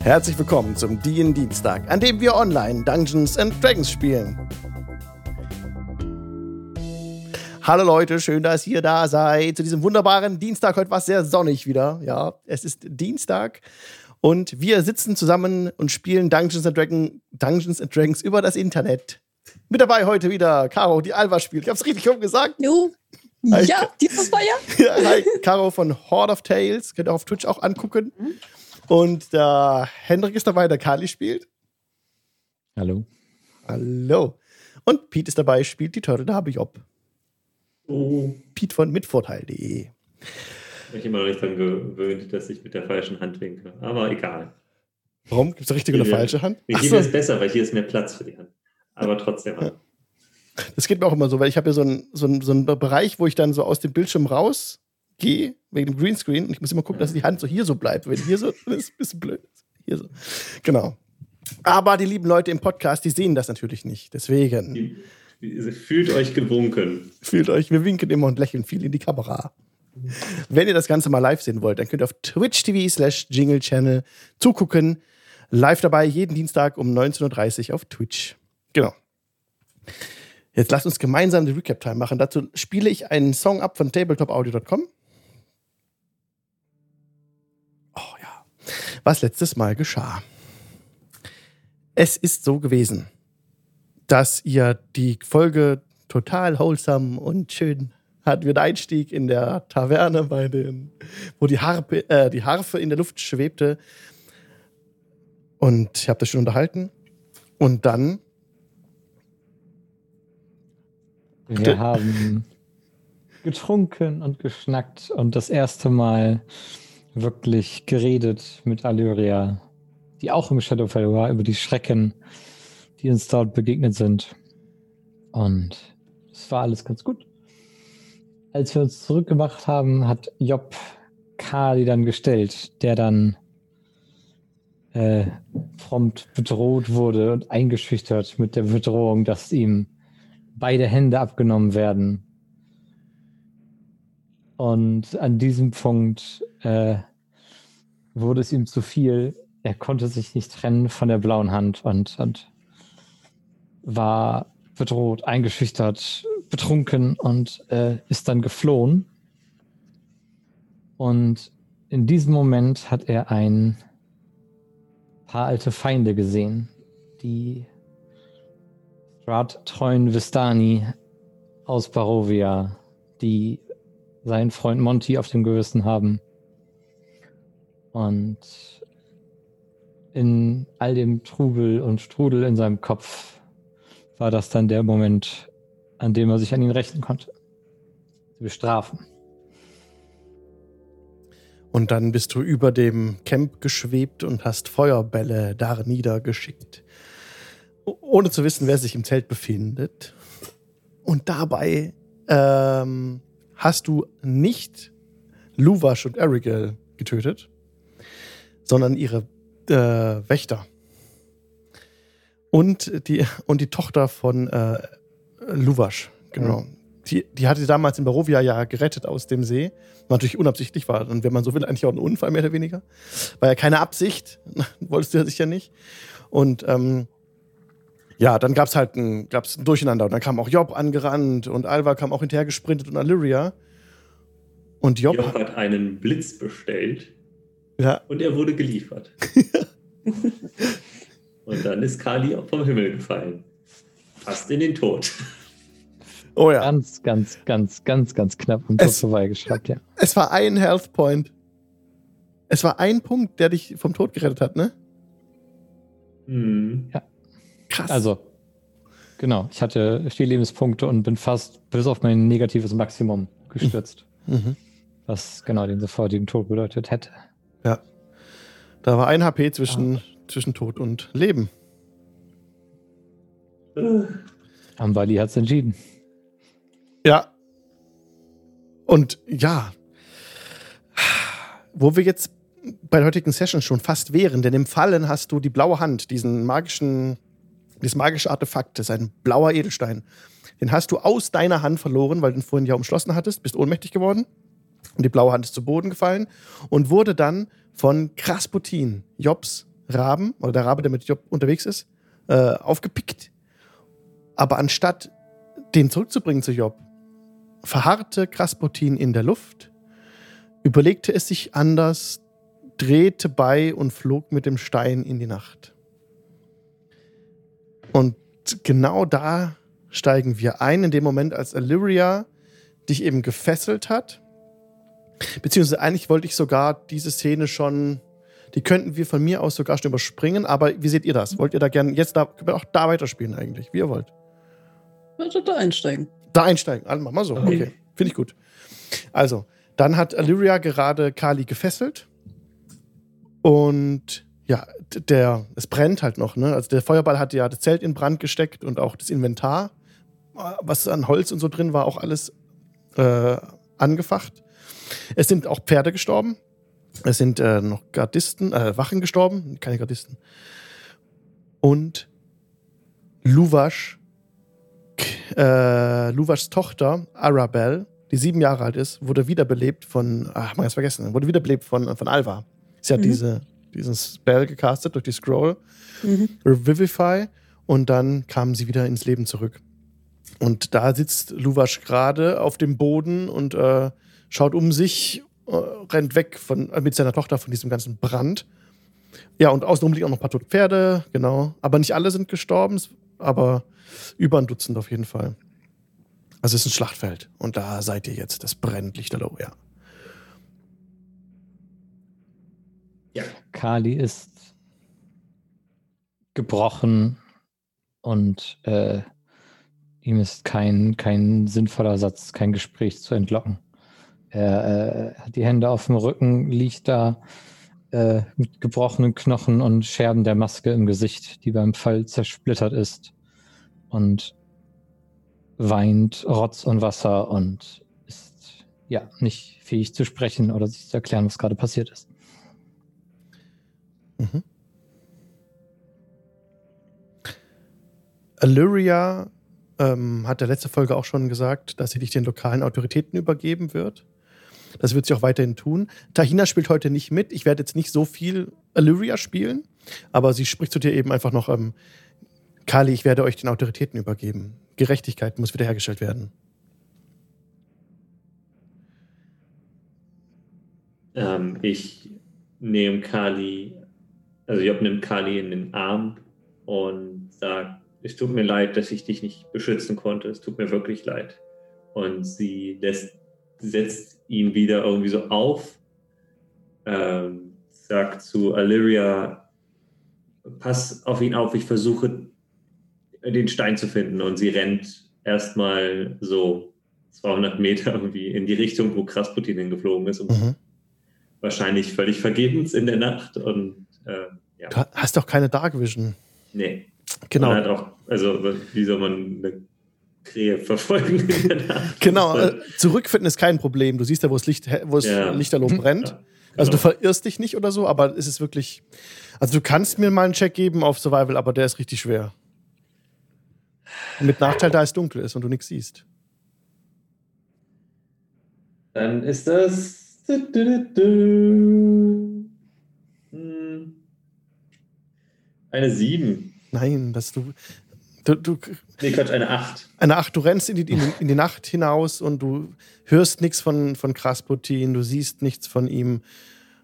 Herzlich willkommen zum DIN Dienstag, an dem wir online Dungeons and Dragons spielen. Hallo Leute, schön, dass ihr da seid zu diesem wunderbaren Dienstag. Heute war es sehr sonnig wieder. Ja, es ist Dienstag und wir sitzen zusammen und spielen Dungeons and, Dragon, Dungeons and Dragons über das Internet. Mit dabei heute wieder Caro, die Alva spielt. Ich hab's richtig umgesagt. Jo. Hi, Ja, dieses Mal ja. Ja, hi, Caro von Horde of Tales. Könnt ihr auf Twitch auch angucken. Und der Hendrik ist dabei, der Kali spielt. Hallo. Hallo. Und Pete ist dabei, spielt die Turtle, da habe ich ob. Oh, Pete von mitvorteil.de. ich immer noch nicht dran gewöhnt, dass ich mit der falschen Hand winke. Aber egal. Warum? Gibt es eine richtige Ja. falsche Hand? Hier ist so, es besser, weil hier ist mehr Platz für die Hand. Aber trotzdem. Ja. das geht mir auch immer so, weil ich habe ja so einen so einen- so einen Bereich, wo ich dann so aus dem Bildschirm rausgehe, wegen dem Greenscreen. Und ich muss immer gucken, dass die Hand so hier so bleibt. Wenn hier so, das ist ein bisschen blöd. Hier so. Genau. Aber die lieben Leute im Podcast, die sehen das natürlich nicht. Deswegen Fühlt euch gewunken. fühlt euch, wir winken immer und lächeln viel in die Kamera. Wenn ihr das Ganze mal live sehen wollt, dann könnt ihr auf Twitch TV slash Jingle Channel zugucken. Live dabei jeden Dienstag um 19.30 Uhr auf Twitch. Genau. Jetzt lasst uns gemeinsam die Recap-Time machen. Dazu spiele ich einen Song ab von tabletopaudio.com. Was letztes Mal geschah. Es ist so gewesen, dass ihr die Folge total wholesome und schön hatten wir den Einstieg in der Taverne bei den, wo die Harpe, äh, die Harfe in der Luft schwebte. Und ich habe das schon unterhalten. Und dann, Wir haben getrunken und geschnackt und das erste Mal wirklich geredet mit Allyria, die auch im Shadowfell war, über die Schrecken, die uns dort begegnet sind. Und es war alles ganz gut. Als wir uns zurückgemacht haben, hat Job Kali dann gestellt, der dann äh, prompt bedroht wurde und eingeschüchtert mit der Bedrohung, dass ihm beide Hände abgenommen werden. Und an diesem Punkt äh, wurde es ihm zu viel. Er konnte sich nicht trennen von der blauen Hand und, und war bedroht, eingeschüchtert, betrunken und äh, ist dann geflohen. Und in diesem Moment hat er ein paar alte Feinde gesehen, die Strat treuen Vistani aus Barovia, die seinen Freund Monty auf dem Gewissen haben. Und in all dem Trubel und Strudel in seinem Kopf war das dann der Moment, an dem er sich an ihn rächen konnte. Sie bestrafen. und dann bist du über dem Camp geschwebt und hast Feuerbälle da niedergeschickt. O- Ohne zu wissen, wer sich im Zelt befindet. Und dabei ähm, hast du nicht Luvash und Erigel getötet, sondern ihre äh, Wächter. Und die, und die Tochter von äh, Luvash, genau. Die, die hatte sie damals in Barovia ja gerettet aus dem See. Was natürlich unabsichtlich war. Und wenn man so will, eigentlich auch ein Unfall, mehr oder weniger. War ja keine Absicht. Wolltest du ja sicher nicht. Und ähm, ja, dann gab es halt ein, gab's ein Durcheinander. Und dann kam auch Job angerannt und Alva kam auch hinterher gesprintet und Allyria. Und Job, Job hat einen Blitz bestellt ja, und er wurde geliefert. und dann ist Kali auch vom Himmel gefallen. Fast in den Tod. oh ja. Ganz, ganz, ganz, ganz, ganz knapp am Tod Es- vorbeigeschraubt, ja. Es war ein Health Point. Es war ein Punkt, der dich vom Tod gerettet hat, ne? Hm. Krass. Also, genau. Ich hatte vier Lebenspunkte und bin fast bis auf mein negatives Maximum gestürzt. Mhm. Was genau den sofortigen Tod bedeutet hätte. Ja. Da war ein HP zwischen, zwischen Tod und Leben. Ambali hat es entschieden. Ja. Und ja, wo wir jetzt bei der heutigen Session schon fast wären, denn im Fallen hast du die blaue Hand, diesen magischen, dieses magische Artefakt, das ist ein blauer Edelstein. Den hast du aus deiner Hand verloren, weil du ihn vorhin ja umschlossen hattest, bist ohnmächtig geworden. Und die blaue Hand ist zu Boden gefallen und wurde dann von Krasputin, Jobs Raben, oder der Rabe, der mit Job unterwegs ist, äh, aufgepickt. Aber anstatt den zurückzubringen zu Job, verharrte Krasputin in der Luft, überlegte es sich anders, drehte bei und flog mit dem Stein in die Nacht. Und genau da steigen wir ein, in dem Moment, als Illyria dich eben gefesselt hat. Beziehungsweise eigentlich wollte ich sogar diese Szene schon, die könnten wir von mir aus sogar schon überspringen, aber wie seht ihr das? Wollt ihr da gerne jetzt da, können wir auch da weiterspielen eigentlich, wie ihr wollt? Also da einsteigen. Da einsteigen, also machen wir so, okay. Finde ich gut. Also, dann hat Illyria gerade Kali gefesselt und ja, der, es brennt halt noch, ne? Also der Feuerball hat ja das Zelt in Brand gesteckt und auch das Inventar, was an Holz und so drin war, auch alles äh, angefacht. Es sind auch Pferde gestorben. Es sind äh, noch Gardisten, äh, Wachen gestorben, keine Gardisten. Und Luvash, äh, Luvaschs Tochter, Arabelle, die sieben Jahre alt ist, wurde wiederbelebt von, ach, man es vergessen, wurde wiederbelebt von, von Alva. Sie hat Mhm. diese, diesen Spell gecastet durch die Scroll, Mhm. Revivify, und dann kam sie wieder ins Leben zurück. Und da sitzt Luvasch gerade auf dem Boden und äh, schaut um sich, äh, rennt weg von, äh, mit seiner Tochter von diesem ganzen Brand. Ja, und außenrum liegen auch noch ein paar tote Pferde, genau. Aber nicht alle sind gestorben, aber über ein Dutzend auf jeden Fall. Also es ist ein Schlachtfeld. Und da seid ihr jetzt. Das brennt lichterloh, ja. Ja. Kali ist gebrochen und äh, ihm ist kein, kein sinnvoller Satz, kein Gespräch zu entlocken. Er äh, hat die Hände auf dem Rücken, liegt da äh, mit gebrochenen Knochen und Scherben der Maske im Gesicht, die beim Fall zersplittert ist und weint Rotz und Wasser und ist ja nicht fähig zu sprechen oder sich zu erklären, was gerade passiert ist. Mhm. Illyria ähm, hat der letzte Folge auch schon gesagt, dass sie dich den lokalen Autoritäten übergeben wird. Das wird sie auch weiterhin tun. Tahina spielt heute nicht mit. Ich werde jetzt nicht so viel Illyria spielen, aber sie spricht zu dir eben einfach noch, ähm, Kali, ich werde euch den Autoritäten übergeben. Gerechtigkeit muss wiederhergestellt werden. Ähm, ich nehme Kali, also Job nimmt Kali in den Arm und sagt, es tut mir leid, dass ich dich nicht beschützen konnte. Es tut mir wirklich leid. Und sie lässt, setzt ihn wieder irgendwie so auf, ähm, sagt zu Illyria, pass auf ihn auf, ich versuche den Stein zu finden. Und sie rennt erstmal so 200 Meter irgendwie in die Richtung, wo Krasputin hingeflogen ist. Und Mhm. wahrscheinlich völlig vergebens in der Nacht und äh, ja, Du ha- hast doch keine Dark Vision. nee. Genau. Auch, also wie soll man eine Krähe verfolgen? Genau, äh, zurückfinden ist kein Problem. Du siehst ja, wo es, Licht, wo es Ja. lichterloh brennt. Ja, Also du genau. verirrst dich nicht oder so, aber es ist wirklich. Also du kannst mir mal einen Check geben auf Survival, aber der ist richtig schwer. Mit Nachteil, da es dunkel ist und du nichts siehst. Dann ist das. Du, du, du, du. Hm. Eine 7. Nein, dass du. Du, du Nee, Quatsch, eine 8. eine Acht, du rennst in die, in, in die Nacht hinaus und du hörst nichts von, von Krasputin, du siehst nichts von ihm,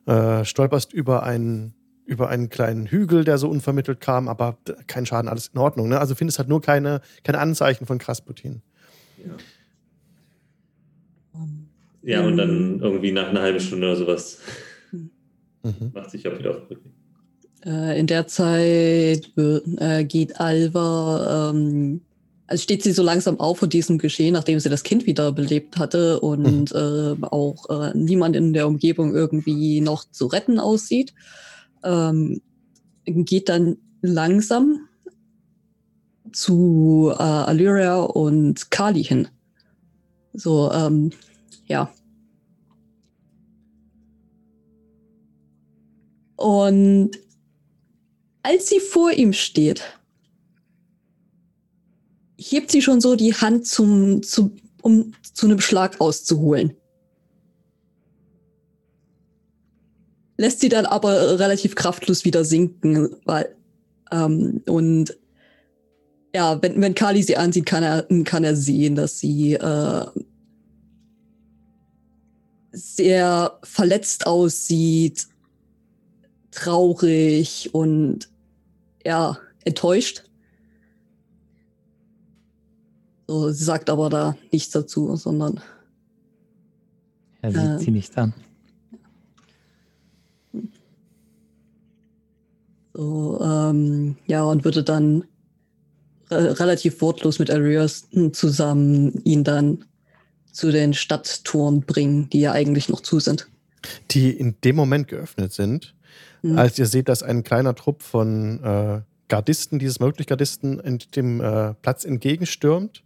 äh, stolperst über einen, über einen kleinen Hügel, der so unvermittelt kam, aber kein Schaden, alles in Ordnung. Ne? Also findest halt nur keine, keine Anzeichen von Krasputin. Ja. Ja, und dann irgendwie nach einer halben Stunde oder sowas Mhm. macht sich auch wieder auf den Rücken. Äh, in der Zeit äh, geht Alva, ähm, also steht sie so langsam auf von diesem Geschehen, nachdem sie das Kind wiederbelebt hatte und äh, auch äh, niemand in der Umgebung irgendwie noch zu retten aussieht. Ähm, geht dann langsam zu äh, Allyria und Kali hin. So, ähm, ja. Und als sie vor ihm steht, hebt sie schon so die Hand zum, zum, um zu einem Schlag auszuholen. lässt sie dann aber relativ kraftlos wieder sinken, weil ähm, und ja, wenn, wenn Kali sie ansieht, kann er, kann er sehen, dass sie äh, sehr verletzt aussieht, traurig und ja, enttäuscht. So, sie sagt aber da nichts dazu, sondern. Er sieht äh, sie nicht an. So, ähm, ja, und würde dann re relativ wortlos mit Arias zusammen ihn dann zu den Stadttouren bringen, die ja eigentlich noch zu sind. Die in dem Moment geöffnet sind, mhm. als ihr seht, dass ein kleiner Trupp von äh, Gardisten, dieses möglich Gardisten, in dem äh, Platz entgegenstürmt.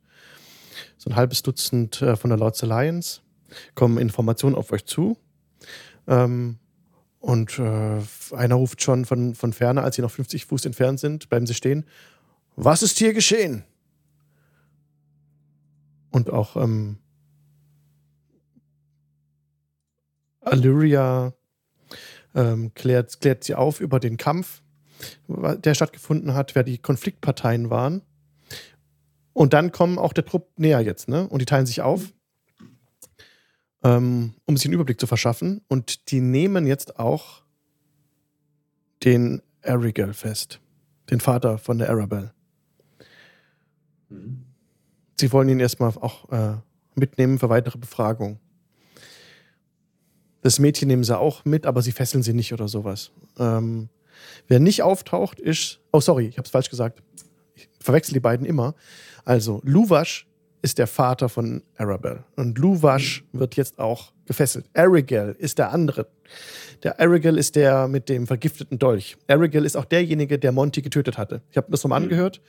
So ein halbes Dutzend äh, von der Lords Alliance kommen Informationen auf euch zu. Ähm, und äh, einer ruft schon von, von ferne, als sie noch 50 Fuß entfernt sind, bleiben sie stehen. Was ist hier geschehen? Und auch ähm, Allyria ähm, klärt, klärt sie auf über den Kampf, der stattgefunden hat, wer die Konfliktparteien waren. Und dann kommen auch der Trupp näher jetzt, ne? Und die teilen sich auf ähm, um sich einen Überblick zu verschaffen. Und die nehmen jetzt auch den Arigel fest, den Vater von der Arabelle. Mhm. Sie wollen ihn erstmal auch äh, mitnehmen für weitere Befragung. Das Mädchen nehmen sie auch mit, aber sie fesseln sie nicht oder sowas. Ähm, wer nicht auftaucht, ist. Oh, sorry, ich habe es falsch gesagt. Ich verwechsel die beiden immer. Also, Luwasch ist der Vater von Arabelle. Und Luwash wird jetzt auch gefesselt. Arigel ist der andere. Der Arigel ist der mit dem vergifteten Dolch. Arigel ist auch derjenige, der Monty getötet hatte. Ich habe das nochmal mhm. angehört.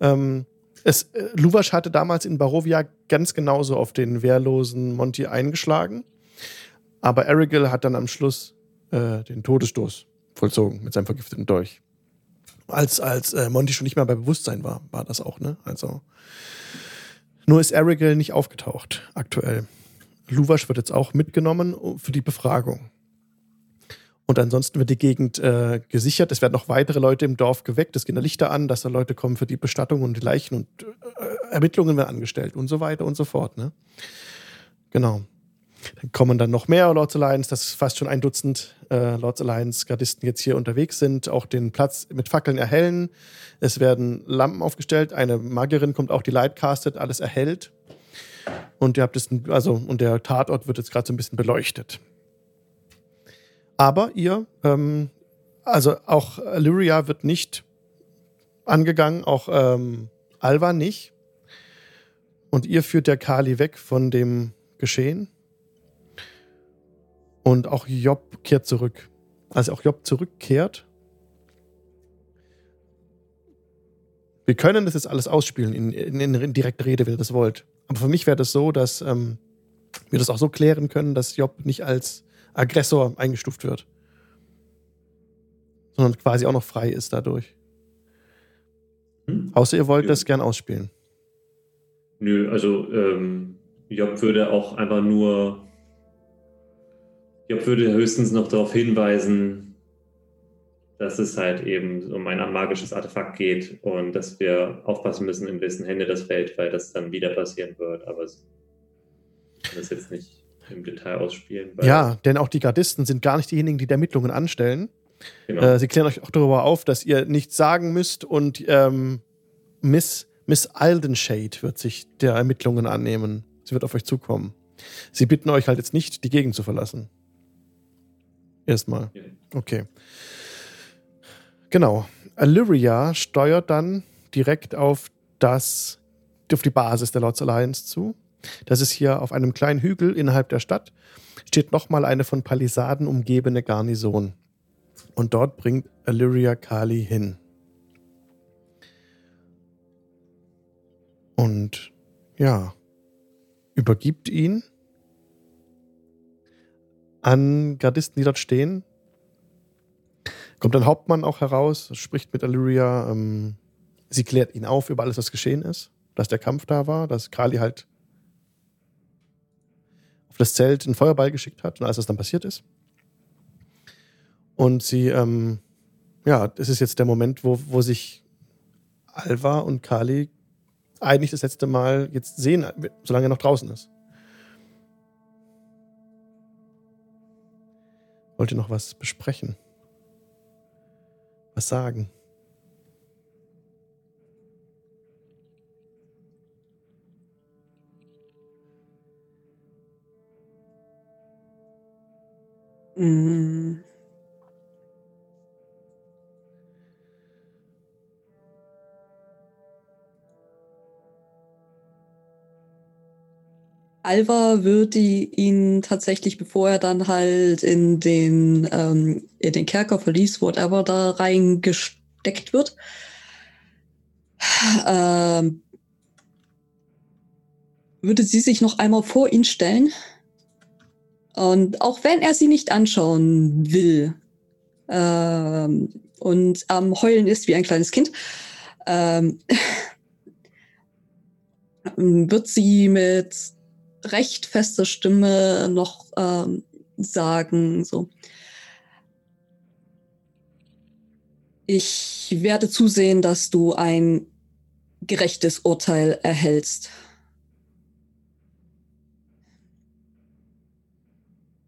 Ähm, es, äh, Luwasch hatte damals in Barovia ganz genauso auf den wehrlosen Monty eingeschlagen. Aber Arigel hat dann am Schluss äh, den Todesstoß vollzogen mit seinem vergifteten Dolch. Als, als äh, Monty schon nicht mehr bei Bewusstsein war, war das auch, ne? Also nur ist Arigel nicht aufgetaucht aktuell. Luwasch wird jetzt auch mitgenommen für die Befragung. Und ansonsten wird die Gegend äh, gesichert. Es werden noch weitere Leute im Dorf geweckt. Es gehen Lichter an, dass da Leute kommen für die Bestattung und die Leichen und äh, Ermittlungen werden angestellt und so weiter und so fort. Ne? Genau. Kommen dann noch mehr Lords Alliance, das ist fast schon ein Dutzend äh, Lords Alliance Gardisten jetzt hier unterwegs sind, auch den Platz mit Fackeln erhellen. Es werden Lampen aufgestellt, eine Magierin kommt auch, die Lightcastet, alles erhellt. Und ihr habt es, also, und der Tatort wird jetzt gerade so ein bisschen beleuchtet. Aber ihr, ähm, also auch Lyria wird nicht angegangen, auch ähm, Alva nicht. Und ihr führt der Kali weg von dem Geschehen. Und auch Job kehrt zurück. Als auch Job zurückkehrt, wir können das jetzt alles ausspielen in, in, in direkter Rede, wenn ihr das wollt. Aber für mich wäre das so, dass ähm, wir das auch so klären können, dass Job nicht als Aggressor eingestuft wird. Sondern quasi auch noch frei ist dadurch. Hm? Außer ihr wollt ja. das gern ausspielen. Nö, also ähm, Job würde auch einfach nur Job würde höchstens noch darauf hinweisen, dass es halt eben um ein magisches Artefakt geht und dass wir aufpassen müssen, in wessen Hände das fällt, weil das dann wieder passieren wird. Aber ich kann das jetzt nicht im Detail ausspielen. ja, denn auch die Gardisten sind gar nicht diejenigen, die die Ermittlungen anstellen. Genau. Äh, sie klären euch auch darüber auf, dass ihr nichts sagen müsst und ähm, Miss, Miss Aldenshade wird sich der Ermittlungen annehmen. Sie wird auf euch zukommen. Sie bitten euch halt jetzt nicht, die Gegend zu verlassen. Erstmal. Okay. Genau. Illyria steuert dann direkt auf das, auf die Basis der Lords Alliance zu. Das ist hier auf einem kleinen Hügel innerhalb der Stadt. Steht nochmal eine von Palisaden umgebene Garnison. Und dort bringt Illyria Kali hin. Und ja, übergibt ihn an Gardisten, die dort stehen. Kommt ein Hauptmann auch heraus, spricht mit Illyria. Ähm, sie klärt ihn auf über alles, was geschehen ist. Dass der Kampf da war, dass Kali halt auf das Zelt einen Feuerball geschickt hat und alles, was dann passiert ist. Und sie, ähm, ja, es ist jetzt der Moment, wo, wo sich Alva und Kali eigentlich das letzte Mal jetzt sehen, solange er noch draußen ist. Wollt ihr noch was besprechen? Was sagen? Mm. Alva würde ihn tatsächlich, bevor er dann halt in den, ähm, in den Kerker verließ, whatever da reingesteckt wird, ähm, würde sie sich noch einmal vor ihn stellen. Und auch wenn er sie nicht anschauen will ähm, und am Heulen ist wie ein kleines Kind, ähm, wird sie mit recht fester Stimme noch ähm, sagen, so. Ich werde zusehen, dass du ein gerechtes Urteil erhältst.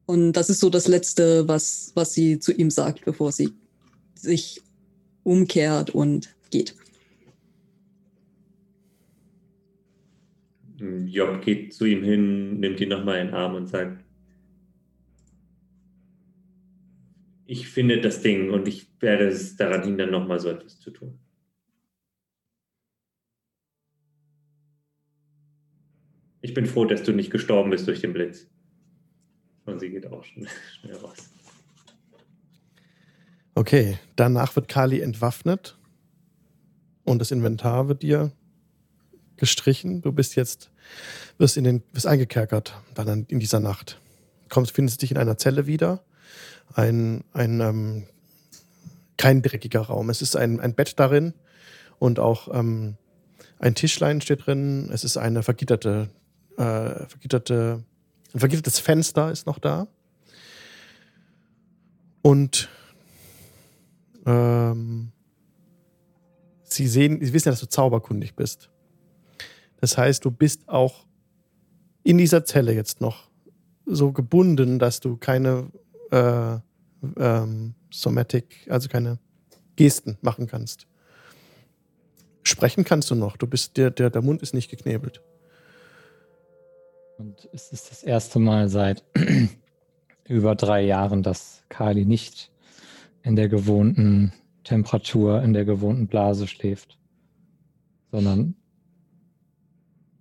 Und das ist so das Letzte, was, was sie zu ihm sagt, bevor sie sich umkehrt und geht. Job geht zu ihm hin, nimmt ihn nochmal in den Arm und sagt, ich finde das Ding und ich werde es daran hindern, nochmal so etwas zu tun. Ich bin froh, dass du nicht gestorben bist durch den Blitz. Und sie geht auch schnell, raus. Okay, danach wird Kali entwaffnet und das Inventar wird dir gestrichen. Du bist jetzt, wirst in den, wirst eingekerkert, dann in dieser Nacht. Kommst, findest dich in einer Zelle wieder. Ein, ein, ähm, kein dreckiger Raum. Es ist ein, ein Bett darin und auch ähm, ein Tischlein steht drin. Es ist eine vergitterte, äh, vergitterte, ein vergittertes Fenster ist noch da. Und ähm, sie sehen, sie wissen ja, dass du zauberkundig bist. Das heißt, du bist auch in dieser Zelle jetzt noch so gebunden, dass du keine äh, ähm, Somatic, also keine Gesten machen kannst. Sprechen kannst du noch. Du bist der, der, der Mund ist nicht geknebelt. Und es ist das erste Mal seit über drei Jahren, dass Kali nicht in der gewohnten Temperatur, in der gewohnten Blase schläft, sondern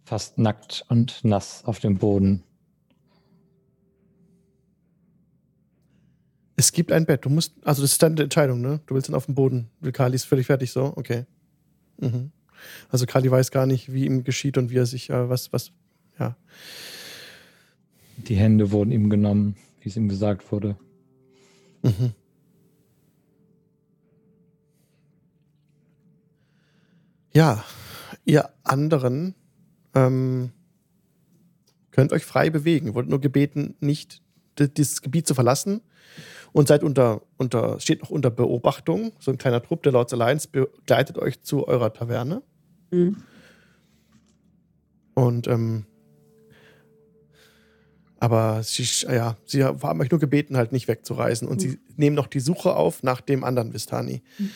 fast nackt und nass auf dem Boden. Es gibt ein Bett. Du musst, also das ist deine Entscheidung, ne? Du willst dann auf dem Boden. Will Kali ist völlig fertig so? Okay. Mhm. Also Kali weiß gar nicht, wie ihm geschieht und wie er sich, äh, was, was, ja. Die Hände wurden ihm genommen, wie es ihm gesagt wurde. Mhm. Ja, ihr anderen ähm, könnt euch frei bewegen. Wollt nur gebeten, nicht dieses Gebiet zu verlassen und seid unter, unter, steht noch unter Beobachtung. So ein kleiner Trupp der Lords Alliance begleitet euch zu eurer Taverne. Mhm. Und ähm, aber sie, ja, sie haben euch nur gebeten, halt nicht wegzureisen. Und mhm. sie nehmen noch die Suche auf nach dem anderen Vistani. Mhm.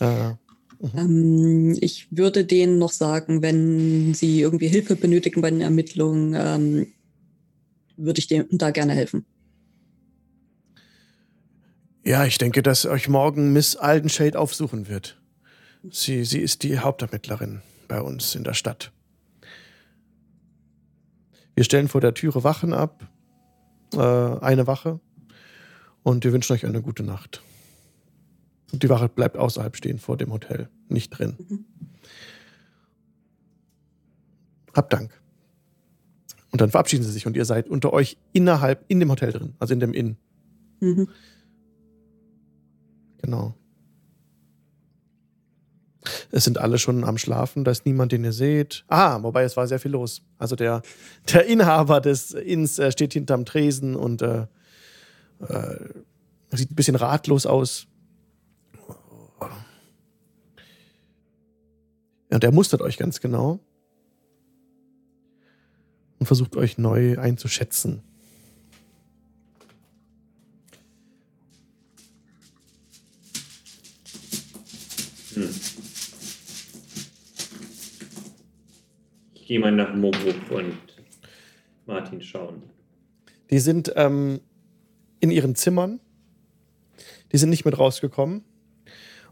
Äh, Mhm. Ähm, ich würde denen noch sagen, wenn sie irgendwie Hilfe benötigen bei den Ermittlungen, ähm, würde ich denen da gerne helfen. Ja, ich denke, dass euch morgen Miss Aldenshade aufsuchen wird. Sie, sie ist die Hauptermittlerin bei uns in der Stadt. Wir stellen vor der Türe Wachen ab, äh, eine Wache, und wir wünschen euch eine gute Nacht. Und die Wache bleibt außerhalb stehen vor dem Hotel, nicht drin. Mhm. Habt Dank. Und dann verabschieden sie sich und ihr seid unter euch innerhalb, in dem Hotel drin, also in dem Inn. Mhm. Genau. Es sind alle schon am Schlafen, da ist niemand, den ihr seht. Ah, wobei es war sehr viel los. Also der, der Inhaber des Inns äh, steht hinterm Tresen und äh, äh, sieht ein bisschen ratlos aus. Ja, und er mustert euch ganz genau und versucht euch neu einzuschätzen. Hm. Ich gehe mal nach Mogrup und Martin schauen. Die sind ähm, in ihren Zimmern. Die sind nicht mit rausgekommen.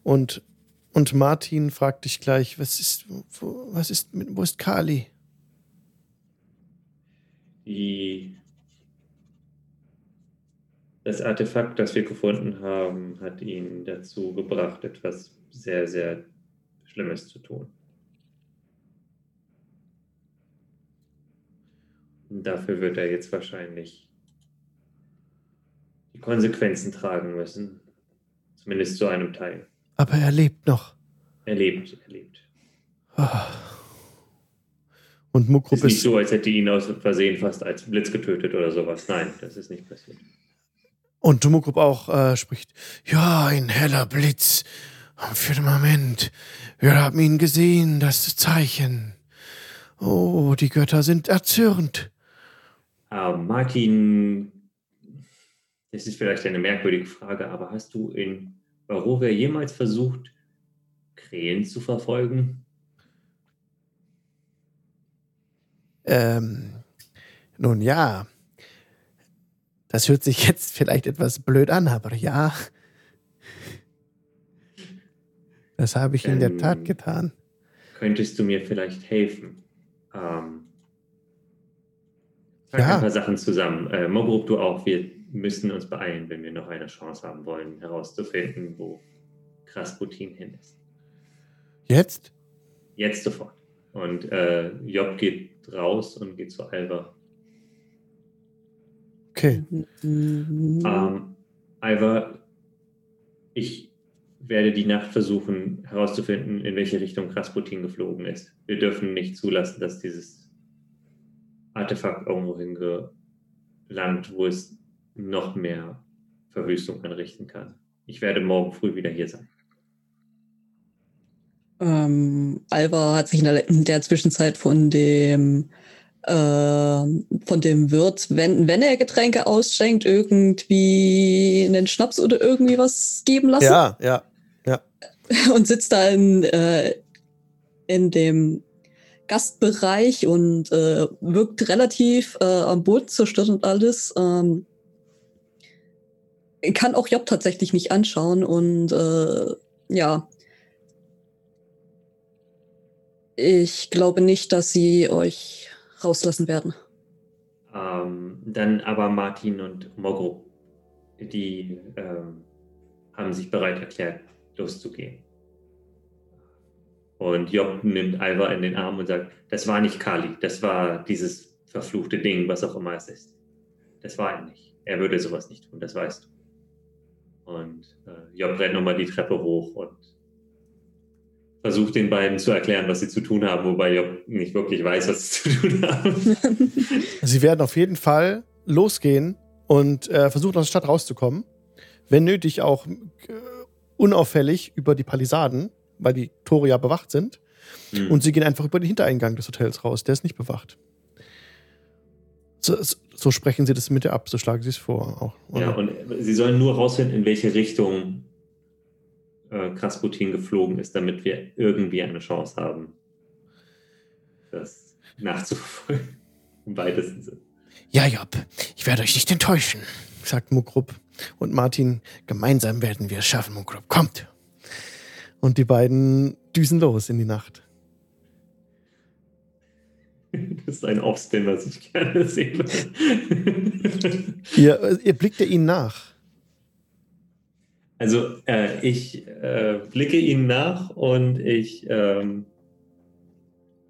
Und, und Martin fragt dich gleich, was ist, wo, was ist, wo ist Kali? Die, das Artefakt, das wir gefunden haben, hat ihn dazu gebracht, etwas sehr, sehr Schlimmes zu tun. Und dafür wird er jetzt wahrscheinlich die Konsequenzen tragen müssen. Zumindest zu einem Teil. Aber er lebt noch. Er lebt, er lebt. Ah. Und Es Mukrup ist nicht ist. so, als hätte ihn aus Versehen fast als Blitz getötet oder sowas. Nein, das ist nicht passiert. Und Mukrup auch äh, spricht. Ja, ein heller Blitz. Am Firmament. Wir haben ihn gesehen, das Zeichen. Oh, die Götter sind erzürnt. Ah, Martin, das ist vielleicht eine merkwürdige Frage, aber hast du in Barovia jemals versucht, Krähen zu verfolgen? Ähm, nun ja. Das hört sich jetzt vielleicht etwas blöd an, aber ja. Das habe ich in der Ähm, Tat getan. Könntest du mir vielleicht helfen? Ähm, pack Ja. ein paar Sachen zusammen. Äh, Mogrup, du auch. Wir müssen uns beeilen, wenn wir noch eine Chance haben wollen, herauszufinden, wo Krasputin hin ist. Jetzt? Jetzt sofort. Und äh, Job geht raus und geht zu Alva. Okay. Mhm. Ähm, Alva, ich werde die Nacht versuchen herauszufinden, in welche Richtung Krasputin geflogen ist. Wir dürfen nicht zulassen, dass dieses Artefakt irgendwo hingelangt, wo es noch mehr Verwüstung anrichten kann. Ich werde morgen früh wieder hier sein. Ähm, Alva hat sich in der, in der Zwischenzeit von dem äh, von dem Wirt, wenn, wenn er Getränke ausschenkt, irgendwie einen Schnaps oder irgendwie was geben lassen Ja, ja. und sitzt da in, äh, in dem Gastbereich und äh, wirkt relativ äh, am Boden zerstört und alles. Ähm, kann auch Job tatsächlich nicht anschauen und äh, ja. Ich glaube nicht, dass sie euch rauslassen werden. Ähm, dann aber Martin und Mogro, die ähm, haben sich bereit erklärt, loszugehen. Und Job nimmt Alva in den Arm und sagt, das war nicht Kali, das war dieses verfluchte Ding, was auch immer es ist. Das war er nicht. Er würde sowas nicht tun, das weißt du. Und äh, Job rennt nochmal die Treppe hoch und versucht den beiden zu erklären, was sie zu tun haben, wobei Job nicht wirklich weiß, was sie zu tun haben. Sie werden auf jeden Fall losgehen und äh, versuchen, aus der Stadt rauszukommen. Wenn nötig auch äh, unauffällig über die Palisaden, weil die Tore ja bewacht sind. Hm. Und sie gehen einfach über den Hintereingang des Hotels raus. Der ist nicht bewacht. So, so sprechen sie das mit ihr ab, so schlagen sie es vor. Auch. Ja, und sie sollen nur rausfinden, in welche Richtung äh, Krasputin geflogen ist, damit wir irgendwie eine Chance haben, das nachzuverfolgen. Im weitesten Sinne. ja, Job, ich werde euch nicht enttäuschen, sagt Mukrup. Und Martin, gemeinsam werden wir es schaffen, Mukrup. Kommt! Und die beiden düsen los in die Nacht. Das ist ein Offspin, was ich gerne würde. Ihr, äh, ihr blickt ja ihnen nach. Also äh, ich äh, blicke ihnen nach und ich ähm,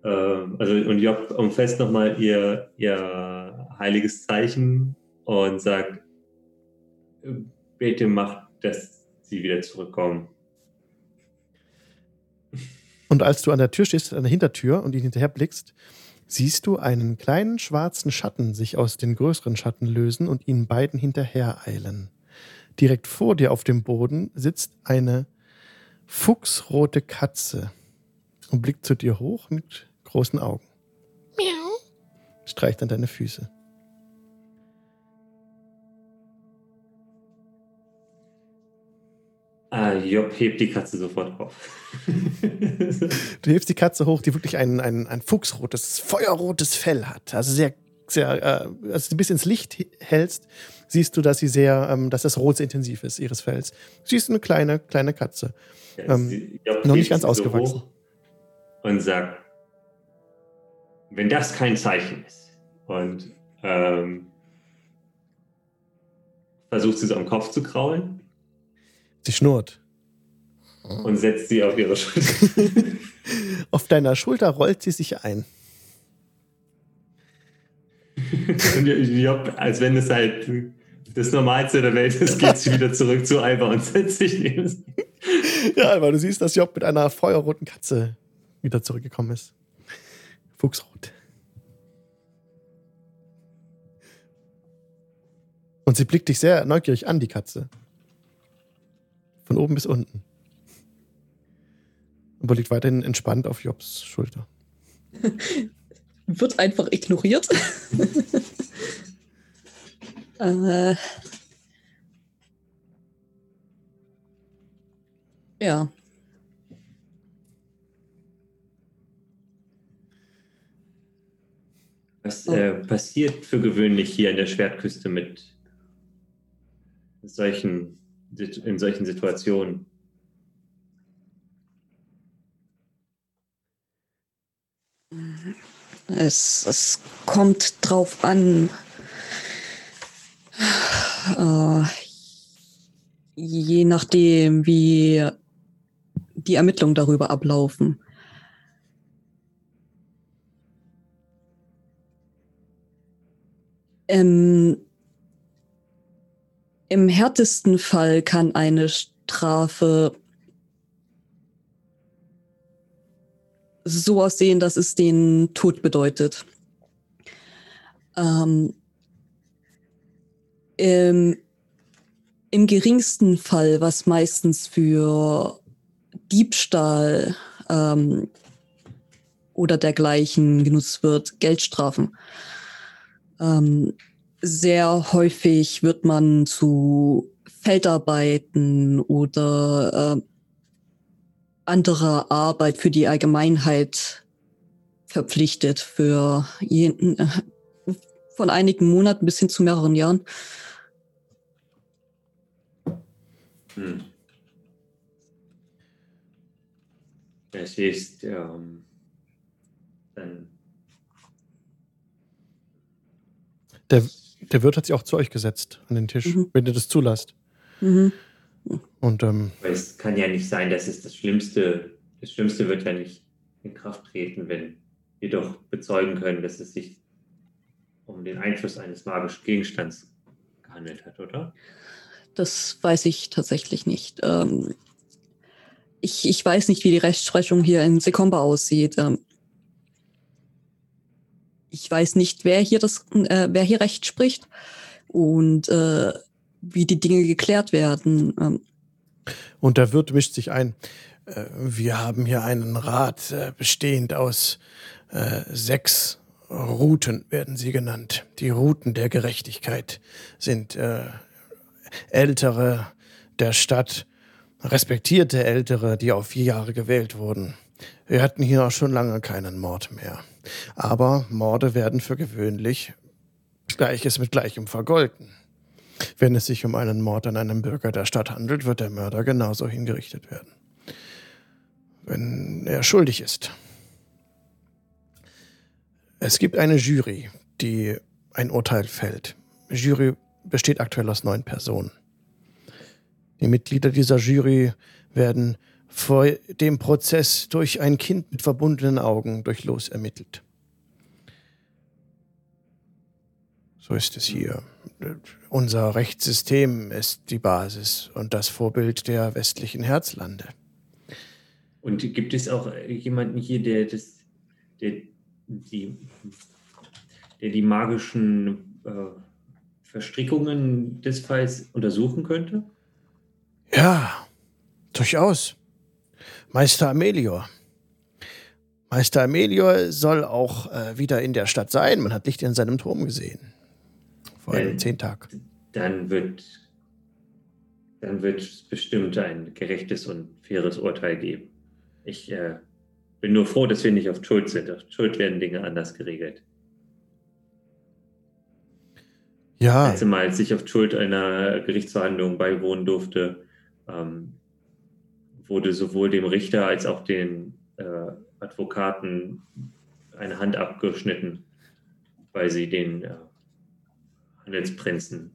ähm, also und Job umfasst nochmal ihr, ihr heiliges Zeichen und sagt, bitte macht, dass sie wieder zurückkommen. Und als du an der Tür stehst, an der Hintertür und ihn hinterher blickst, siehst du einen kleinen schwarzen Schatten sich aus den größeren Schatten lösen und ihnen beiden hinterher eilen. Direkt vor dir auf dem Boden sitzt eine fuchsrote Katze und blickt zu dir hoch mit großen Augen. Miau. Streicht an deine Füße. Ah, Job hebt die Katze sofort auf. Du hebst die Katze hoch, die wirklich ein, ein, ein fuchsrotes, feuerrotes Fell hat. Also sehr, sehr, äh, als du ein bisschen ins Licht hältst, siehst du, dass sie sehr, ähm, dass das Rot sehr intensiv ist, ihres Fells. Sie ist eine kleine, kleine Katze. Ja, Ähm, Job noch nicht ganz so ausgewachsen. hoch Und sagt, wenn das kein Zeichen ist. Und ähm, versucht sie so am Kopf zu kraulen Sie schnurrt. und setzt sie auf ihre Schulter. Auf deiner Schulter rollt sie sich ein. und Job, als wenn es halt das Normalste der Welt ist, geht sie wieder zurück zu Alba und setzt sich neben sie. Ja, aber du siehst, dass Job mit einer feuerroten Katze wieder zurückgekommen ist. Fuchsrot. Und sie blickt dich sehr neugierig an, die Katze. Von oben bis unten. Aber liegt weiterhin entspannt auf Jobs Schulter. Wird einfach ignoriert. äh, ja. Was äh, passiert für gewöhnlich hier in der Schwertküste mit solchen, in solchen Situationen? Es, es kommt drauf an. Äh, je nachdem, wie die Ermittlungen darüber ablaufen. Ähm, Im härtesten Fall kann eine Strafe so aussehen, dass es den Tod bedeutet. Ähm, im, Im geringsten Fall, was meistens für Diebstahl ähm, oder dergleichen genutzt wird, Geldstrafen. Ähm, sehr häufig wird man zu Feldarbeiten oder äh, anderer Arbeit für die Allgemeinheit verpflichtet für jeden, äh, von einigen Monaten bis hin zu mehreren Jahren. Hm. Es ist ähm, dann Der, der Wirt hat sich auch zu euch gesetzt an den Tisch, Mhm. wenn ihr das zulasst. Mhm. Und ähm, Aber es kann ja nicht sein, dass es das Schlimmste, das Schlimmste wird ja nicht in Kraft treten, wenn wir doch bezeugen können, dass es sich um den Einfluss eines magischen Gegenstands gehandelt hat, oder? Das weiß ich tatsächlich nicht. Ähm, ich, ich weiß nicht, wie die Rechtsprechung hier in Sekomba aussieht. Ähm, ich weiß nicht, wer hier das, äh, wer hier Recht spricht und äh, wie die Dinge geklärt werden. Ähm, Und der Wirt mischt sich ein. Äh, Wir haben hier einen Rat äh, bestehend aus äh, sechs Routen, werden sie genannt. Die Routen der Gerechtigkeit sind Ältere der Stadt, respektierte Ältere, die auf vier Jahre gewählt wurden. Wir hatten hier auch schon lange keinen Mord mehr. Aber Morde werden für gewöhnlich Gleiches mit Gleichem vergolten. Wenn es sich um einen Mord an einem Bürger der Stadt handelt, wird der Mörder genauso hingerichtet werden. Wenn er schuldig ist. Es gibt eine Jury, die ein Urteil fällt. Die Jury besteht aktuell aus neun Personen. Die Mitglieder dieser Jury werden vor dem Prozess durch ein Kind mit verbundenen Augen durch Los ermittelt. So ist es hier. Unser Rechtssystem ist die Basis und das Vorbild der westlichen Herzlande. Und gibt es auch jemanden hier, der das, der die, der die magischen äh, Verstrickungen des Falls untersuchen könnte? Ja, durchaus. Meister Amelior. Meister Amelior soll auch äh, wieder in der Stadt sein. Man hat Licht in seinem Turm gesehen. Vor einem zehn Tag. Dann wird, dann wird es bestimmt ein gerechtes und faires Urteil geben. Ich äh, bin nur froh, dass wir nicht auf Schuld sind. Auf Schuld werden Dinge anders geregelt. Ja, letzte Mal, als ich auf Schuld einer Gerichtsverhandlung beiwohnen durfte, ähm, wurde sowohl dem Richter als auch den äh, Advokaten eine Hand abgeschnitten, weil sie den äh, Handelsprinzen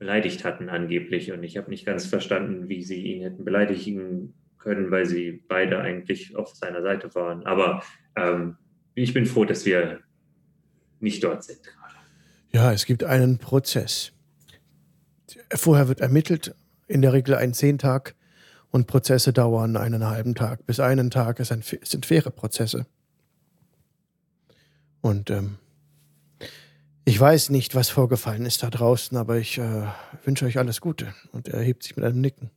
beleidigt hatten angeblich. Und ich habe nicht ganz verstanden, wie sie ihn hätten beleidigen können, weil sie beide eigentlich auf seiner Seite waren. Aber ähm, ich bin froh, dass wir nicht dort sind ja, es gibt einen Prozess. Vorher wird ermittelt, in der Regel ein Zehntag. Und Prozesse dauern einen halben Tag bis einen Tag. Es sind, faire Prozesse. Und ähm, ich weiß nicht, was vorgefallen ist da draußen, aber ich äh, wünsche euch alles Gute. Und er hebt sich mit einem Nicken.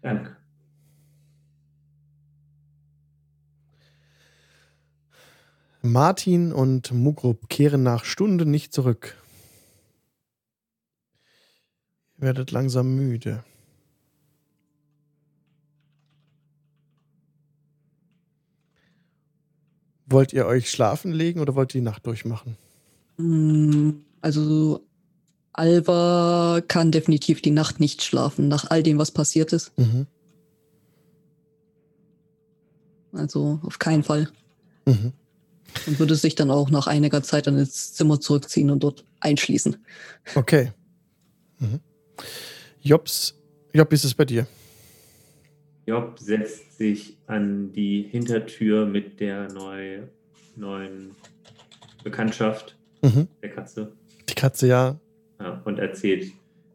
Danke. Martin und Mugrup kehren nach Stunden nicht zurück. Ihr werdet langsam müde. Wollt ihr euch schlafen legen oder wollt ihr die Nacht durchmachen? Mm, Also Alva kann definitiv die Nacht nicht schlafen, nach all dem, was passiert ist. Mhm. Also auf keinen Fall. Mhm. Und würde sich dann auch nach einiger Zeit dann ins Zimmer zurückziehen und dort einschließen. Okay. Mhm. Jobs, Job, wie ist es bei dir? Job setzt sich an die Hintertür mit der neu, neuen Bekanntschaft Mhm. der Katze Die Katze, ja. ja, und erzählt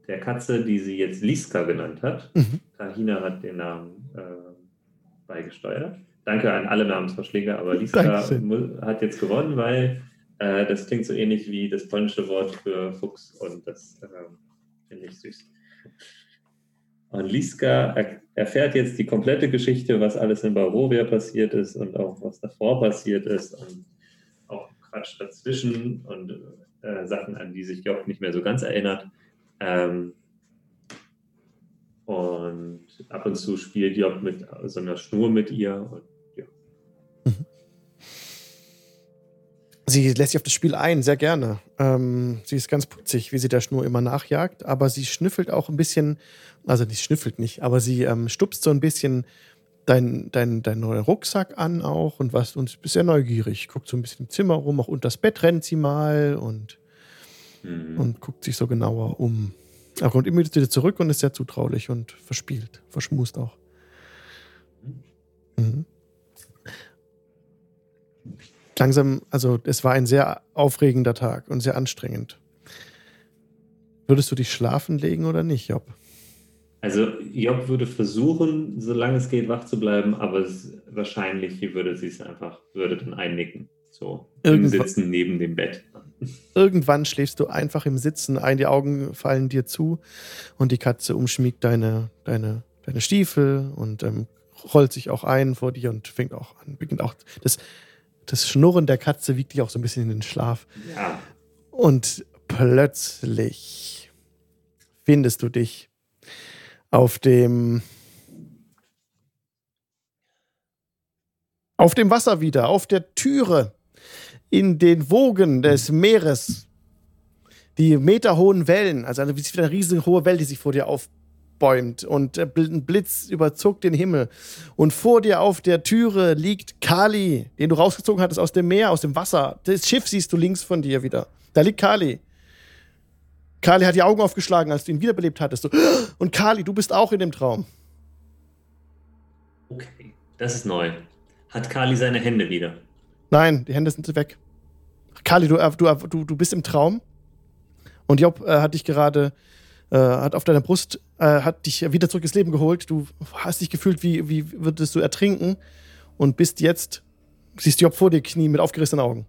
der Katze, die sie jetzt Liska genannt hat. Mhm. Kahina hat den Namen äh, beigesteuert. Danke an alle Namensvorschläge, aber Liska Dankeschön. hat jetzt gewonnen, weil äh, das klingt so ähnlich wie das polnische Wort für Fuchs und das ähm, finde ich süß. Und Liska er erfährt jetzt die komplette Geschichte, was alles in Barovia passiert ist und auch was davor passiert ist und auch Quatsch dazwischen und äh, Sachen, an die sich Job nicht mehr so ganz erinnert. Ähm, und ab und zu spielt Job mit so einer Schnur mit ihr. Und, ja. Sie lässt sich auf das Spiel ein, sehr gerne. Ähm, sie ist ganz putzig, wie sie der Schnur immer nachjagt, aber sie schnüffelt auch ein bisschen, also nicht schnüffelt nicht, aber sie ähm, stupst so ein bisschen deinen dein, dein neuen Rucksack an auch und was und ist sehr neugierig. Guckt so ein bisschen im Zimmer rum, auch unter das Bett rennt sie mal und, Mhm. und guckt sich so genauer um. Aber kommt immer wieder zurück und ist sehr zutraulich und verspielt, verschmust auch. Mhm. Langsam, also es war ein sehr aufregender Tag und sehr anstrengend. Würdest du dich schlafen legen oder nicht, Job? Also Job würde versuchen, solange es geht, wach zu bleiben, aber es, wahrscheinlich würde sie es einfach, würde dann einnicken. So im Irgendwa- Sitzen neben dem Bett. Irgendwann schläfst du einfach im Sitzen ein, die Augen fallen dir zu und die Katze umschmiegt deine, deine, deine Stiefel und ähm, rollt sich auch ein vor dir und fängt auch an, beginnt auch das, das Schnurren der Katze wiegt dich auch so ein bisschen in den Schlaf. Ja, Und plötzlich findest du dich auf dem auf dem Wasser wieder, auf der Türe in den Wogen des Meeres. Die meterhohen Wellen, also eine, wieder eine riesige hohe Welle, die sich vor dir aufbäumt und äh, ein Blitz überzog den Himmel. Und vor dir auf der Türe liegt Kali, den du rausgezogen hattest aus dem Meer, aus dem Wasser. Das Schiff siehst du links von dir wieder. Da liegt Kali. Kali hat die Augen aufgeschlagen, als du ihn wiederbelebt hattest. Und Kali, du bist auch in dem Traum. okay. Das ist neu. Hat Kali seine Hände wieder? Nein, die Hände sind weg. Kali, du, äh, äh, du, du bist im Traum. Und Job äh, hat dich gerade, äh, hat auf deiner Brust, äh, hat dich wieder zurück ins Leben geholt. Du hast dich gefühlt, wie, wie würdest du ertrinken. Und bist jetzt, siehst Job vor dir knien mit aufgerissenen Augen.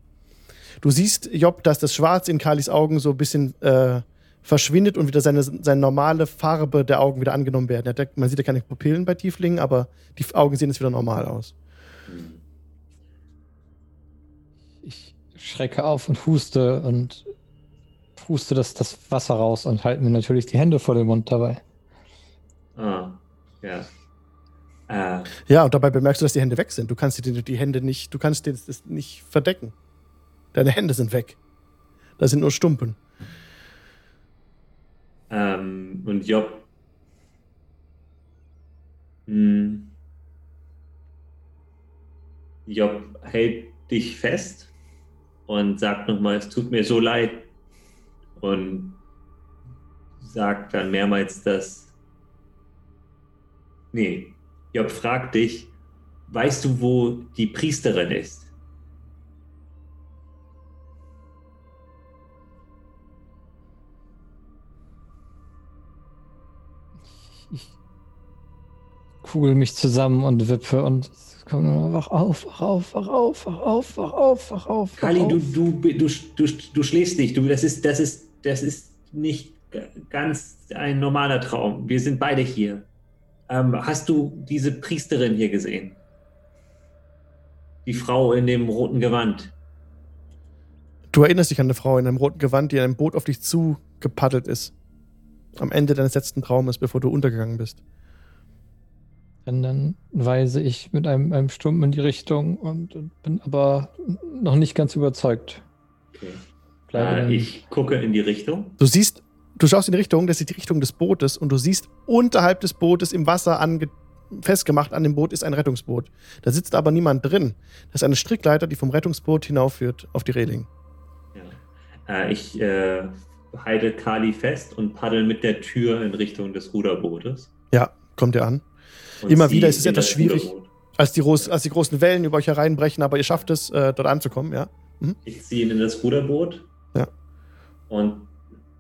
Du siehst, Job, dass das Schwarz in Kalis Augen so ein bisschen äh, verschwindet und wieder seine, seine normale Farbe der Augen wieder angenommen werden. Ja, man sieht ja keine Pupillen bei Tieflingen, aber die Augen sehen jetzt wieder normal aus. Ich schrecke auf und huste und puste das, das Wasser raus und halte mir natürlich die Hände vor den Mund dabei. Ah, ja. Äh, Ja, und dabei bemerkst du, dass die Hände weg sind. Du kannst die, die Hände nicht, du kannst das das nicht verdecken. Deine Hände sind weg. Da sind nur Stumpen. ähm, und Job. Hm, Job hält dich fest und sagt nochmal, es tut mir so leid. Und sagt dann mehrmals, dass. Nee, Job fragt dich, weißt du, wo die Priesterin ist? Ich kugel mich zusammen und wippe und es kommt nur, wach auf, wach auf, wach auf, wach auf, wach auf, wach auf. wach Kali, auf. du, du, du, du, du schläfst nicht. Du, das, ist, das, ist, das ist nicht ganz ein normaler Traum. Wir sind beide hier. Ähm, hast du diese Priesterin hier gesehen? Die Frau in dem roten Gewand. Du erinnerst dich an eine Frau in einem roten Gewand, die in einem Boot auf dich zugepaddelt ist. Am Ende deines letzten Traumes, bevor du untergegangen bist. Und dann weise ich mit einem, einem Stumpen in die Richtung und, und bin aber noch nicht ganz überzeugt. Okay. Bleibe Äh, ich gucke in die Richtung. Du siehst, du schaust in die Richtung, das ist die Richtung des Bootes und du siehst unterhalb des Bootes im Wasser ange festgemacht an dem Boot ist ein Rettungsboot. Da sitzt aber niemand drin. Das ist eine Strickleiter, die vom Rettungsboot hinaufführt auf die Reling. Ja. Äh, ich äh, halte Kali fest und paddel mit der Tür in Richtung des Ruderbootes. Ja, kommt ihr an. Und Immer wieder ist es etwas schwierig. Ruderboot. Als die, groß, als die großen Wellen über euch hereinbrechen, aber ihr schafft es, äh, dort anzukommen, ja. Ich ziehe ihn in das Ruderboot. Ja. Und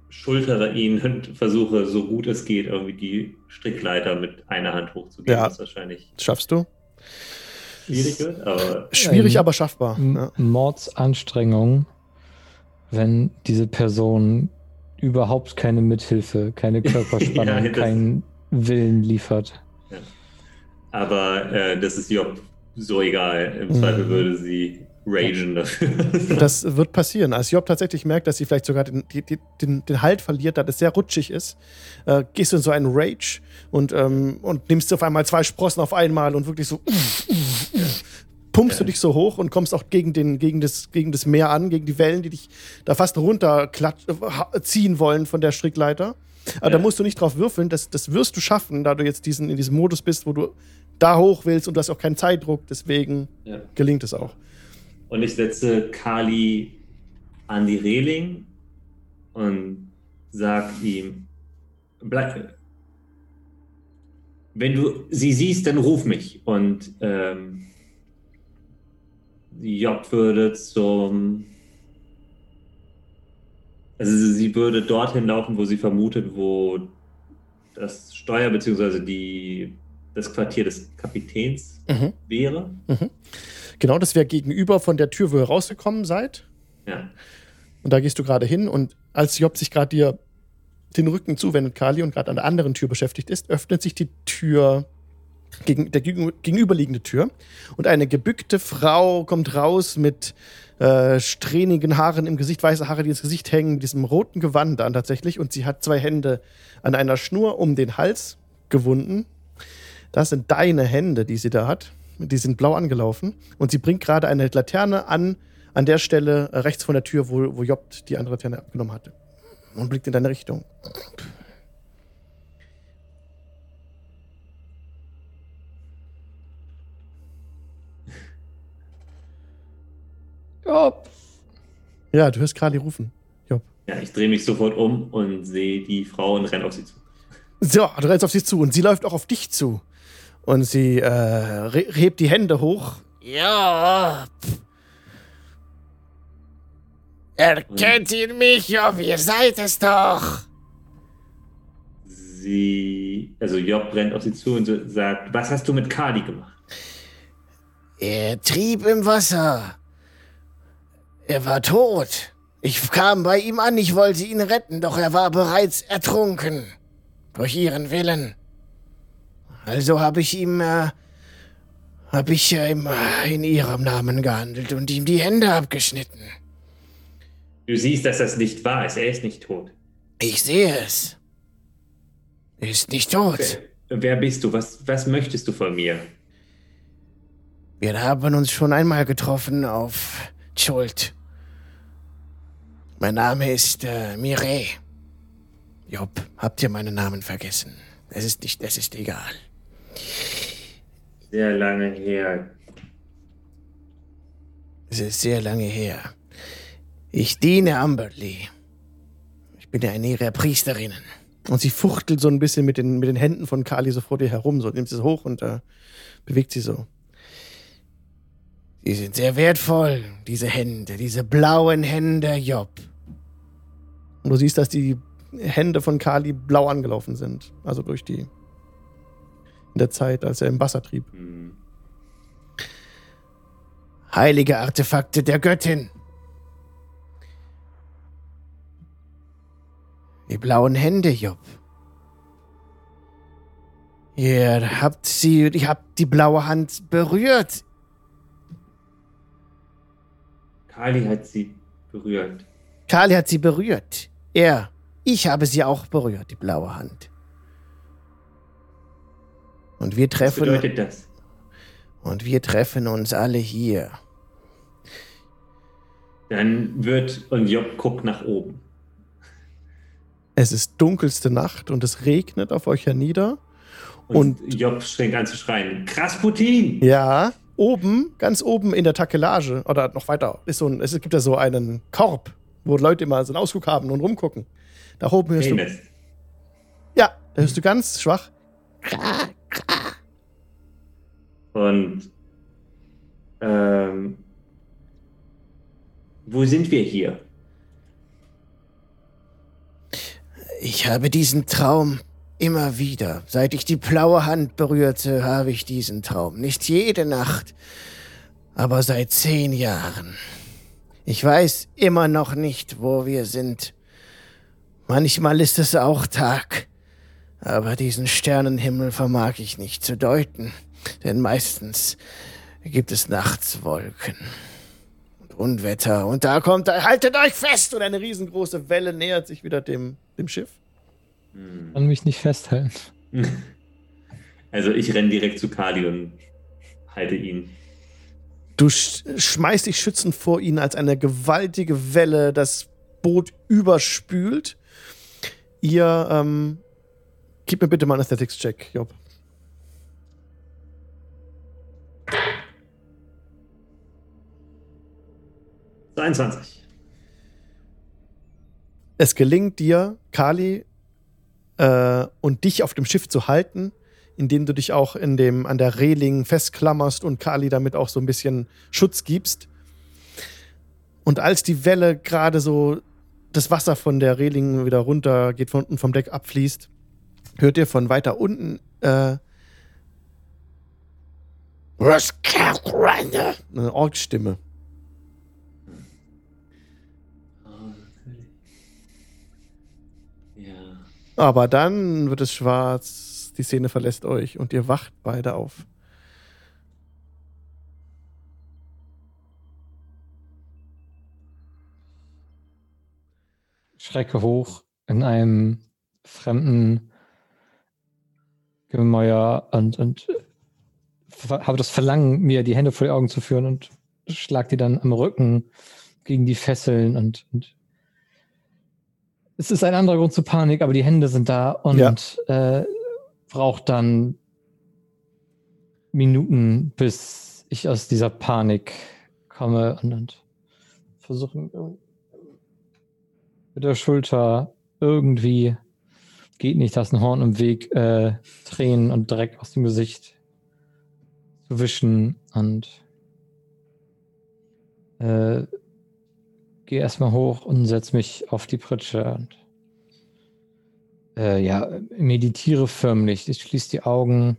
schultere ihn und versuche, so gut es geht, irgendwie die Strickleiter mit einer Hand hochzugehen, Ja. was wahrscheinlich Das schaffst du. schwierig wird. Aber Schwierig, aber schaffbar. Ja. Mordsanstrengung, wenn diese Person überhaupt keine Mithilfe, keine Körperspannung, Ja, das- keinen Willen liefert. Aber äh, das ist Job so egal. Im Mhm. Zweifel würde sie ragen dafür. Das wird passieren. Als Job tatsächlich merkt, dass sie vielleicht sogar den, den, den Halt verliert, da das sehr rutschig ist, äh, gehst du in so einen Rage und, ähm, und nimmst auf einmal zwei Sprossen auf einmal und wirklich so pumpst du Ja. dich so hoch und kommst auch gegen, den, gegen, das, gegen das Meer an, gegen die Wellen, die dich da fast runter ziehen wollen von der Strickleiter. Aber da Ja. musst du nicht drauf würfeln, das, das wirst du schaffen, da du jetzt diesen, in diesem Modus bist, wo du da hoch willst und du hast auch keinen Zeitdruck, deswegen ja. gelingt es auch. Und ich setze Kali an die Reling und sag ihm, bleib. Wenn du sie siehst, dann ruf mich. Und ähm, Job würde zum. Also sie würde dorthin laufen, wo sie vermutet, wo das Steuer bzw. die das Quartier des Kapitäns Mhm. wäre. Genau, das wäre gegenüber von der Tür, wo ihr rausgekommen seid. Ja. Und da gehst du gerade hin. Und als Job sich gerade dir den Rücken zuwendet, Kali, und gerade an der anderen Tür beschäftigt ist, öffnet sich die Tür, gegen, der gegen- gegenüberliegende Tür. Und eine gebückte Frau kommt raus mit äh, strähnigen Haaren im Gesicht, weiße Haare, die ins Gesicht hängen, mit diesem roten Gewand an tatsächlich. Und sie hat zwei Hände an einer Schnur um den Hals gewunden. Das sind deine Hände, die sie da hat. Die sind blau angelaufen. Und sie bringt gerade eine Laterne an, an der Stelle äh, rechts von der Tür, wo, wo Job die andere Laterne abgenommen hatte. Und blickt in deine Richtung. Ja, Ja, du hörst Kali rufen. Job. Ja, ich drehe mich sofort um und sehe die Frau und renne auf sie zu. So, du rennst auf sie zu und sie läuft auch auf dich zu. Und sie äh, re hebt die Hände hoch. Ja. Erkennt ihr mich, Job? Ihr seid es doch. Sie, also Job rennt auf sie zu und sagt, was hast du mit Kali gemacht? Er trieb im Wasser. Er war tot. Ich kam bei ihm an, ich wollte ihn retten, doch er war bereits ertrunken. Durch ihren Willen. Also habe ich ihm, äh, habe ich äh, im, äh, in ihrem Namen gehandelt und ihm die Hände abgeschnitten. Du siehst, dass das nicht wahr ist. Er ist nicht tot. Ich sehe es. Er ist nicht tot. Wer, wer bist du? Was, was möchtest du von mir? Wir haben uns schon einmal getroffen auf Schuld. Mein Name ist äh, Mireille. Job, habt ihr meinen Namen vergessen? Es ist nicht, es ist egal. Sehr lange her. Es ist sehr lange her. Ich diene Amberley. Ich bin eine ihrer Priesterinnen. Und sie fuchtelt so ein bisschen mit den, mit den Händen von Kali so vor dir herum. So nimmt sie es hoch und äh, bewegt sie so. Sie sind sehr wertvoll, diese Hände, diese blauen Hände, Job. Und du siehst, dass die Hände von Kali blau angelaufen sind. Also durch die. In der Zeit, als er im Wasser trieb. Hm. Heilige Artefakte der Göttin. Die blauen Hände, Job. Ihr habt sie, ihr habt die blaue Hand berührt. Kali hat sie berührt. Kali hat sie berührt. Er. Ich habe sie auch berührt, die blaue Hand. Und wir Was treffen, bedeutet das? und wir treffen uns alle hier. Dann wird, und Job guckt nach oben. Es ist dunkelste Nacht und es regnet auf euch hernieder. Und, Und- Job fängt an zu schreien. Krass Putin! Ja, oben, ganz oben in der Takelage oder noch weiter, ist so ein, es gibt ja so einen Korb, wo Leute immer so einen Ausguck haben und rumgucken. Da oben hörst du, Famous. ja, da hörst du ganz schwach. Und ähm, wo sind wir hier? Ich habe diesen Traum immer wieder. Seit ich die blaue Hand berührte, habe ich diesen Traum. Nicht jede Nacht, aber seit zehn Jahren. Ich weiß immer noch nicht, wo wir sind. Manchmal ist es auch Tag, aber diesen Sternenhimmel vermag ich nicht zu deuten, denn meistens gibt es nachts Wolken und Unwetter und da kommt er, haltet euch fest! Und eine riesengroße Welle nähert sich wieder dem, dem Schiff. Kann mich nicht festhalten. Also ich renne direkt zu Kali und halte ihn. Du sch schmeißt dich schützend vor ihnen, als eine gewaltige Welle das Boot überspült. Ihr, ähm, gib mir bitte mal einen Athletics-Check, Job. So 21. Es gelingt dir, Kali äh, und dich auf dem Schiff zu halten, indem du dich auch in dem, an der Reling festklammerst und Kali damit auch so ein bisschen Schutz gibst. Und als die Welle gerade so das Wasser von der Reling wieder runter geht, von unten vom Deck abfließt, hört ihr von weiter unten äh, eine Orgstimme. Aber dann wird es schwarz, die Szene verlässt euch und ihr wacht beide auf. Schrecke hoch in einem fremden Gemäuer und, und habe das Verlangen, mir die Hände vor die Augen zu führen und schlag die dann am Rücken gegen die Fesseln und, und es ist ein anderer Grund zur Panik, aber die Hände sind da und Ja. äh, braucht dann Minuten, bis ich aus dieser Panik komme und, und versuche mit der Schulter irgendwie geht nicht, da ist ein Horn im Weg, äh, Tränen und Dreck aus dem Gesicht zu wischen und äh, gehe erstmal hoch und setze mich auf die Pritsche und äh, ja, meditiere förmlich. Ich schließe die Augen,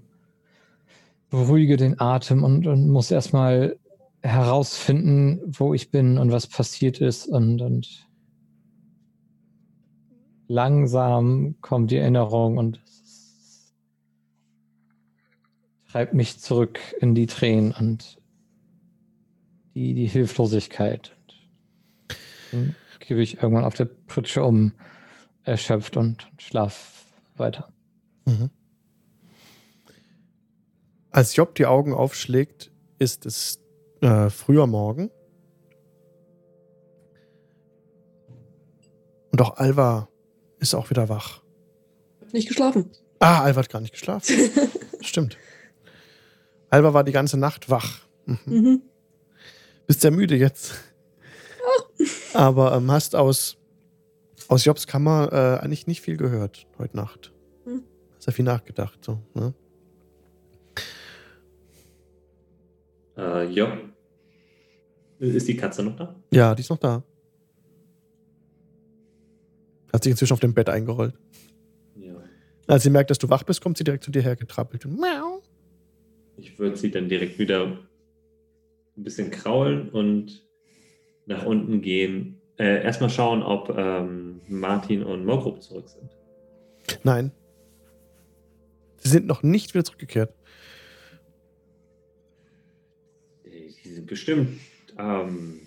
beruhige den Atem und, und muss erstmal herausfinden, wo ich bin und was passiert ist und, und langsam kommt die Erinnerung und treibt mich zurück in die Tränen und die, die Hilflosigkeit. Dann gebe ich irgendwann auf der Pritsche um, erschöpft und schlaf weiter. Mhm. Als Job die Augen aufschlägt, ist es äh, früher Morgen. Und auch Alva ist auch wieder wach. Nicht geschlafen. Ah, Alva hat gar nicht geschlafen. Stimmt. Alva war die ganze Nacht wach. Mhm. Mhm. Bist sehr müde jetzt. Aber ähm, hast aus, aus Jobs Kammer äh, eigentlich nicht viel gehört heute Nacht. Hm. Hast ja viel nachgedacht. So, ne? Äh, ja. Ist die Katze noch da? Ja, die ist noch da. Hat sich inzwischen auf dem Bett eingerollt. Ja. Als sie merkt, dass du wach bist, kommt sie direkt zu dir hergetrappelt. Und Miau. Ich würde sie dann direkt wieder ein bisschen kraulen und nach unten gehen. Äh, erstmal schauen, ob ähm, Martin und Mogrup zurück sind. Nein. Sie sind noch nicht wieder zurückgekehrt. Äh, Die sind bestimmt ähm,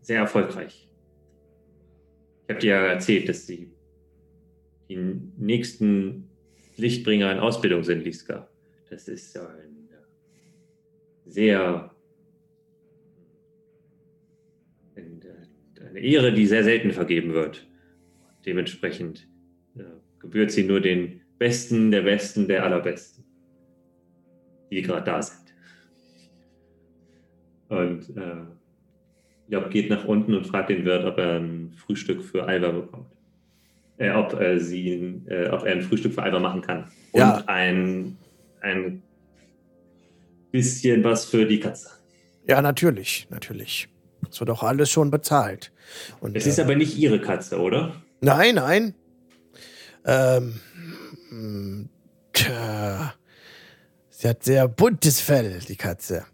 sehr erfolgreich. Ich habe dir ja erzählt, dass sie die nächsten Lichtbringer in Ausbildung sind, Liska. Das ist ein sehr eine Ehre, die sehr selten vergeben wird. Dementsprechend äh, gebührt sie nur den Besten der Besten der Allerbesten, die gerade da sind. Und äh, Job geht nach unten und fragt den Wirt, ob er ein Frühstück für Alva bekommt. Äh, ob, äh, sie, äh, ob er ein Frühstück für Alva machen kann. Und Ja. ein, ein bisschen was für die Katze. Ja, natürlich, natürlich. Das wird auch alles schon bezahlt. Und, Es ist äh, aber nicht ihre Katze, oder? Nein, nein. Ähm, hm, tja, sie hat sehr buntes Fell, die Katze.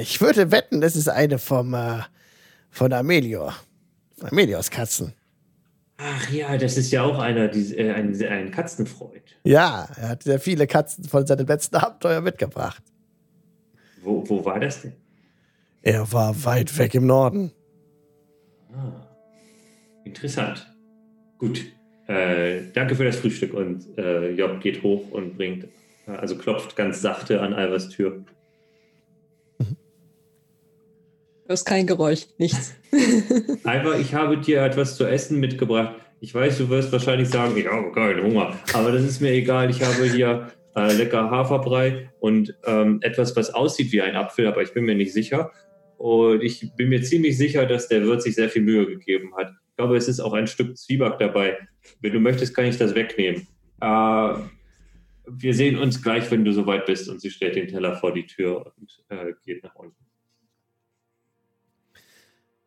Ich würde wetten, das ist eine vom, äh, von Amelio. Amelios Katzen. Ach ja, das ist ja auch einer, die, äh, ein, ein Katzenfreund. Ja, er hat sehr viele Katzen von seinem letzten Abenteuer mitgebracht. Wo, wo war das denn? Er war weit weg im Norden. Ah, interessant. Gut. Äh, danke für das Frühstück und äh, Job geht hoch und bringt, äh, also klopft ganz sachte an Alvas Tür. Du hast kein Geräusch, nichts. Alva, ich habe dir etwas zu essen mitgebracht. Ich weiß, du wirst wahrscheinlich sagen, ich habe keinen Hunger, aber das ist mir egal. Ich habe hier äh, lecker Haferbrei und ähm, etwas, was aussieht wie ein Apfel, aber ich bin mir nicht sicher. Und ich bin mir ziemlich sicher, dass der Wirt sich sehr viel Mühe gegeben hat. Ich glaube, es ist auch ein Stück Zwieback dabei. Wenn du möchtest, kann ich das wegnehmen. Äh, wir sehen uns gleich, wenn du soweit bist. Und sie stellt den Teller vor die Tür und äh, geht nach unten.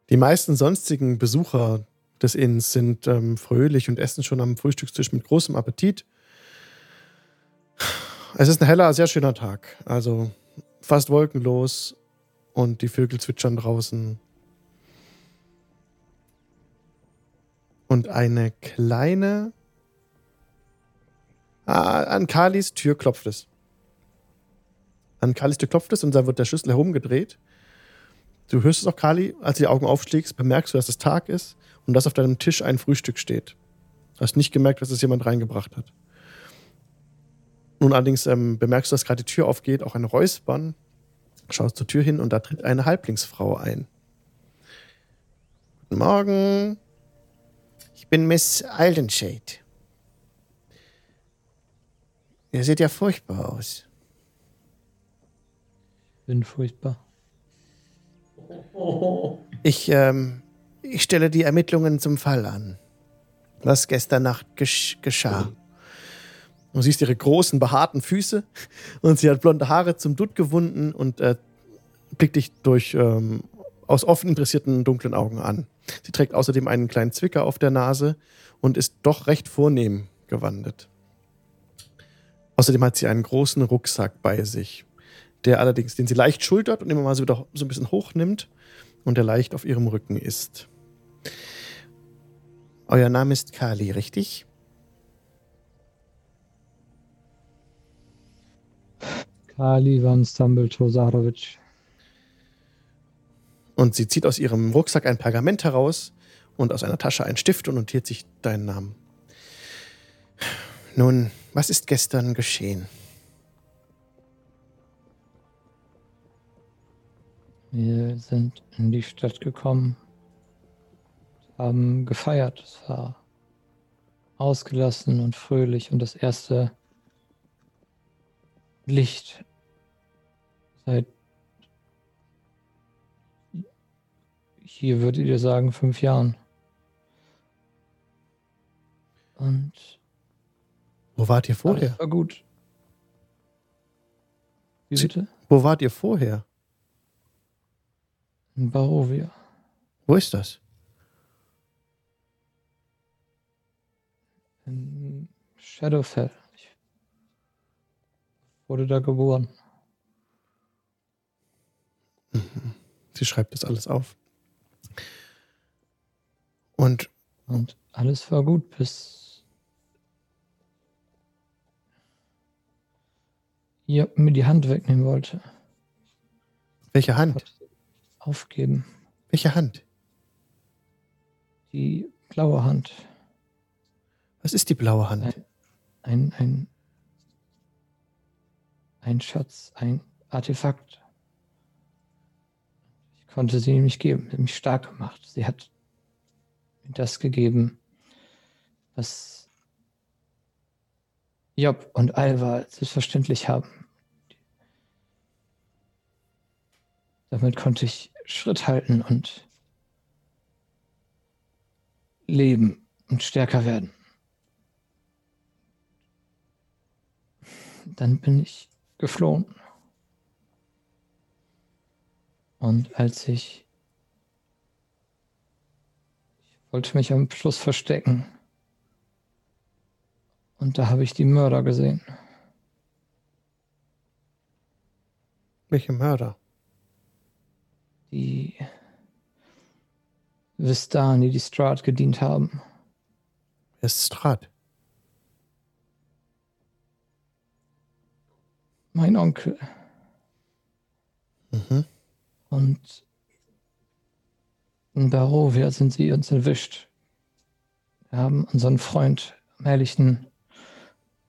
Die meisten sonstigen Besucher des Inns sind ähm, fröhlich und essen schon am Frühstückstisch mit großem Appetit. Es ist ein heller, sehr schöner Tag. Also fast wolkenlos und die Vögel zwitschern draußen. Und eine kleine. Ah, an Kalis Tür klopft es. An Kalis Tür klopft es und dann wird der Schlüssel herumgedreht. Du hörst es auch, Kali, als du die Augen aufschlägst, bemerkst du, dass es Tag ist und dass auf deinem Tisch ein Frühstück steht. Du hast nicht gemerkt, dass es jemand reingebracht hat. Nun allerdings ähm, bemerkst du, dass gerade die Tür aufgeht, auch ein Räuspern. Schaust zur Tür hin und da tritt eine Halblingsfrau ein. Guten Morgen. Ich bin Miss Aldenshade. Ihr seht ja furchtbar aus. Bin furchtbar. Ich, ähm, ich stelle die Ermittlungen zum Fall an. Was gestern Nacht gesch geschah. Du siehst ihre großen, behaarten Füße und sie hat blonde Haare zum Dutt gewunden und äh, blickt dich durch ähm, aus offen interessierten dunklen Augen an. Sie trägt außerdem einen kleinen Zwicker auf der Nase und ist doch recht vornehm gewandelt. Außerdem hat sie einen großen Rucksack bei sich. der allerdings, den sie leicht schultert und immer mal so wieder so ein bisschen hochnimmt und der leicht auf ihrem Rücken ist. Euer Name ist Kali, richtig? Kali van Stambul Tosarovic. Und sie zieht aus ihrem Rucksack ein Pergament heraus und aus einer Tasche einen Stift und notiert sich deinen Namen. Nun, was ist gestern geschehen? Wir sind in die Stadt gekommen, haben gefeiert. Es war ausgelassen und fröhlich und das erste Licht seit hier würdet ihr sagen fünf Jahren. Und Wo wart ihr vorher? war gut. Wie bitte? Wo wart ihr vorher? In Barovia. Wo ist das? In Shadowfell. Ich wurde da geboren. Sie schreibt das alles auf. Und Und alles war gut, bis ihr mir die Hand wegnehmen wollte. welche Hand? aufgeben. Welche Hand? Die blaue Hand. Was ist die blaue Hand? Nein. Ein, ein, ein Schatz, ein Artefakt. Konnte sie ihm nicht geben, sie hat mich stark gemacht. Sie hat mir das gegeben, was Job und Alva selbstverständlich haben. Damit konnte ich Schritt halten und leben und stärker werden. Dann bin ich geflohen. Und als ich ich wollte mich am Schluss verstecken. Und da habe ich die Mörder gesehen. Welche Mörder? Die Vistani, die Strahd gedient haben. Wer ist Strat? Mein Onkel. Mhm. Und in Barovia sind sie uns erwischt. Wir haben unseren Freund am helllichten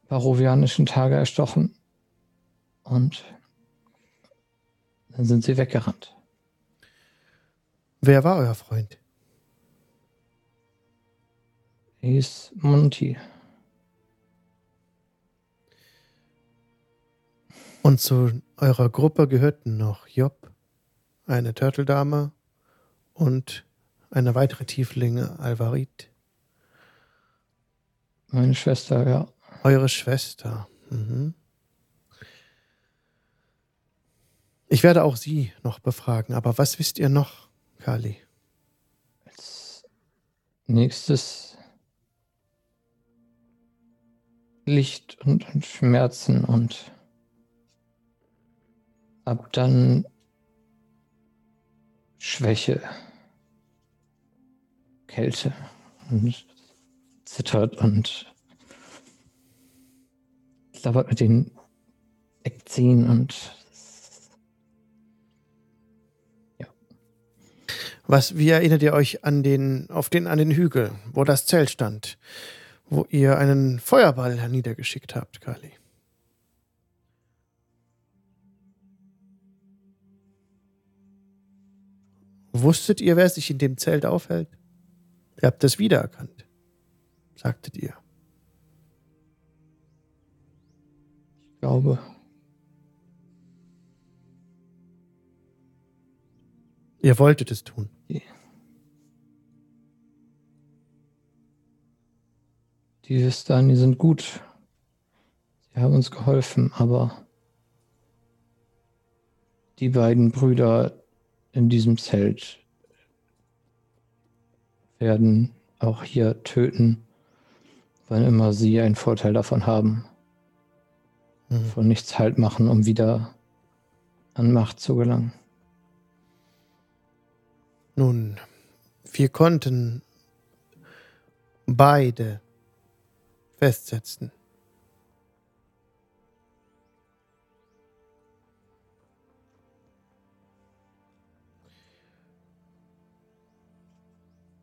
barovianischen Tage erstochen. Und dann sind sie weggerannt. Wer war euer Freund? Er hieß Monty. Und zu eurer Gruppe gehörten noch Job, eine Turteldame und eine weitere Tieflinge, Alvarit. Meine Schwester, ja. Eure Schwester. Mhm. Ich werde auch Sie noch befragen, aber was wisst ihr noch, Kali? Als nächstes Licht und, und Schmerzen und ab dann Schwäche, Kälte und zittert und klappert mit den Eckzehen und Was, wie erinnert ihr euch an den, auf den, an den Hügel, wo das Zelt stand, wo ihr einen Feuerball niedergeschickt habt, Kali? Wusstet ihr, wer sich in dem Zelt aufhält? Ihr habt es wiedererkannt, sagtet ihr. ich glaube, Ihr wolltet es tun. Die Vistani sind gut. Sie haben uns geholfen, aber die beiden Brüder in diesem Zelt werden auch hier töten, wann immer sie einen Vorteil davon haben. Mhm. Von nichts halt machen, um wieder an Macht zu gelangen. Nun, wir konnten beide festsetzen.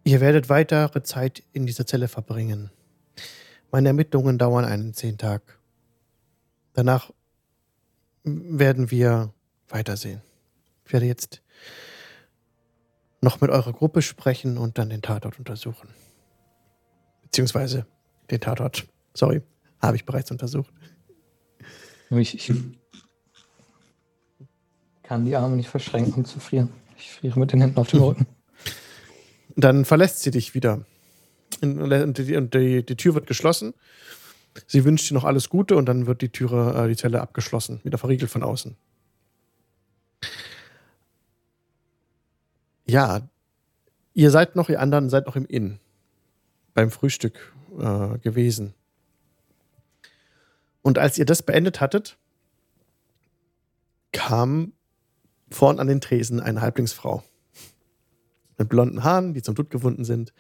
Ihr werdet weitere Zeit in dieser Zelle verbringen. Meine Ermittlungen dauern einen zehn Tag. Danach werden wir weitersehen. Ich werde jetzt noch mit eurer Gruppe sprechen und dann den Tatort untersuchen. Beziehungsweise den Tatort. Sorry, habe ich bereits untersucht. Ich, ich kann die Arme nicht verschränken, um zu frieren. Ich friere mit den Händen auf dem Rücken. Dann verlässt sie dich wieder. Und die, und die, die Tür wird geschlossen. Sie wünscht dir noch alles Gute und dann wird die Türe, äh, die Zelle abgeschlossen, wieder verriegelt von außen. Ja, ihr seid noch, ihr anderen seid noch im Inn beim Frühstück äh, gewesen. Und als ihr das beendet hattet, kam vorn an den Tresen eine Halblingsfrau mit blonden Haaren, die zum Tod gewunden sind.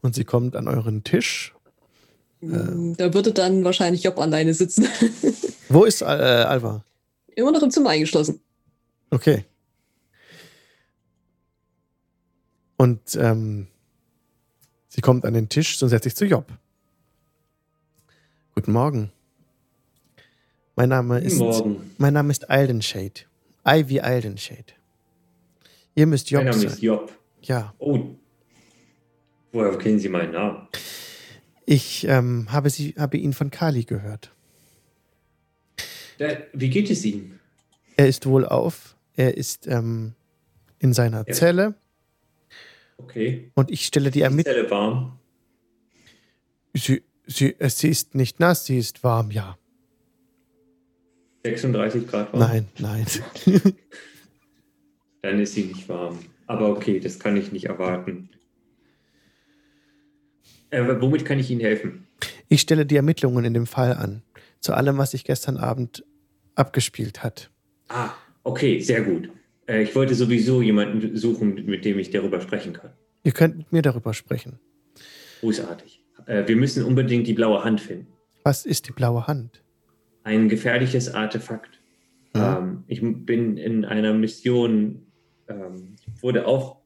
Und sie kommt an euren Tisch. Mm, Da würde dann wahrscheinlich Job alleine sitzen. Wo ist äh, Alva? Immer noch im Zimmer eingeschlossen. Okay. Und ähm, sie kommt an den Tisch und setzt sich zu Job. Guten Morgen. Mein Name ist, Morgen. mein Name ist Aldenshade. Ivy Aldenshade. Ihr müsst Job Mein Name sein. ist Job. Ja, Oh. Woher kennen Sie meinen Namen? ich ähm, habe, sie, habe ihn von Kali gehört. Der, wie geht es Ihnen? Er ist wohlauf. Er ist ähm, in seiner Ja. Zelle Okay. und ich stelle die Die Ermittlungen. Zelle warm. Sie, sie, äh, sie ist nicht nass, sie ist warm, ja. 36 Grad warm. Nein, nein. Dann ist sie nicht warm. Aber okay, das kann ich nicht erwarten. Äh, womit kann ich Ihnen helfen? Ich stelle die Ermittlungen in dem Fall an. Zu allem, was sich gestern Abend abgespielt hat. Ah, okay, sehr gut. Äh, ich wollte sowieso jemanden suchen, mit dem ich darüber sprechen kann. Ihr könnt mit mir darüber sprechen. Großartig. Äh, wir müssen unbedingt die blaue Hand finden. Was ist die blaue Hand? Ein gefährliches Artefakt. Ja. Ähm, ich bin in einer Mission, ähm, wurde auch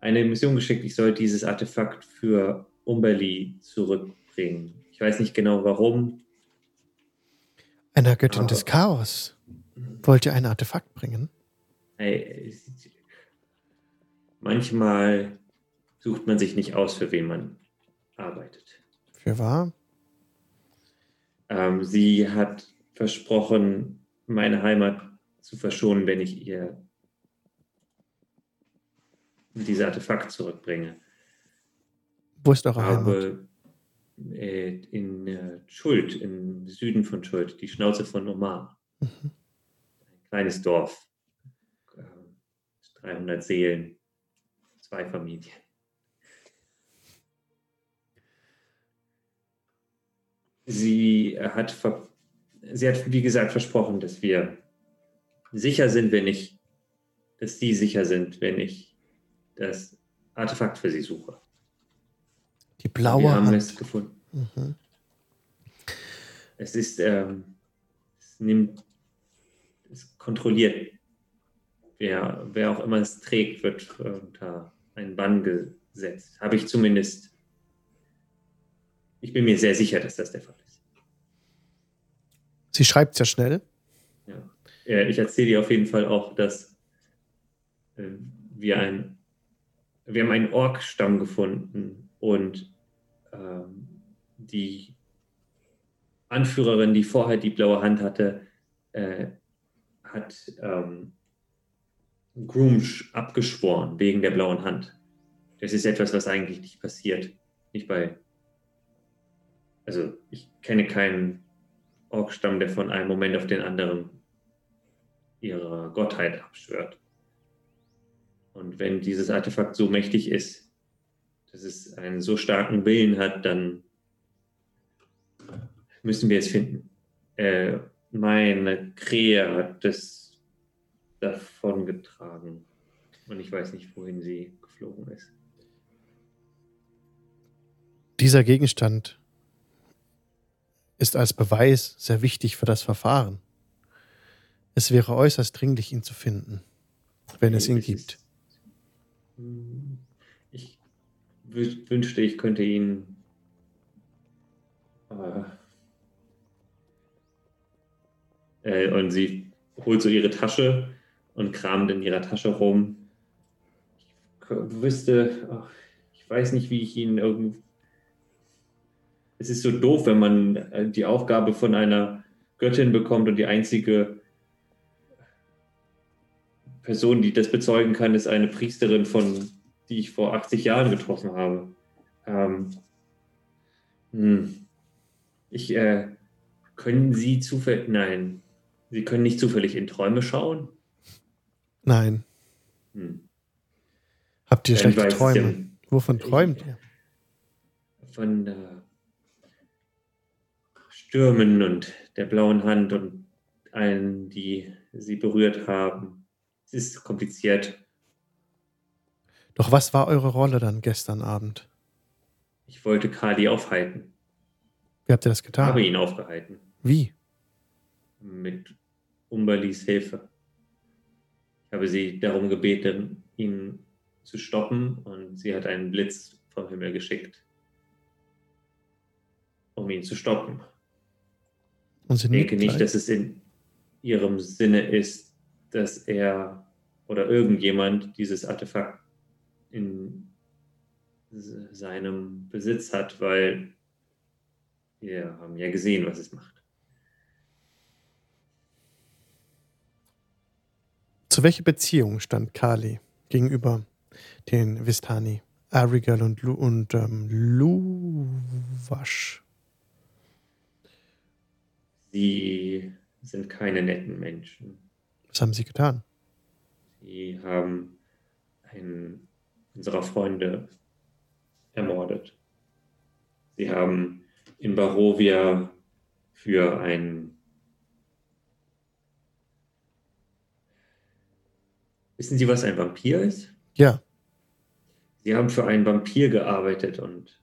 eine Mission geschickt, ich soll dieses Artefakt für Umberli zurückbringen. Ich weiß nicht genau warum. Einer Göttin des Chaos. Wollt ihr ein Artefakt bringen? Hey, manchmal sucht man sich nicht aus, für wen man arbeitet. Für wahr? Ähm, sie hat versprochen, meine Heimat zu verschonen, wenn ich ihr dieses Artefakt zurückbringe. Wo ist eure Heimat? äh, in äh, Schuld, im Süden von Schuld, die Schnauze von Omar. Mhm. Ein kleines Dorf. Äh, 300 Seelen, zwei Familien. Sie äh, hat, sie hat, wie gesagt, versprochen, dass wir sicher sind, wenn ich, dass sie sicher sind, wenn ich das Artefakt für sie suche. Die blaue wir haben Hand. es gefunden. Mhm. Es ist, ähm, es nimmt, es kontrolliert. Wer, wer auch immer es trägt, wird äh, unter einen Bann gesetzt. Habe ich zumindest. Ich bin mir sehr sicher, dass das der Fall ist. Sie schreibt sehr schnell. Ja. Ich erzähle dir auf jeden Fall auch, dass äh, wir ein, wir haben einen Ork-Stamm gefunden und ähm, die Anführerin, die vorher die blaue Hand hatte, äh, hat ähm, Groomsch abgeschworen wegen der blauen Hand. Das ist etwas, was eigentlich nicht passiert. Nicht bei. Also, ich kenne keinen Ork-Stamm, der von einem Moment auf den anderen ihrer Gottheit abschwört. Und wenn dieses Artefakt so mächtig ist, dass es einen so starken Willen hat, dann müssen wir es finden. Äh, meine Krähe hat das davongetragen. Und ich weiß nicht, wohin sie geflogen ist. Dieser Gegenstand ist als Beweis sehr wichtig für das Verfahren. Es wäre äußerst dringlich, ihn zu finden, wenn es ihn gibt. Hm, Ich wü- wünschte, ich könnte ihn. Äh, äh, und sie holt so ihre Tasche und kramt in ihrer Tasche rum. Ich wüsste, ach, ich weiß nicht, wie ich ihn irgend. Es ist so doof, wenn man äh, die Aufgabe von einer Göttin bekommt und die einzige Person, die das bezeugen kann, ist eine Priesterin von, die ich vor 80 Jahren getroffen habe. Ähm, hm. Ich, äh, können Sie zufällig, nein, Sie können nicht zufällig in Träume schauen? Nein. Hm. Habt ihr schlechte Träume? der- Wovon träumt ihr? Von äh, Stürmen und der blauen Hand und allen, die Sie berührt haben. Es ist kompliziert. Doch was war eure Rolle dann gestern Abend? Ich wollte Kali aufhalten. Wie habt ihr das getan? Habe ihn aufgehalten. Wie? mit Umberlis Hilfe. Ich habe sie darum gebeten, ihn zu stoppen und sie hat einen Blitz vom Himmel geschickt, um ihn zu stoppen. Und sie Ich denke nicht, dass es in ihrem Sinne ist, dass er oder irgendjemand dieses Artefakt in seinem Besitz hat, weil wir haben ja gesehen, was es macht. Zu welcher Beziehung stand Kali gegenüber den Vistani, Arigal und, Lu und ähm, Luwasch? Sie sind keine netten Menschen. Was haben sie getan? Sie haben einen unserer Freunde ermordet. Sie haben in Barovia für ein. Wissen Sie, was ein Vampir ist? Ja, Sie haben für einen Vampir gearbeitet und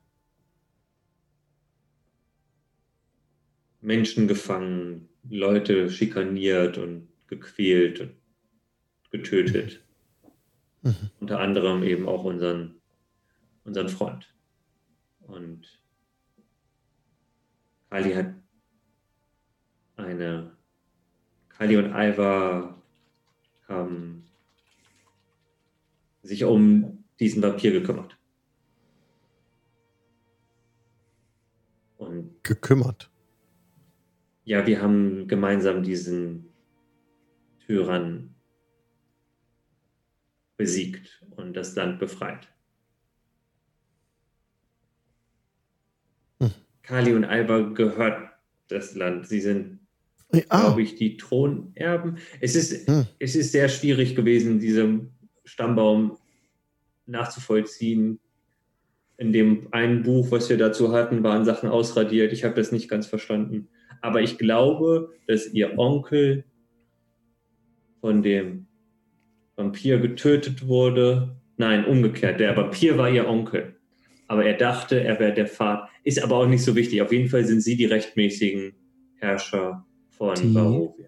Menschen gefangen, Leute schikaniert und gequält und getötet. Mhm. Unter anderem eben auch unseren, unseren Freund. Und Kali hat eine, Kali und Alva haben sich um diesen Vampir gekümmert. Und gekümmert. ja, wir haben gemeinsam diesen Tyrann besiegt und das Land befreit. Hm. Kali und Alba gehört das Land. Sie sind, Ah, glaube ich, die Thronerben. Es ist, Hm. es ist sehr schwierig gewesen, diesem Stammbaum nachzuvollziehen. In dem einen Buch, was wir dazu hatten, waren Sachen ausradiert. Ich habe das nicht ganz verstanden. Aber ich glaube, dass ihr Onkel von dem Vampir getötet wurde. Nein, umgekehrt. Der Vampir war ihr Onkel. Aber er dachte, er wäre der Vater. Ist aber auch nicht so wichtig. Auf jeden Fall sind sie die rechtmäßigen Herrscher von Die- Barovia.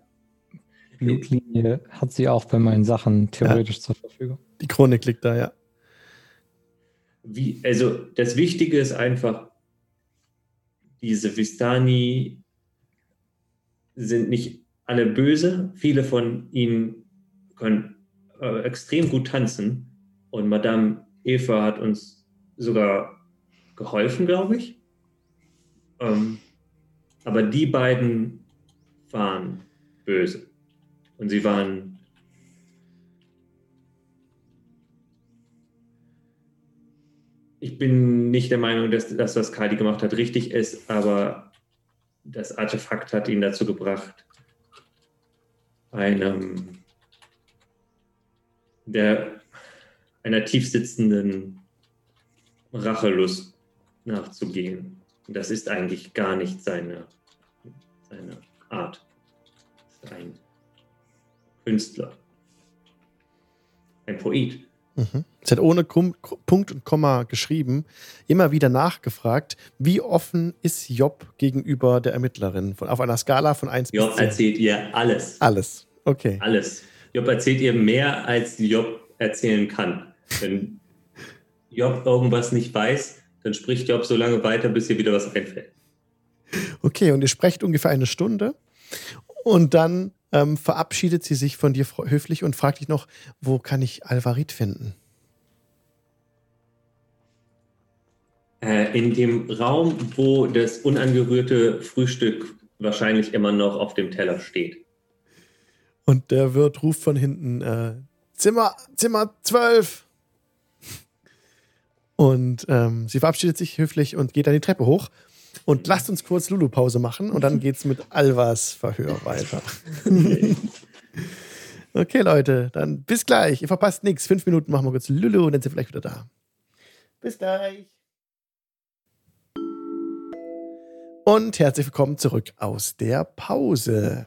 Blutlinie hat sie auch bei meinen Sachen theoretisch zur Verfügung. die Chronik liegt da, ja. Wie, also das Wichtige ist einfach, diese Vistani sind nicht alle böse. Viele von ihnen können äh, extrem gut tanzen. Und Madame Eva hat uns sogar geholfen, glaube ich. Ähm, aber die beiden waren böse. Und sie waren ich bin nicht der Meinung, dass das, was Kali gemacht hat, richtig ist, aber das Artefakt hat ihn dazu gebracht, einem der einer tiefsitzenden Rachelust nachzugehen. Das ist eigentlich gar nicht seine, seine Art. Ist ein Künstler. ein Poet. Mhm. Es hat ohne Punkt und Komma geschrieben, immer wieder nachgefragt, wie offen ist Job gegenüber der Ermittlerin von, auf einer Skala von 1 Job bis 10? erzählt ihr alles. Alles. Okay. Alles. Job erzählt ihr mehr, als Job erzählen kann. Wenn Job irgendwas nicht weiß, dann spricht Job so lange weiter, bis ihr wieder was einfällt. Okay, und ihr sprecht ungefähr eine Stunde und dann ähm, verabschiedet sie sich von dir höflich und fragt dich noch, wo kann ich Alvarit finden? Äh, in dem Raum, wo das unangerührte Frühstück wahrscheinlich immer noch auf dem Teller steht. Und der Wirt ruft von hinten, äh, Zimmer, Zimmer 12. Und ähm, sie verabschiedet sich höflich und geht dann die Treppe hoch. Und lasst uns kurz Lulu-Pause machen und dann geht's mit Alvas Verhör weiter. okay, Leute, dann bis gleich. Ihr verpasst nichts. Fünf Minuten machen wir kurz Lulu und dann sind wir gleich wieder da. Bis gleich. Und herzlich willkommen zurück aus der Pause.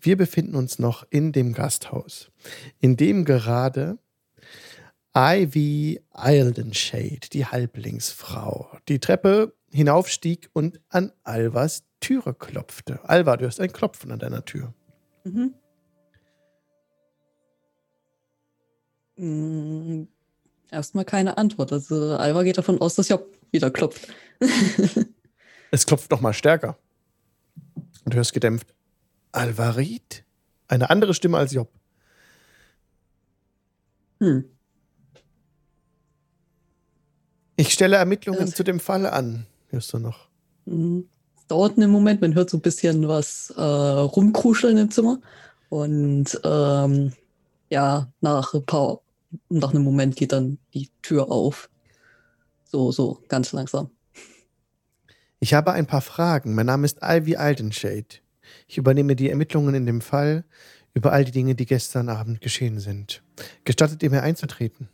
Wir befinden uns noch in dem Gasthaus, in dem gerade Ivy Ildenshade, die Halblingsfrau, die Treppe hinaufstieg und an Alvas Türe klopfte. Alva, du hörst ein Klopfen an deiner Tür. Mhm. Mm, Erstmal keine Antwort. Also Alva geht davon aus, dass Job wieder klopft. Es klopft noch mal stärker. Und du hörst gedämpft. Alvarit? Eine andere Stimme als Job. hm. Ich stelle Ermittlungen Das- zu dem Fall an. Hörst du noch? Mhm. Es dauert einen Moment, man hört so ein bisschen was äh, rumkruscheln im Zimmer. Und ähm, ja, nach ein paar, nach einem Moment geht dann die Tür auf. So, so, ganz langsam. Ich habe ein paar Fragen. Mein Name ist Ivy Aldenshade. Ich übernehme die Ermittlungen in dem Fall über all die Dinge, die gestern Abend geschehen sind. Gestattet ihr mir einzutreten?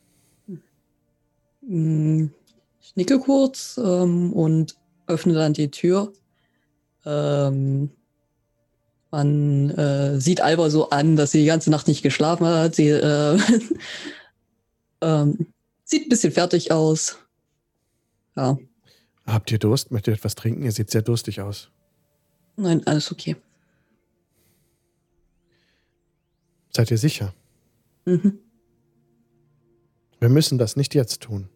Mm, Ich nicke kurz ähm, und öffne dann die Tür. Ähm, man äh, sieht Alba so an, dass sie die ganze Nacht nicht geschlafen hat. Sie äh, ähm, sieht ein bisschen fertig aus. Ja, Habt ihr Durst? Möchtet ihr etwas trinken? Ihr seht sehr durstig aus. nein, alles okay. Seid ihr sicher? Mhm. Wir müssen das nicht jetzt tun.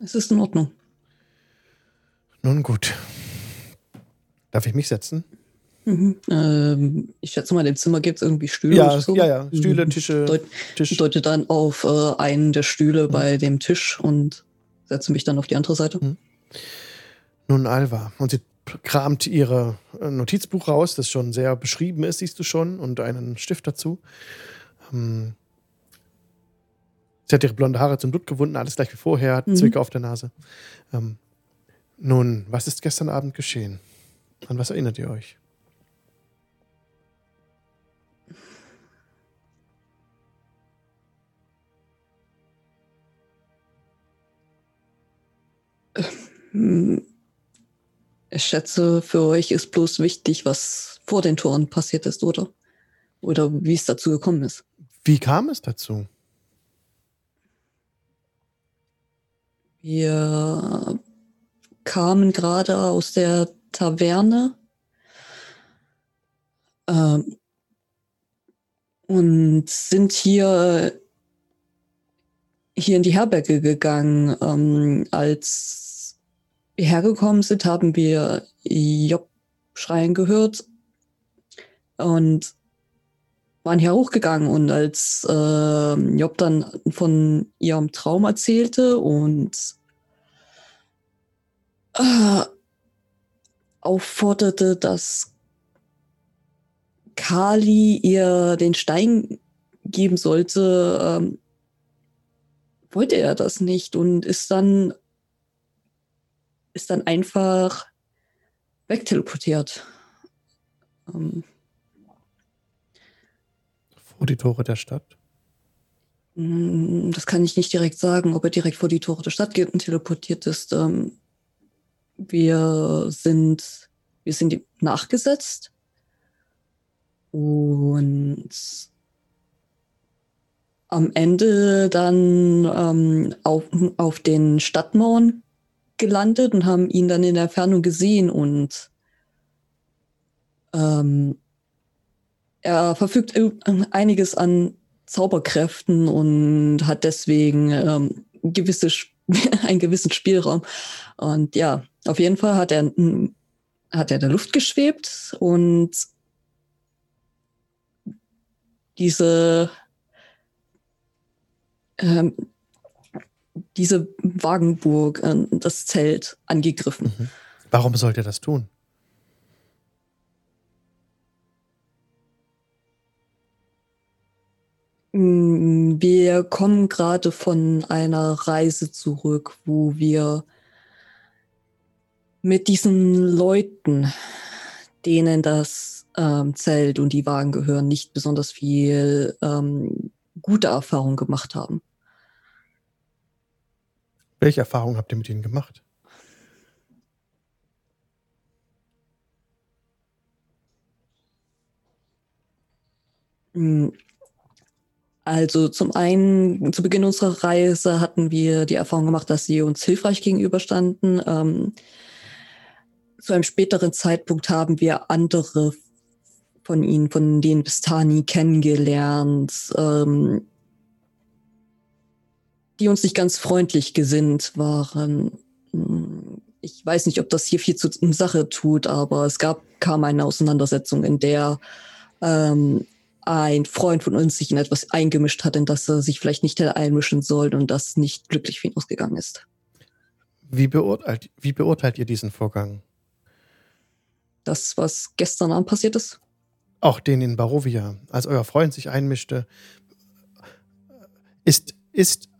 Es ist in Ordnung. Nun gut. Darf ich mich setzen? Mhm. Ähm, ich schätze mal, im Zimmer gibt es irgendwie Stühle. Ja, so. ja, ja. Stühle, Mhm. Tische, Deut Tisch. Ich deute dann auf äh, einen der Stühle Mhm. bei dem Tisch und setze mich dann auf die andere Seite. Mhm. Nun, Alva. Und sie kramt ihr äh, Notizbuch raus, das schon sehr beschrieben ist, siehst du schon, und einen Stift dazu. Ähm, sie hat ihre blonde Haare zum Blut gewunden, alles gleich wie vorher, hat Mhm. Zwicke auf der Nase. Ähm, nun, was ist gestern Abend geschehen? An was erinnert ihr euch? Ich schätze, für euch ist bloß wichtig, was vor den Toren passiert ist, oder? Oder wie es dazu gekommen ist. Wie kam es dazu? Wir kamen gerade aus der Taverne ähm, und sind hier, hier in die Herberge gegangen. Ähm, als wir hergekommen sind, haben wir Job schreien gehört und waren hier hochgegangen. Und als ähm, Job dann von ihrem Traum erzählte und äh, aufforderte, dass Kali ihr den Stein geben sollte, ähm, wollte er das nicht und ist dann ist dann einfach wegteleportiert. Ähm, Vor die Tore der Stadt? Mm, Das kann ich nicht direkt sagen, ob er direkt vor die Tore der Stadt geht und teleportiert ist. Ähm, wir sind, wir sind ihm nachgesetzt und am Ende dann ähm, auf, auf den Stadtmauern gelandet und haben ihn dann in der Fernung gesehen und ähm, er verfügt einiges an Zauberkräften und hat deswegen ähm, gewisse, einen gewissen Spielraum. Und ja, auf jeden Fall hat er, hat er in der Luft geschwebt und diese ähm, diese Wagenburg, äh, das Zelt angegriffen. Mhm. Warum sollte er das tun? Mm, wir kommen gerade von einer Reise zurück, wo wir mit diesen Leuten, denen das ähm, Zelt und die Wagen gehören, nicht besonders viel ähm, gute Erfahrungen gemacht haben. Welche Erfahrungen habt ihr mit ihnen gemacht? Mm, also zum einen, zu Beginn unserer Reise hatten wir die Erfahrung gemacht, dass sie uns hilfreich gegenüberstanden. Ähm, zu einem späteren Zeitpunkt haben wir andere von ihnen, von den Bistani kennengelernt, ähm, die uns nicht ganz freundlich gesinnt waren. Ich weiß nicht, ob das hier viel zur Sache tut, aber es gab kam eine Auseinandersetzung, in der ähm, ein Freund von uns sich in etwas eingemischt hat, in das er sich vielleicht nicht hätte einmischen sollen und das nicht glücklich für ihn ausgegangen ist. Wie beurteilt, wie beurteilt ihr diesen Vorgang? Das, was gestern Abend passiert ist? Auch den in Barovia, als euer Freund sich einmischte. Ist, ist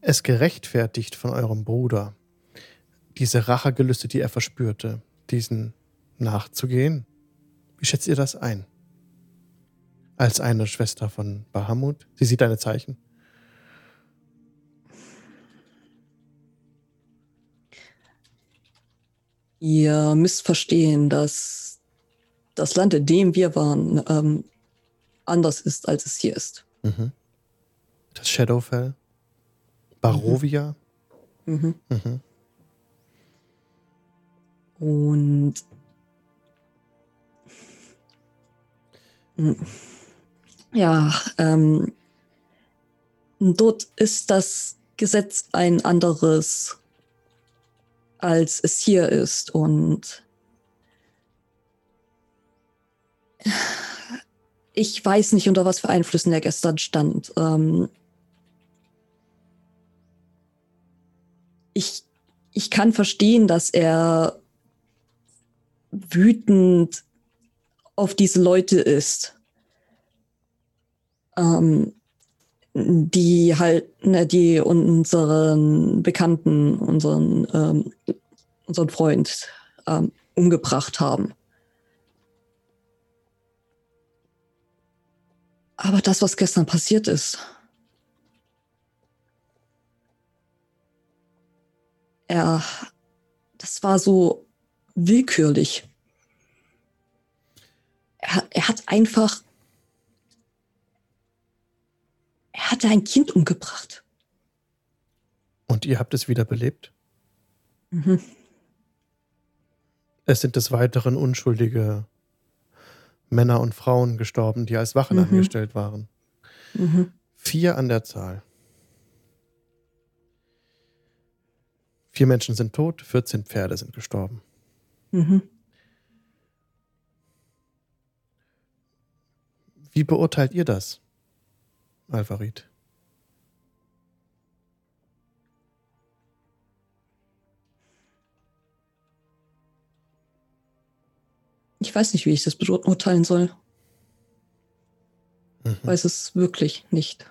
es gerechtfertigt von eurem Bruder, diese Rachegelüste, die er verspürte, diesen nachzugehen? Wie schätzt ihr das ein? Als eine Schwester von Bahamut? Sie sieht deine Zeichen. Ihr müsst verstehen, dass das Land, in dem wir waren, ähm, anders ist, als es hier ist. Mhm. Das Shadowfell? Barovia. Mhm. Mhm. Und ja, ähm, dort ist das Gesetz ein anderes, als es hier ist. Und ich weiß nicht, unter was für Einflüssen er gestern stand. Ähm, ich, ich kann verstehen, dass er wütend auf diese Leute ist, ähm, die halt, ne, die unseren Bekannten, unseren, ähm, unseren Freund ähm, umgebracht haben. Aber das, was gestern passiert ist, er, das war so willkürlich. Er, er hat einfach, er hatte ein Kind umgebracht. Und ihr habt es wiederbelebt? Mhm. Es sind des Weiteren unschuldige Männer und Frauen gestorben, die als Wachen mhm. angestellt waren. Mhm. Vier an der Zahl. Vier Menschen sind tot, 14 Pferde sind gestorben. Mhm. Wie beurteilt ihr das, Alvarit? Ich weiß nicht, wie ich das beurteilen soll. Mhm. Weiß es wirklich nicht.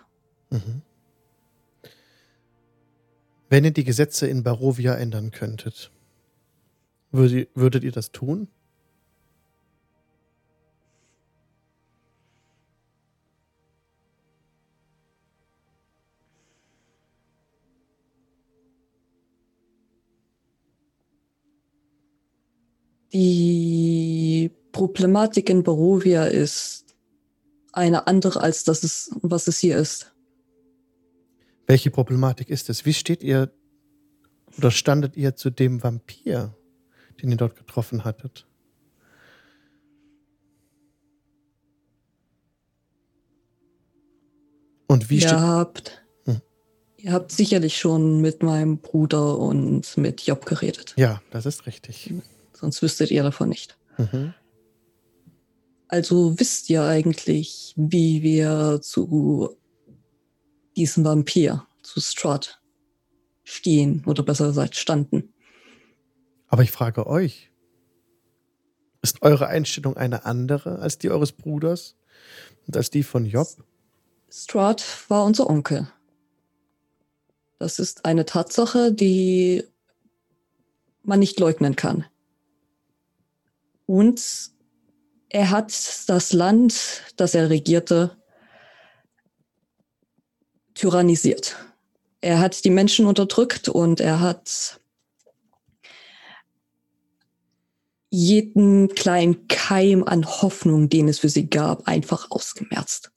Mhm. Wenn ihr die Gesetze in Barovia ändern könntet, würdet ihr das tun? Die Problematik in Barovia ist eine andere als das, ist, was es hier ist. Welche Problematik ist es? Wie steht ihr oder standet ihr zu dem Vampir, den ihr dort getroffen hattet? Und wie ihr habt, Hm. ihr habt sicherlich schon mit meinem Bruder und mit Job geredet. Ja, das ist richtig. Sonst wüsstet ihr davon nicht. Mhm. Also wisst ihr eigentlich, wie wir zu diesem Vampir, zu Strahd, stehen oder besser gesagt standen. Aber ich frage euch, ist eure Einstellung eine andere als die eures Bruders und als die von Job? Strahd war unser Onkel. Das ist eine Tatsache, die man nicht leugnen kann. Und er hat das Land, das er regierte, tyrannisiert. Er hat die Menschen unterdrückt und er hat jeden kleinen Keim an Hoffnung, den es für sie gab, einfach ausgemerzt.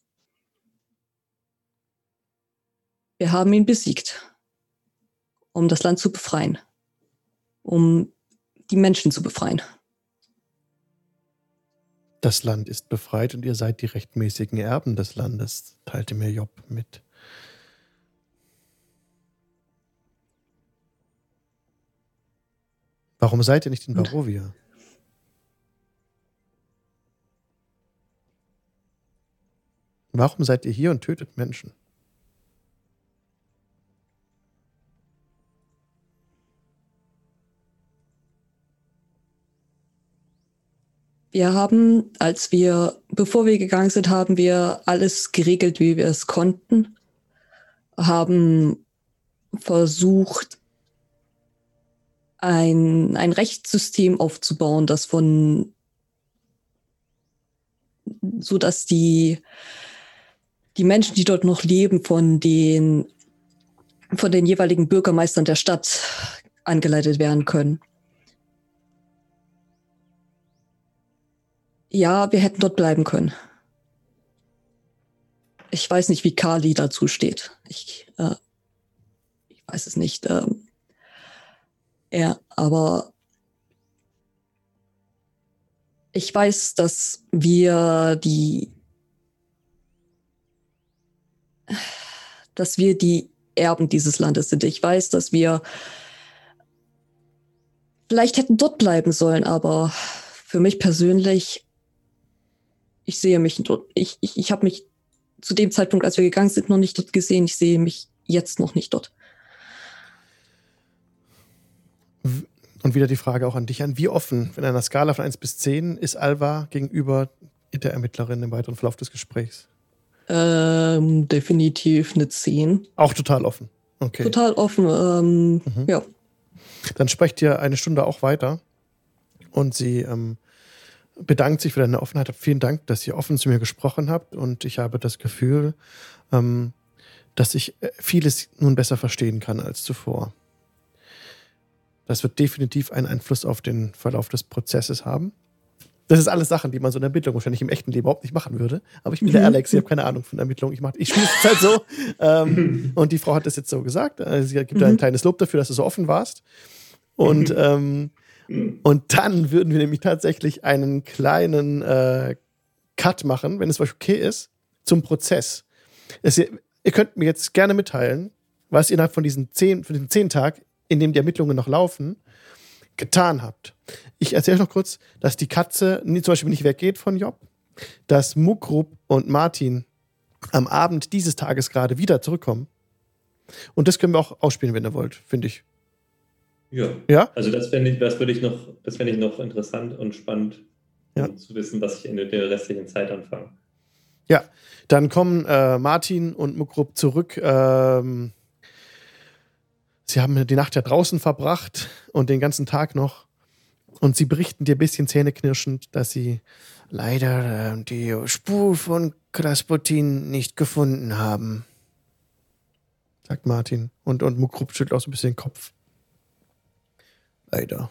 Wir haben ihn besiegt, um das Land zu befreien, um die Menschen zu befreien. Das Land ist befreit und ihr seid die rechtmäßigen Erben des Landes, teilte mir Job mit. Warum seid ihr nicht in Barovia? Warum seid ihr hier und tötet Menschen? Wir haben, als wir, bevor wir gegangen sind, haben wir alles geregelt, wie wir es konnten. Haben versucht, ein, ein Rechtssystem aufzubauen, das von, so dass die, die Menschen, die dort noch leben, von den, von den jeweiligen Bürgermeistern der Stadt angeleitet werden können. Ja, wir hätten dort bleiben können. Ich weiß nicht, wie Kali dazu steht. Ich, äh, ich weiß es nicht. Ähm, ja, aber ich weiß, dass wir die, dass wir die Erben dieses Landes sind. Ich weiß, dass wir vielleicht hätten dort bleiben sollen, aber für mich persönlich ich sehe mich dort, ich, ich, ich habe mich zu dem Zeitpunkt, als wir gegangen sind, noch nicht dort gesehen. Ich sehe mich jetzt noch nicht dort. Und wieder die Frage auch an dich an. Wie offen, in einer Skala von 1 bis 10, ist Alva gegenüber der Ermittlerin im weiteren Verlauf des Gesprächs? Ähm, definitiv eine 10. Auch total offen. Okay. Total offen, ähm, mhm. ja. Dann sprecht ihr eine Stunde auch weiter und sie ähm, bedankt sich für deine Offenheit. Vielen Dank, dass ihr offen zu mir gesprochen habt und ich habe das Gefühl, ähm, dass ich äh, vieles nun besser verstehen kann als zuvor. Das wird definitiv einen Einfluss auf den Verlauf des Prozesses haben. Das ist alles Sachen, die man so in der Ermittlung wahrscheinlich im echten Leben überhaupt nicht machen würde. Aber ich bin der Alex, ich habe keine Ahnung von Ermittlung. Ich, ich spiele es halt so. ähm, und die Frau hat das jetzt so gesagt. Also sie gibt mhm. ein kleines Lob dafür, dass du so offen warst. Und ähm, und dann würden wir nämlich tatsächlich einen kleinen äh, Cut machen, wenn es euch okay ist, zum Prozess. Es, ihr, ihr, könnt mir jetzt gerne mitteilen, was ihr innerhalb von diesen zehn, von diesen zehn Tagen, in dem die Ermittlungen noch laufen, getan habt. Ich erzähle euch noch kurz, dass die Katze zum Beispiel nicht weggeht von Job, dass Mukrub und Martin am Abend dieses Tages gerade wieder zurückkommen. Und das können wir auch ausspielen, wenn ihr wollt, finde ich. Ja. ja? Also das fände ich, das würde ich noch, das fände ich noch interessant und spannend, ja. um zu wissen, was ich in der restlichen Zeit anfange. Ja, dann kommen äh, Martin und Mukrup zurück. Ähm, sie haben die Nacht ja draußen verbracht und den ganzen Tag noch. Und sie berichten dir ein bisschen zähneknirschend, dass sie leider äh, die Spur von Krasputin nicht gefunden haben. Sagt Martin. Und, und Mukrup schüttelt auch so ein bisschen den Kopf. Leider.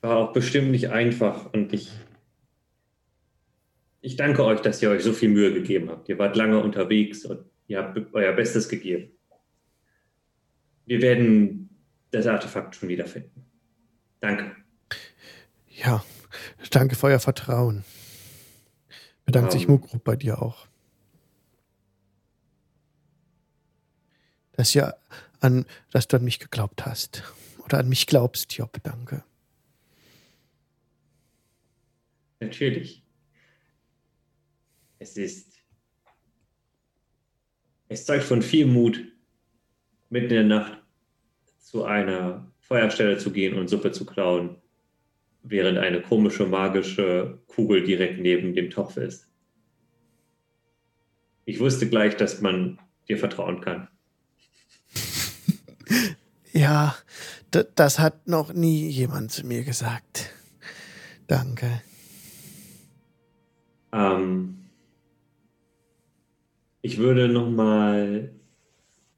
War auch bestimmt nicht einfach und ich, ich danke euch, dass ihr euch so viel Mühe gegeben habt. Ihr wart lange unterwegs und ihr habt euer Bestes gegeben. Wir werden das Artefakt schon wiederfinden. Danke. Ja, danke für euer Vertrauen. Bedankt sich Ähm. Mugrub bei dir auch. Dass, ja an, dass du an mich geglaubt hast. Oder an mich glaubst, Job, danke. Natürlich. Es ist. Es zeugt von viel Mut, mitten in der Nacht zu einer Feuerstelle zu gehen und Suppe zu klauen, während eine komische magische Kugel direkt neben dem Topf ist. Ich wusste gleich, dass man dir vertrauen kann. Ja, das hat noch nie jemand zu mir gesagt. Danke. Ähm, ich würde noch mal,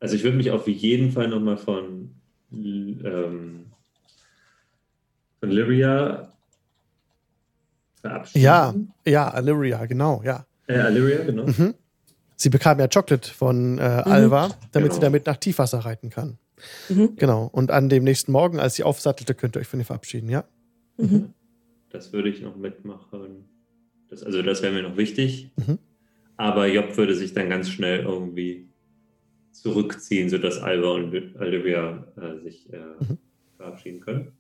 also ich würde mich auf jeden Fall noch mal von ähm, von Lyria verabschieden. Ja, ja, Illyria, genau, ja. Äh, Illyria, genau. Mhm. Sie bekam ja Chocolate von äh, Alva, damit sie Genau. damit nach Tiefwasser reiten kann. Mhm. Genau. Und an dem nächsten Morgen, als sie aufsattelte, könnt ihr euch von ihr verabschieden, ja? Mhm. Das würde ich noch mitmachen. Das, also das wäre mir noch wichtig. Mhm. Aber Job würde sich dann ganz schnell irgendwie zurückziehen, sodass Alba und Olivia äh, sich äh, Mhm. verabschieden können.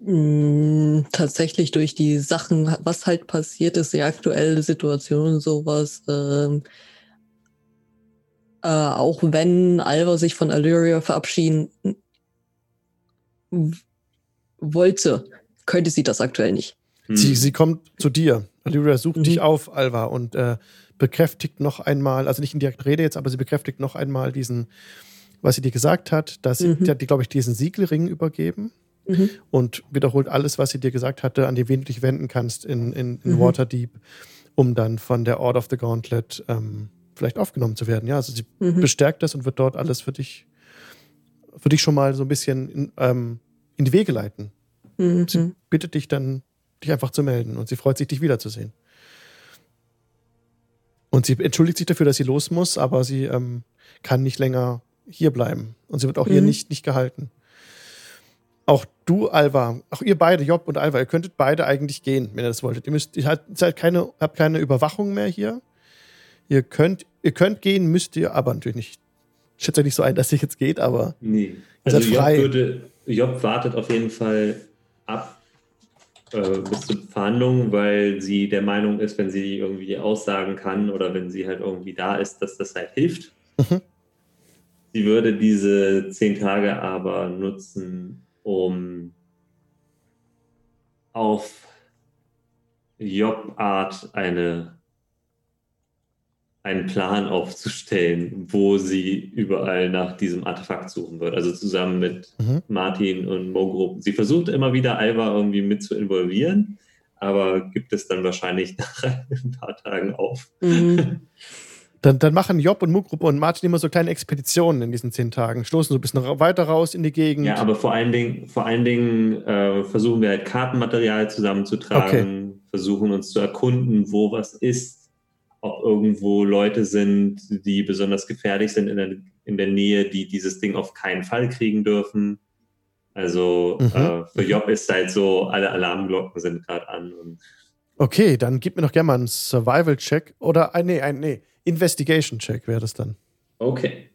Mm, Tatsächlich durch die Sachen, was halt passiert ist, die aktuelle Situation und sowas. Ähm, äh, auch wenn Alva sich von Illyria verabschieden wollte, könnte sie das aktuell nicht. Hm. Sie, sie kommt zu dir. Illyria sucht Mhm. dich auf, Alva, und äh, bekräftigt noch einmal, also nicht in direkter Rede jetzt, aber sie bekräftigt noch einmal diesen, was sie dir gesagt hat, dass sie, Mhm. die hat dir, glaube ich, diesen Siegelring übergeben Mhm. und wiederholt alles, was sie dir gesagt hatte, an die wen du dich wenden kannst in, in, in Mhm. Waterdeep, um dann von der Order of the Gauntlet ähm, vielleicht aufgenommen zu werden. Ja, also sie Mhm. bestärkt das und wird dort alles für dich, für dich schon mal so ein bisschen in, ähm, in die Wege leiten. Sie Mhm. bittet dich dann, dich einfach zu melden und sie freut sich, dich wiederzusehen. Und sie entschuldigt sich dafür, dass sie los muss, aber sie ähm, kann nicht länger hier bleiben. Und sie wird auch hier Mhm. nicht, nicht gehalten. Auch du, Alva, auch ihr beide, Job und Alva, ihr könntet beide eigentlich gehen, wenn ihr das wolltet. Ihr müsst, ihr habt, seid keine, habt keine Überwachung mehr hier. Ihr könnt, ihr könnt gehen, müsst ihr aber natürlich nicht. Ich schätze euch nicht so ein, dass ihr jetzt geht, aber Nee. Ihr Also Job, frei. würde, Job wartet auf jeden Fall ab äh, bis zur Verhandlung, weil sie der Meinung ist, wenn sie irgendwie aussagen kann oder wenn sie halt irgendwie da ist, dass das halt hilft. Mhm. Sie würde diese zehn Tage aber nutzen, um auf Job-Art eine einen Plan aufzustellen, wo sie überall nach diesem Artefakt suchen wird. Also zusammen mit Mhm. Martin und Mogrup. Sie versucht immer wieder Alva irgendwie mit zu involvieren, aber gibt es dann wahrscheinlich nach ein paar Tagen auf. Mhm. Dann, dann machen Job und Mugruppe und Martin immer so kleine Expeditionen in diesen zehn Tagen, stoßen so ein bisschen weiter raus in die Gegend. Ja, aber vor allen Dingen, vor allen Dingen äh, versuchen wir halt Kartenmaterial zusammenzutragen, versuchen uns zu erkunden, wo was ist, ob irgendwo Leute sind, die besonders gefährlich sind in der, in der Nähe, die dieses Ding auf keinen Fall kriegen dürfen. Also Mhm. äh, für Job ist halt so, alle Alarmglocken sind gerade an. Okay, dann gib mir doch gerne mal einen Survival-Check oder ein, nee, ein nee, Investigation-Check wäre das dann. okay.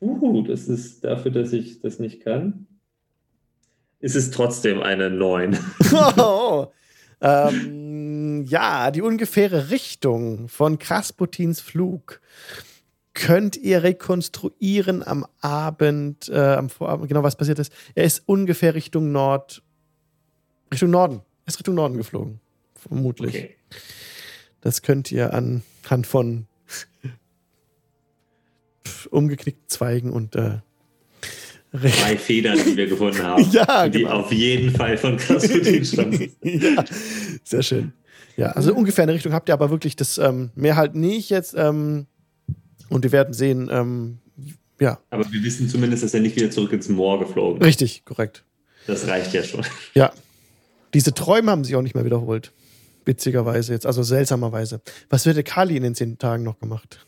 Uh, das ist dafür, dass ich das nicht kann. Ist es trotzdem eine 9. oh, ähm, ja, die ungefähre Richtung von Krasputins Flug könnt ihr rekonstruieren am Abend, äh, am Vorabend, genau was passiert ist. Er ist ungefähr Richtung Nord, Richtung Norden. Er ist Richtung Norden geflogen. Vermutlich. Okay. Das könnt ihr anhand von umgeknickten Zweigen und äh, Drei Federn, die wir gefunden haben. Ja, die genau. auf jeden Fall von Krasputin stammen. ja, sehr schön. Ja, also ungefähr in der Richtung habt ihr aber wirklich das ähm, mehr halt nicht jetzt. Ähm, und wir werden sehen, ähm, ja, Aber wir wissen zumindest, dass er nicht wieder zurück ins Moor geflogen ist. richtig, korrekt. Das reicht ja schon. Ja. Diese Träume haben sich auch nicht mehr wiederholt. Witzigerweise jetzt, also seltsamerweise. Was hätte Kali in den zehn Tagen noch gemacht?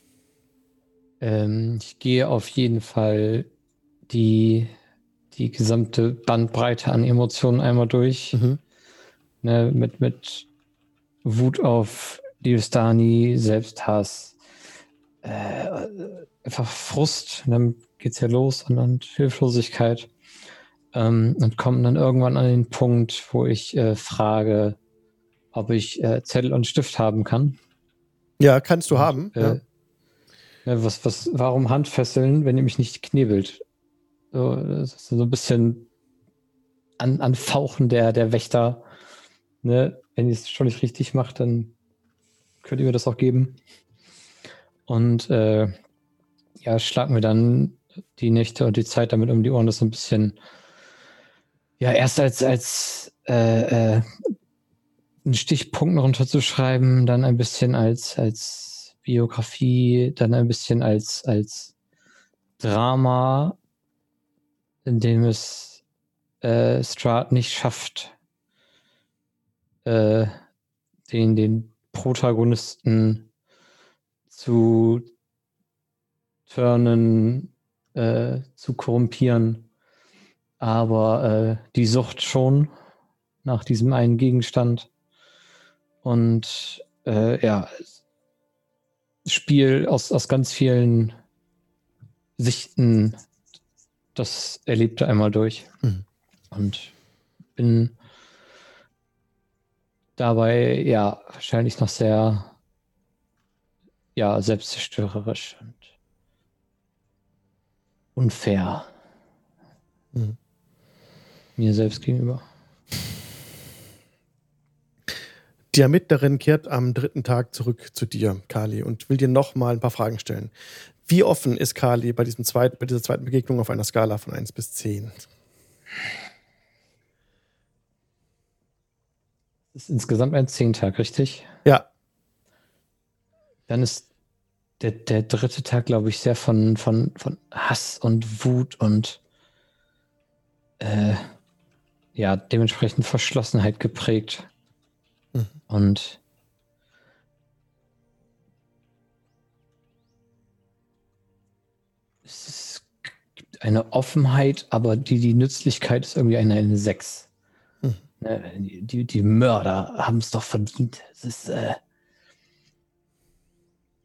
Ähm, ich gehe auf jeden Fall die, die gesamte Bandbreite an Emotionen einmal durch. Mhm. Ne, mit, mit Wut auf Diostani, Selbsthass, äh, einfach Frust. Und dann geht's ja los und dann Hilflosigkeit. Ähm, und kommen dann irgendwann an den Punkt, wo ich äh, frage, ob ich äh, Zettel und Stift haben kann. Ja, kannst du haben. Äh, ja. ne, was, was, warum Handfesseln, wenn ihr mich nicht knebelt? So, das ist so ein bisschen an, anfauchen der, der Wächter. Ne? Wenn ihr es schon nicht richtig macht, dann könnt ihr mir das auch geben. Und äh, ja, schlagen wir dann die Nächte und die Zeit damit um die Ohren, das so ein bisschen, ja, erst als, als äh, äh, einen Stichpunkt noch runterzuschreiben, dann ein bisschen als, als Biografie, dann ein bisschen als, als Drama, in dem es äh, Strahd nicht schafft, äh, den, den Protagonisten zu turnen, äh, zu korrumpieren. Aber äh, die Sucht schon nach diesem einen Gegenstand. Und äh, ja, Spiel aus, aus ganz vielen Sichten das erlebte einmal durch. Mhm. Und bin dabei ja wahrscheinlich noch sehr ja selbstzerstörerisch und unfair Mhm. mir selbst gegenüber. Die Ermittlerin kehrt am dritten Tag zurück zu dir, Kali, und will dir nochmal ein paar Fragen stellen. Wie offen ist Kali bei, diesem zweiten, bei dieser zweiten Begegnung auf einer Skala von 1 bis 10? Das ist insgesamt ein Zehntag, richtig? Ja, Dann ist der, der dritte Tag, glaube ich, sehr von, von, von Hass und Wut und äh, ja, dementsprechend Verschlossenheit geprägt. Mhm. Und es gibt eine Offenheit, aber die, die Nützlichkeit ist irgendwie eine, eine 6. Ne, Die, die, Mörder haben es doch verdient. Es ist, äh,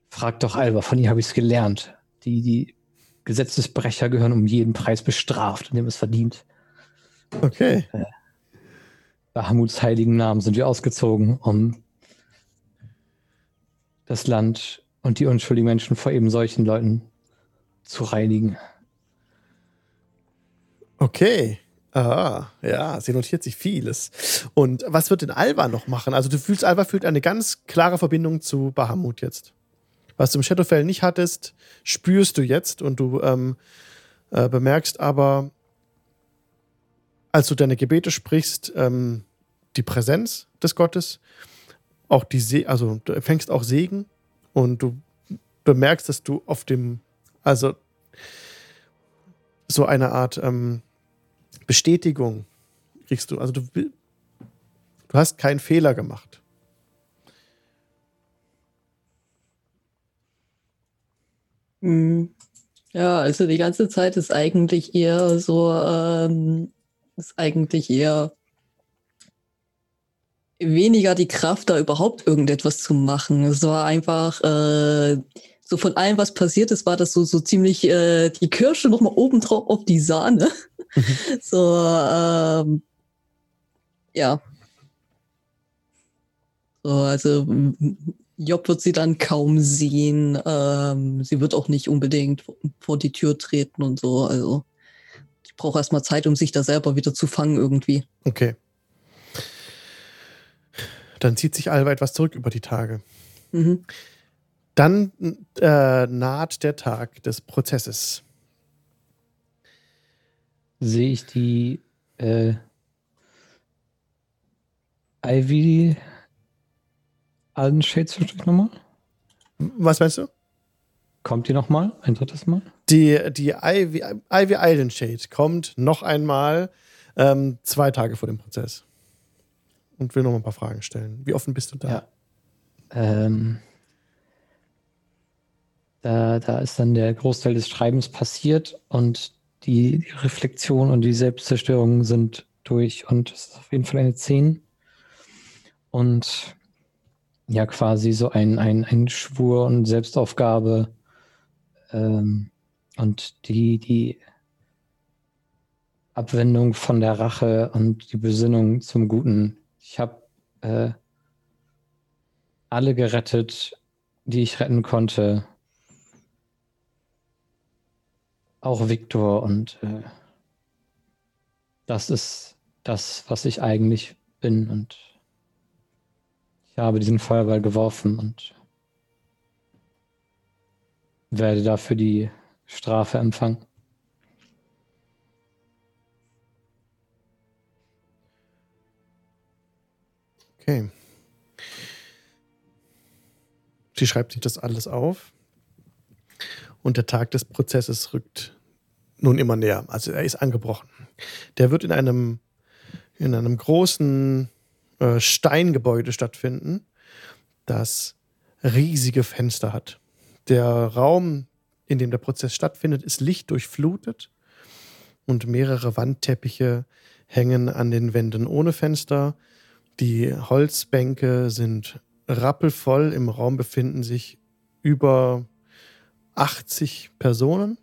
Frag doch Alba, von ihr habe ich es gelernt. Die, die Gesetzesbrecher gehören um jeden Preis bestraft, indem es verdient. okay. Bahamuts heiligen Namen sind wir ausgezogen, um das Land und die unschuldigen Menschen vor eben solchen Leuten zu reinigen. Okay. Ah, ja, sie notiert sich vieles. Und was wird denn Alba noch machen? Also du fühlst, Alba fühlt eine ganz klare Verbindung zu Bahamut jetzt. Was du im Shadowfell nicht hattest, spürst du jetzt und du ähm, äh, bemerkst aber, als du deine Gebete sprichst, ähm, die Präsenz des Gottes, auch die Se also du empfängst auch Segen und du bemerkst, dass du auf dem, also so eine Art ähm, Bestätigung kriegst du. Also du, du hast keinen Fehler gemacht. Mhm. Ja, also die ganze Zeit ist eigentlich eher so, ähm, ist eigentlich eher weniger die Kraft, da überhaupt irgendetwas zu machen. Es war einfach äh, so von allem, was passiert ist, war das so, so ziemlich äh, die Kirsche nochmal obendrauf auf die Sahne. So, ähm, ja. So, also m- Job wird sie dann kaum sehen. Ähm, sie wird auch nicht unbedingt vor die Tür treten und so. Also ich brauche erstmal Zeit, um sich da selber wieder zu fangen irgendwie. Okay. Dann zieht sich Alba etwas zurück über die Tage. Mhm. Dann äh, naht der Tag des Prozesses. Sehe ich die äh, Ivy Alden Shade zwischendurch nochmal? Was meinst du? Kommt die nochmal? Ein drittes Mal? Die, die Ivy, Ivy Island Shade kommt noch einmal ähm, zwei Tage vor dem Prozess. Und will noch mal ein paar Fragen stellen. Wie offen bist du da? Ja. Ähm, da, da ist dann der Großteil des Schreibens passiert und die, Reflexion und die Selbstzerstörung sind durch und es ist auf jeden Fall eine 10. Und ja, quasi so ein, ein, ein Schwur und Selbstaufgabe ähm, und die, die Abwendung von der Rache und die Besinnung zum Guten. Ich habe äh, alle gerettet, die ich retten konnte. Auch Viktor und äh, das ist das, was ich eigentlich bin und ich habe diesen Feuerball geworfen und werde dafür die Strafe empfangen. Okay. Sie schreibt sich das alles auf. Und der Tag des Prozesses rückt nun immer näher. Also er ist angebrochen. Der wird in einem, in einem großen äh, Steingebäude stattfinden, das riesige Fenster hat. Der Raum, in dem der Prozess stattfindet, ist lichtdurchflutet und mehrere Wandteppiche hängen an den Wänden ohne Fenster. Die Holzbänke sind rappelvoll. Im Raum befinden sich über 80 Personen.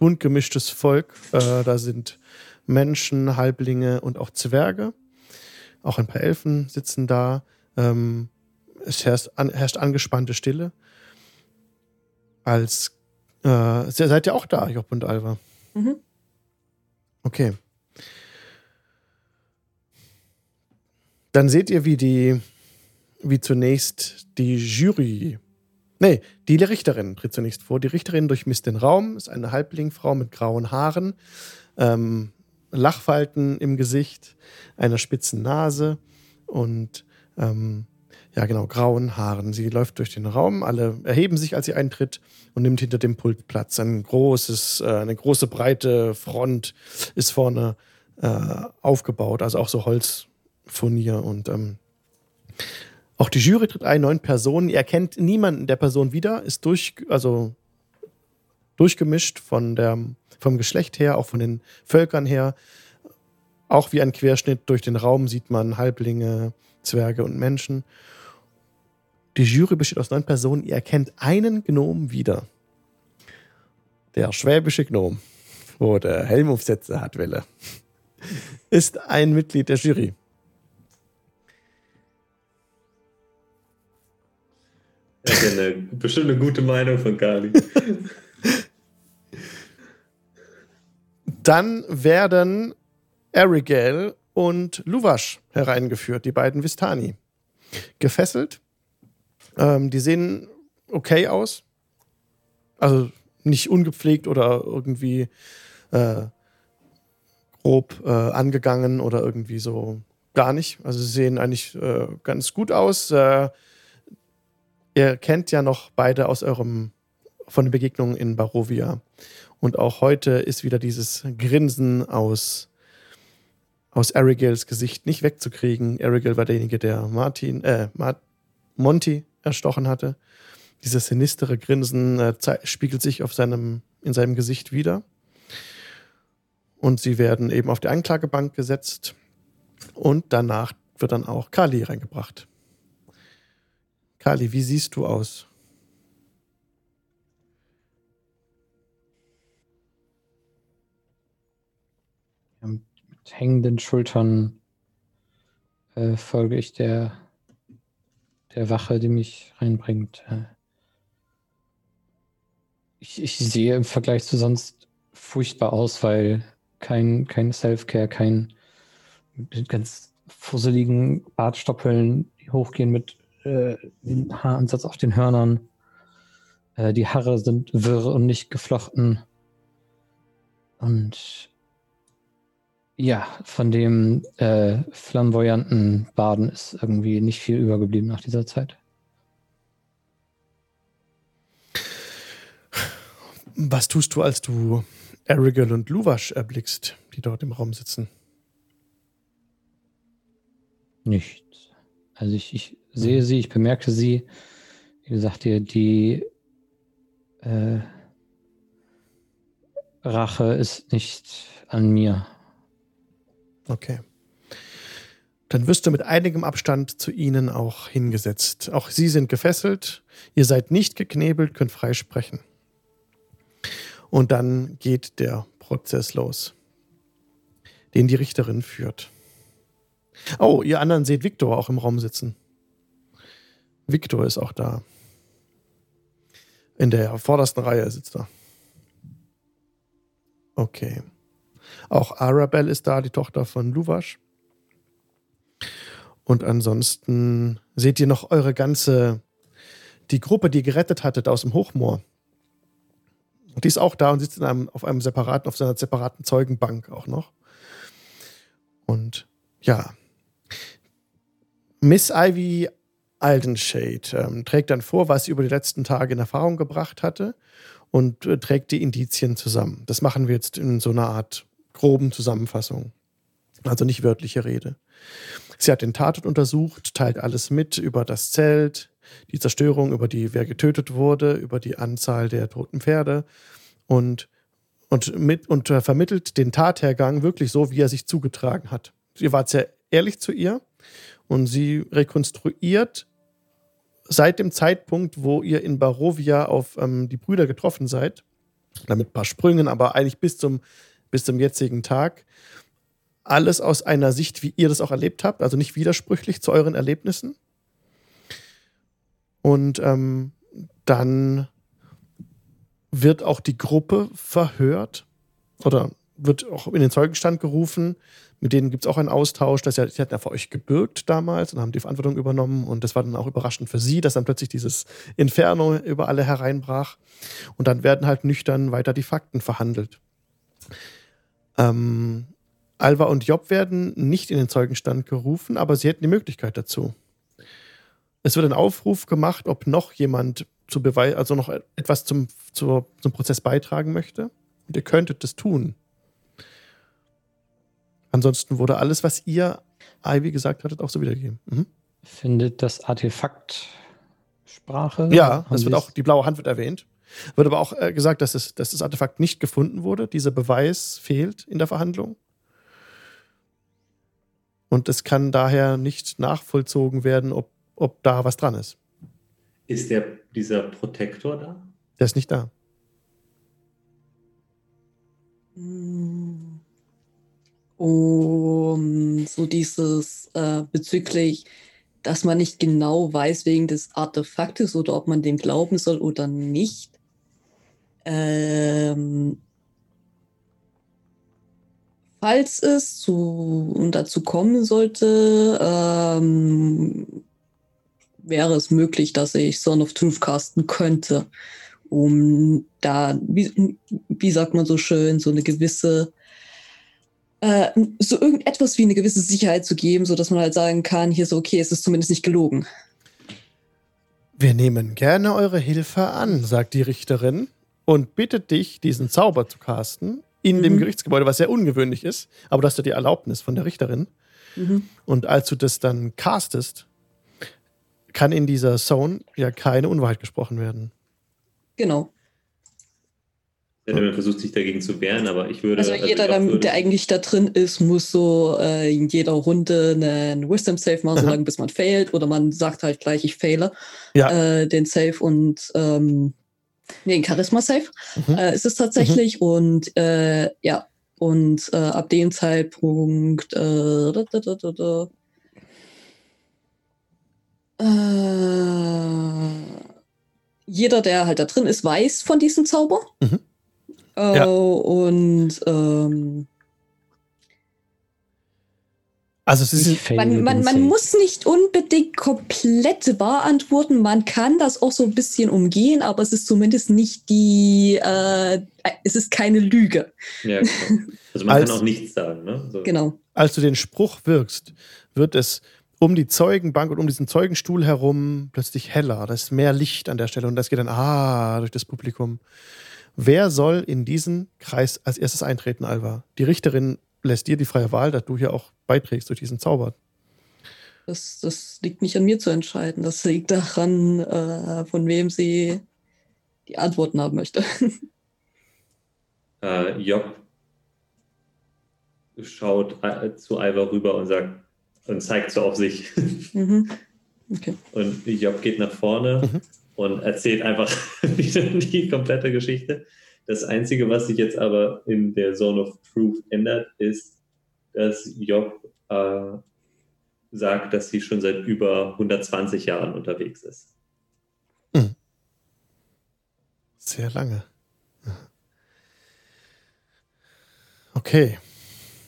Bunt gemischtes Volk. Äh, da sind Menschen, Halblinge und auch Zwerge. Auch ein paar Elfen sitzen da. Ähm, es herrscht, an, herrscht, angespannte Stille. Als äh, seid ihr auch da, Job und Alva? Mhm. Okay. Dann seht ihr, wie die, wie zunächst die Jury, nee, die Richterin tritt zunächst vor. Die Richterin durchmisst den Raum, ist eine Halblingfrau mit grauen Haaren, ähm, Lachfalten im Gesicht, einer spitzen Nase und ähm, ja genau, grauen Haaren. Sie läuft durch den Raum, alle erheben sich, als sie eintritt und nimmt hinter dem Pult Platz. Ein großes, äh, eine große breite Front ist vorne äh, aufgebaut, also auch so Holz Furnier und ähm, auch die Jury tritt ein, neun Personen. Ihr erkennt niemanden der Person wieder, ist durch, also durchgemischt von der, vom Geschlecht her, auch von den Völkern her. Auch wie ein Querschnitt durch den Raum sieht man Halblinge, Zwerge und Menschen. Die Jury besteht aus neun Personen. Ihr erkennt einen Gnom wieder. Der schwäbische Gnom, wo der Helmaufsätze hat, Welle, ist ein Mitglied der Jury. Eine, bestimmt eine gute Meinung von Kali. Dann werden Arigel und Luvash hereingeführt, die beiden Vistani. Gefesselt. Ähm, die sehen okay aus. Also nicht ungepflegt oder irgendwie äh, grob äh, angegangen oder irgendwie so gar nicht. Also sie sehen eigentlich äh, ganz gut aus. Ihr kennt ja noch beide aus eurem von den Begegnungen in Barovia. Und auch heute ist wieder dieses Grinsen aus, aus Arigels Gesicht nicht wegzukriegen. Arigel war derjenige, der Martin, äh, Mart Monty erstochen hatte. Dieses sinistere Grinsen äh, spiegelt sich auf seinem, in seinem Gesicht wieder. Und sie werden eben auf die Anklagebank gesetzt. Und danach wird dann auch Kali reingebracht. Kali, wie siehst du aus? Mit, hängenden Schultern äh, folge ich der, der Wache, die mich reinbringt. Äh, ich, ich sehe im Vergleich zu sonst furchtbar aus, weil kein, kein Self-Care, kein ganz fusseligen Bartstoppeln, hochgehen mit äh, den Haaransatz auf den Hörnern. Äh, die Haare sind wirr und nicht geflochten. Und ja, von dem äh, flamboyanten Baden ist irgendwie nicht viel übergeblieben nach dieser Zeit. Was tust du, als du Erigel und Luvash erblickst, die dort im Raum sitzen? Nichts. Also ich, ich sehe sie, ich bemerke sie. Wie gesagt, die, die Äh, Rache ist nicht an mir. Okay. Dann wirst du mit einigem Abstand zu ihnen auch hingesetzt. Auch sie sind gefesselt. Ihr seid nicht geknebelt, könnt frei sprechen. Und dann geht der Prozess los, den die Richterin führt. Oh, ihr anderen seht Viktor auch im Raum sitzen. Viktor ist auch da. In der vordersten Reihe sitzt er. Okay. Auch Arabelle ist da, die Tochter von Luvash. Und ansonsten seht ihr noch eure ganze, die Gruppe, die ihr gerettet hattet aus dem Hochmoor. Die ist auch da und sitzt in einem, auf einem separaten, auf seiner separaten Zeugenbank auch noch. Und ja, Miss Ivy Aldenshade ähm, trägt dann vor, was sie über die letzten Tage in Erfahrung gebracht hatte und äh, trägt die Indizien zusammen. Das machen wir jetzt in so einer Art groben Zusammenfassung. Also nicht wörtliche Rede. Sie hat den Tatort untersucht, teilt alles mit über das Zelt, die Zerstörung, über die, wer getötet wurde, über die Anzahl der toten Pferde und, und, mit, und äh, vermittelt den Tathergang wirklich so, wie er sich zugetragen hat. Ihr wart sehr ehrlich zu ihr und sie rekonstruiert seit dem Zeitpunkt, wo ihr in Barovia auf ähm, die Brüder getroffen seid, damit ein paar Sprüngen, aber eigentlich bis zum, bis zum jetzigen Tag, alles aus einer Sicht, wie ihr das auch erlebt habt, also nicht widersprüchlich zu euren Erlebnissen. Und ähm, dann wird auch die Gruppe verhört oder wird auch in den Zeugenstand gerufen. Mit denen gibt es auch einen Austausch. Das ja, sie hatten ja für euch gebürgt damals und haben die Verantwortung übernommen. Und das war dann auch überraschend für sie, dass dann plötzlich dieses Inferno über alle hereinbrach. Und dann werden halt nüchtern weiter die Fakten verhandelt. Ähm, Alva und Job werden nicht in den Zeugenstand gerufen, aber sie hätten die Möglichkeit dazu. Es wird ein Aufruf gemacht, ob noch jemand zu Beweis, also noch etwas zum, zur, zum Prozess beitragen möchte. Und ihr könntet das tun. Ansonsten wurde alles, was ihr Ivy gesagt hattet, auch so wiedergegeben. Mhm. Findet das Artefakt Sprache? Ja, das wird auch, die blaue Hand wird erwähnt. Wird aber auch äh, gesagt, dass, es, dass das Artefakt nicht gefunden wurde. Dieser Beweis fehlt in der Verhandlung. Und es kann daher nicht nachvollzogen werden, ob, ob da was dran ist. Ist der, dieser Protektor da? Der ist nicht da. Um so dieses äh, bezüglich, dass man nicht genau weiß wegen des Artefaktes oder ob man dem glauben soll oder nicht. Ähm, falls es zu, dazu kommen sollte, ähm, wäre es möglich, dass ich Son of Truth casten könnte, um da, wie, wie sagt man so schön, so eine gewisse, äh, so irgendetwas wie eine gewisse Sicherheit zu geben, sodass man halt sagen kann, hier so, okay, es ist zumindest nicht gelogen. Wir nehmen gerne eure Hilfe an, sagt die Richterin und bittet dich, diesen Zauber zu casten in mhm. dem Gerichtsgebäude, was sehr ungewöhnlich ist, aber du hast ja die Erlaubnis von der Richterin. Mhm. Und als du das dann castest, kann in dieser Zone ja keine Unwahrheit gesprochen werden. Genau. Ja, man versucht sich dagegen zu wehren, aber ich würde. Also, also jeder, also der eigentlich da drin ist, muss so äh, in jeder Runde einen Wisdom Save machen, solange bis man failt, oder man sagt halt gleich, ich faile ja. äh, den Save und ähm, Nee, Charisma Safe mhm. äh, ist es tatsächlich. Mhm. Und äh, ja, und äh, ab dem Zeitpunkt äh, da, da, da, äh, jeder, der halt da drin ist, weiß von diesem Zauber. Mhm. Äh, ja. Und ähm, also es ist man, man, man muss nicht unbedingt komplett wahr antworten. Man kann das auch so ein bisschen umgehen, aber es ist zumindest nicht die, äh, es ist keine Lüge. Ja, genau. Also man Als, kann auch nichts sagen. Ne? So. Genau. Als du den Spruch wirkst, wird es um die Zeugenbank und um diesen Zeugenstuhl herum plötzlich heller. Da ist mehr Licht an der Stelle und das geht dann ah durch das Publikum. Wer soll in diesen Kreis als erstes eintreten, Alva? Die Richterin lässt dir die freie Wahl, dass du hier auch beiträgst durch diesen Zauber. Das, das liegt nicht an mir zu entscheiden. Das liegt daran, äh, von wem sie die Antworten haben möchte. Äh, Job schaut äh, zu Ivar rüber und sagt und zeigt so auf sich. mhm. okay. Und Job geht nach vorne Mhm. Und erzählt einfach wieder die komplette Geschichte. Das Einzige, was sich jetzt aber in der Zone of Truth ändert, ist, dass Job äh, sagt, dass sie schon seit über 120 Jahren unterwegs ist. Sehr lange. Okay.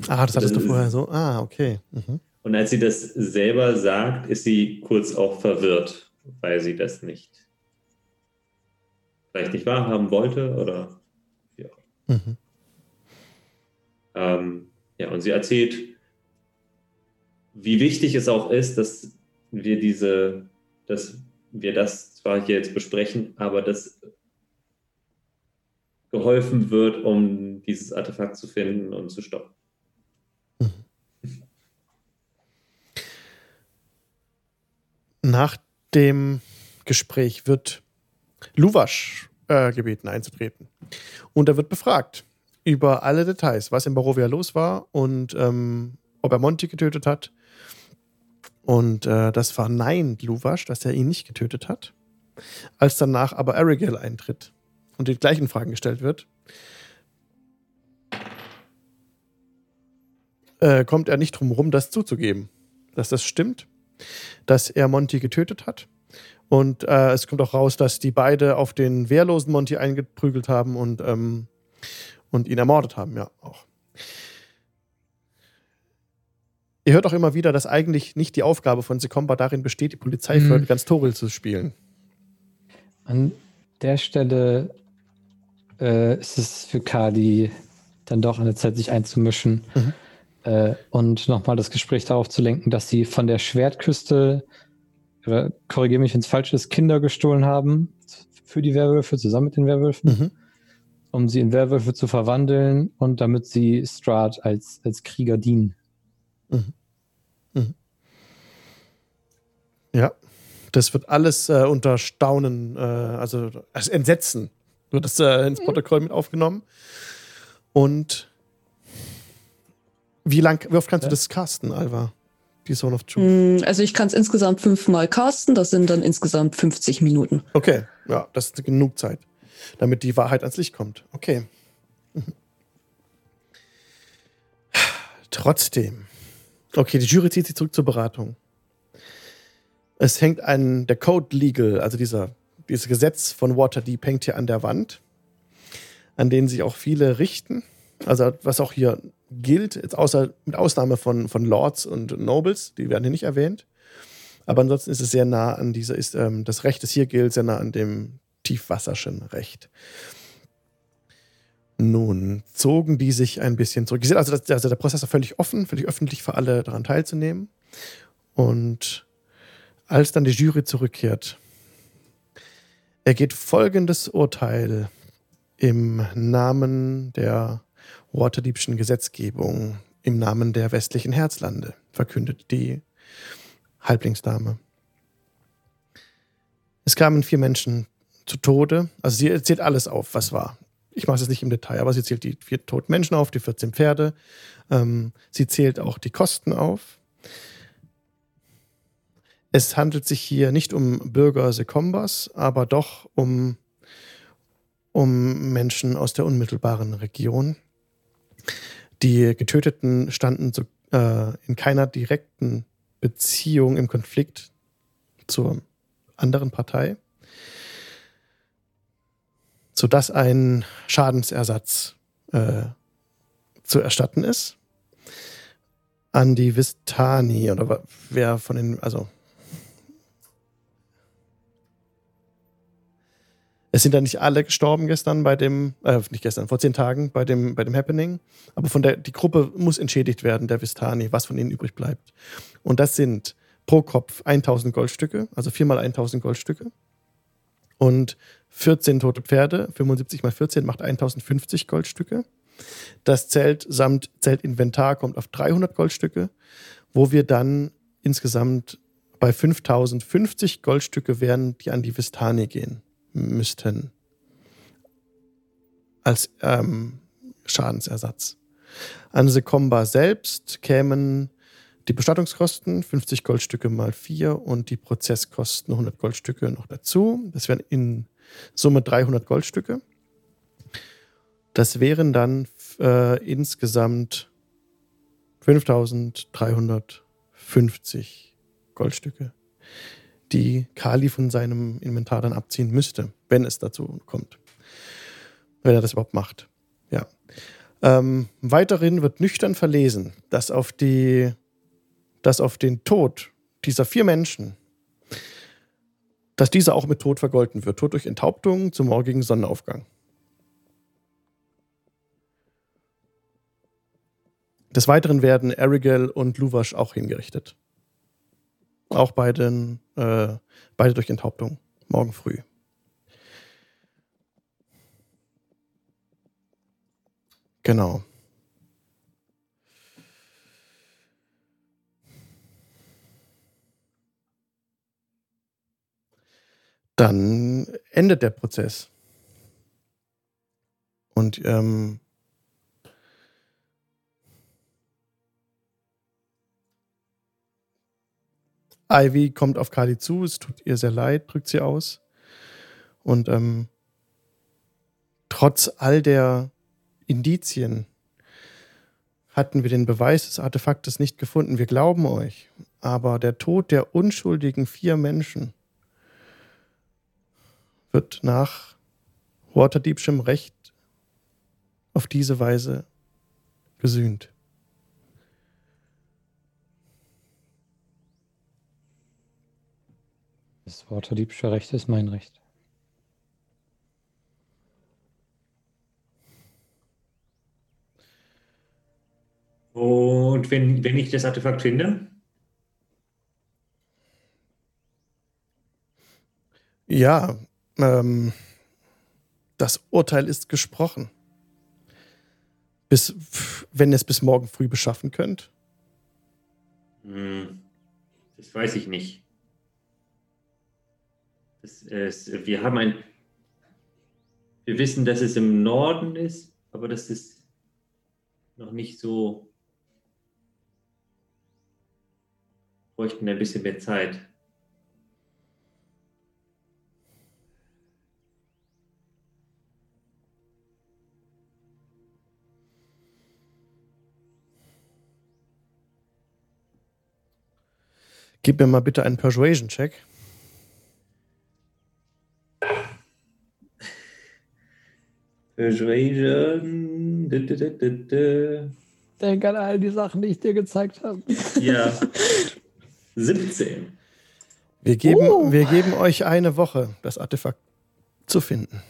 Ah, das hattest du vorher so. Ah, okay. Mhm. Und als sie das selber sagt, ist sie kurz auch verwirrt, weil sie das nicht vielleicht nicht wahrhaben wollte oder Mhm. Ähm, ja, und sie erzählt, wie wichtig es auch ist, dass wir diese, dass wir das zwar hier jetzt besprechen, aber dass geholfen wird, um dieses Artefakt zu finden und zu stoppen. Nach dem Gespräch wird Luwasch äh, gebeten einzutreten. Und er wird befragt über alle Details, was in Barovia los war und ähm, ob er Monty getötet hat. Und äh, das verneint Luwasch, dass er ihn nicht getötet hat. Als danach aber Arigel eintritt und die gleichen Fragen gestellt wird, äh, kommt er nicht drum herum, das zuzugeben, dass das stimmt, dass er Monty getötet hat. Und äh, es kommt auch raus, dass die beide auf den wehrlosen Monty eingeprügelt haben und, ähm, und ihn ermordet haben, ja, auch. Ihr hört auch immer wieder, dass eigentlich nicht die Aufgabe von Sekomba darin besteht, die Polizei für Mhm. ganz Toril zu spielen. An der Stelle äh, ist es für Kadi dann doch an der Zeit, sich einzumischen Mhm. äh, und nochmal das Gespräch darauf zu lenken, dass sie von der Schwertküste, äh, korrigiere mich, wenn es falsch ist, Kinder gestohlen haben für die Werwölfe, zusammen mit den Werwölfen, Mhm. um sie in Werwölfe zu verwandeln und damit sie Strahd als, als Krieger dienen. Ja, das wird alles äh, unter Staunen, äh, also als Entsetzen wird es äh, ins Protokoll mit aufgenommen. Und wie lang, wie oft kannst du Ja. das casten, Alva? Die Zone of Truth. Mm, Also ich kann es insgesamt fünfmal casten, das sind dann insgesamt 50 Minuten. Okay, ja, das ist genug Zeit, damit die Wahrheit ans Licht kommt. Okay. Trotzdem. Okay, die Jury zieht sich zurück zur Beratung. Es hängt ein, der Code Legal, also dieser, dieses Gesetz von Waterdeep hängt hier an der Wand, an den sich auch viele richten. Also was auch hier gilt, jetzt außer, mit Ausnahme von, von Lords und Nobles, die werden hier nicht erwähnt. Aber ansonsten ist es sehr nah an dieser, ist ähm, das Recht, das hier gilt, sehr nah an dem tiefwasserschen Recht. Nun zogen die sich ein bisschen zurück. Also, das, also der Prozess war völlig offen, völlig öffentlich für alle daran teilzunehmen. Und als dann die Jury zurückkehrt, ergeht folgendes Urteil im Namen der Waterdeepschen Gesetzgebung, im Namen der westlichen Herzlande, verkündet die Halblingsdame. Es kamen vier Menschen zu Tode. Also sie erzählt alles auf, was war. Ich mache es jetzt nicht im Detail, aber sie zählt die vier toten Menschen auf, die 14 Pferde. Ähm, sie zählt auch die Kosten auf. Es handelt sich hier nicht um Bürger Sekombas, aber doch um, um Menschen aus der unmittelbaren Region. Die Getöteten standen zu, äh, in keiner direkten Beziehung im Konflikt zur anderen Partei, sodass ein Schadensersatz äh, zu erstatten ist. An die Vistani oder wer von den, also Es sind ja nicht alle gestorben gestern bei dem, äh, nicht gestern, vor zehn Tagen bei dem, bei dem Happening. Aber von der, die Gruppe muss entschädigt werden, der Vistani, was von ihnen übrig bleibt. Und das sind pro Kopf 1000 Goldstücke, also viermal 1000 Goldstücke. Und 14 tote Pferde, 75 mal 14 macht 1050 Goldstücke. Das Zelt samt Zeltinventar kommt auf 300 Goldstücke, wo wir dann insgesamt bei 5050 Goldstücke wären, die an die Vistani gehen müssten. als ähm, Schadensersatz. An Sekomba selbst kämen die Bestattungskosten 50 Goldstücke mal 4 und die Prozesskosten 100 Goldstücke noch dazu. Das wären in Summe 300 Goldstücke. Das wären dann äh, insgesamt 5350 Goldstücke, die Kali von seinem Inventar dann abziehen müsste, wenn es dazu kommt. Wenn er das überhaupt macht. Ja. Ähm, weiterhin wird nüchtern verlesen, dass auf, die, dass auf den Tod dieser vier Menschen, dass dieser auch mit Tod vergolten wird. Tod durch Enthauptung zum morgigen Sonnenaufgang. Des Weiteren werden Erigel und Luvash auch hingerichtet. Auch beide, äh, beide durch Enthauptung. Morgen früh. Genau. Dann endet der Prozess. Und ähm, Ivy kommt auf Kali zu, es tut ihr sehr leid, drückt sie aus. Und ähm, trotz all der Indizien hatten wir den Beweis des Artefaktes nicht gefunden. Wir glauben euch. Aber der Tod der unschuldigen vier Menschen wird nach Waterdeepschem Recht auf diese Weise gesühnt. Das Waterdeepsche Recht ist mein Recht. Und wenn, wenn ich das Artefakt finde? Ja, ähm, das Urteil ist gesprochen. Bis, wenn ihr es bis morgen früh beschaffen könnt. Hm, das weiß ich nicht. Das ist, wir haben ein. Wir wissen, dass es im Norden ist, aber das ist noch nicht so. Bräuchten ein bisschen mehr Zeit. Gib mir mal bitte einen Persuasion-Check. Persuasion. Denk an all die Sachen, die ich dir gezeigt habe. Ja. 17. Wir geben, Oh. wir geben euch eine Woche, das Artefakt zu finden.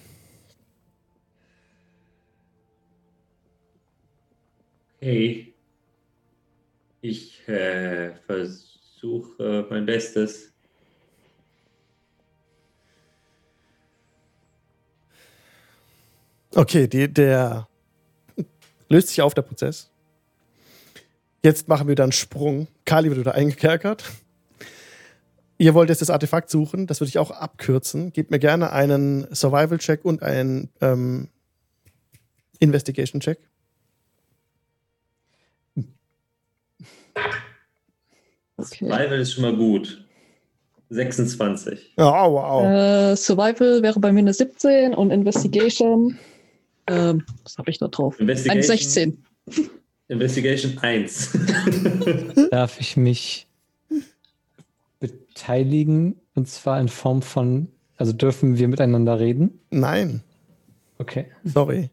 Hey. Ich äh, versuche mein Bestes. Okay, die, der löst sich auf, der Prozess. Jetzt machen wir dann einen Sprung. Kali wird wieder eingekerkert. Ihr wollt jetzt das Artefakt suchen, das würde ich auch abkürzen. Gebt mir gerne einen Survival-Check und einen ähm, Investigation-Check. Okay. Survival ist schon mal gut. 26. Oh, wow. Äh, Survival wäre bei mir eine 17 und Investigation. Ähm, was habe ich da drauf? Investigation. Eine 16. Investigation 1. Darf ich mich beteiligen? Und zwar in Form von, also dürfen wir miteinander reden? Nein, Okay. sorry.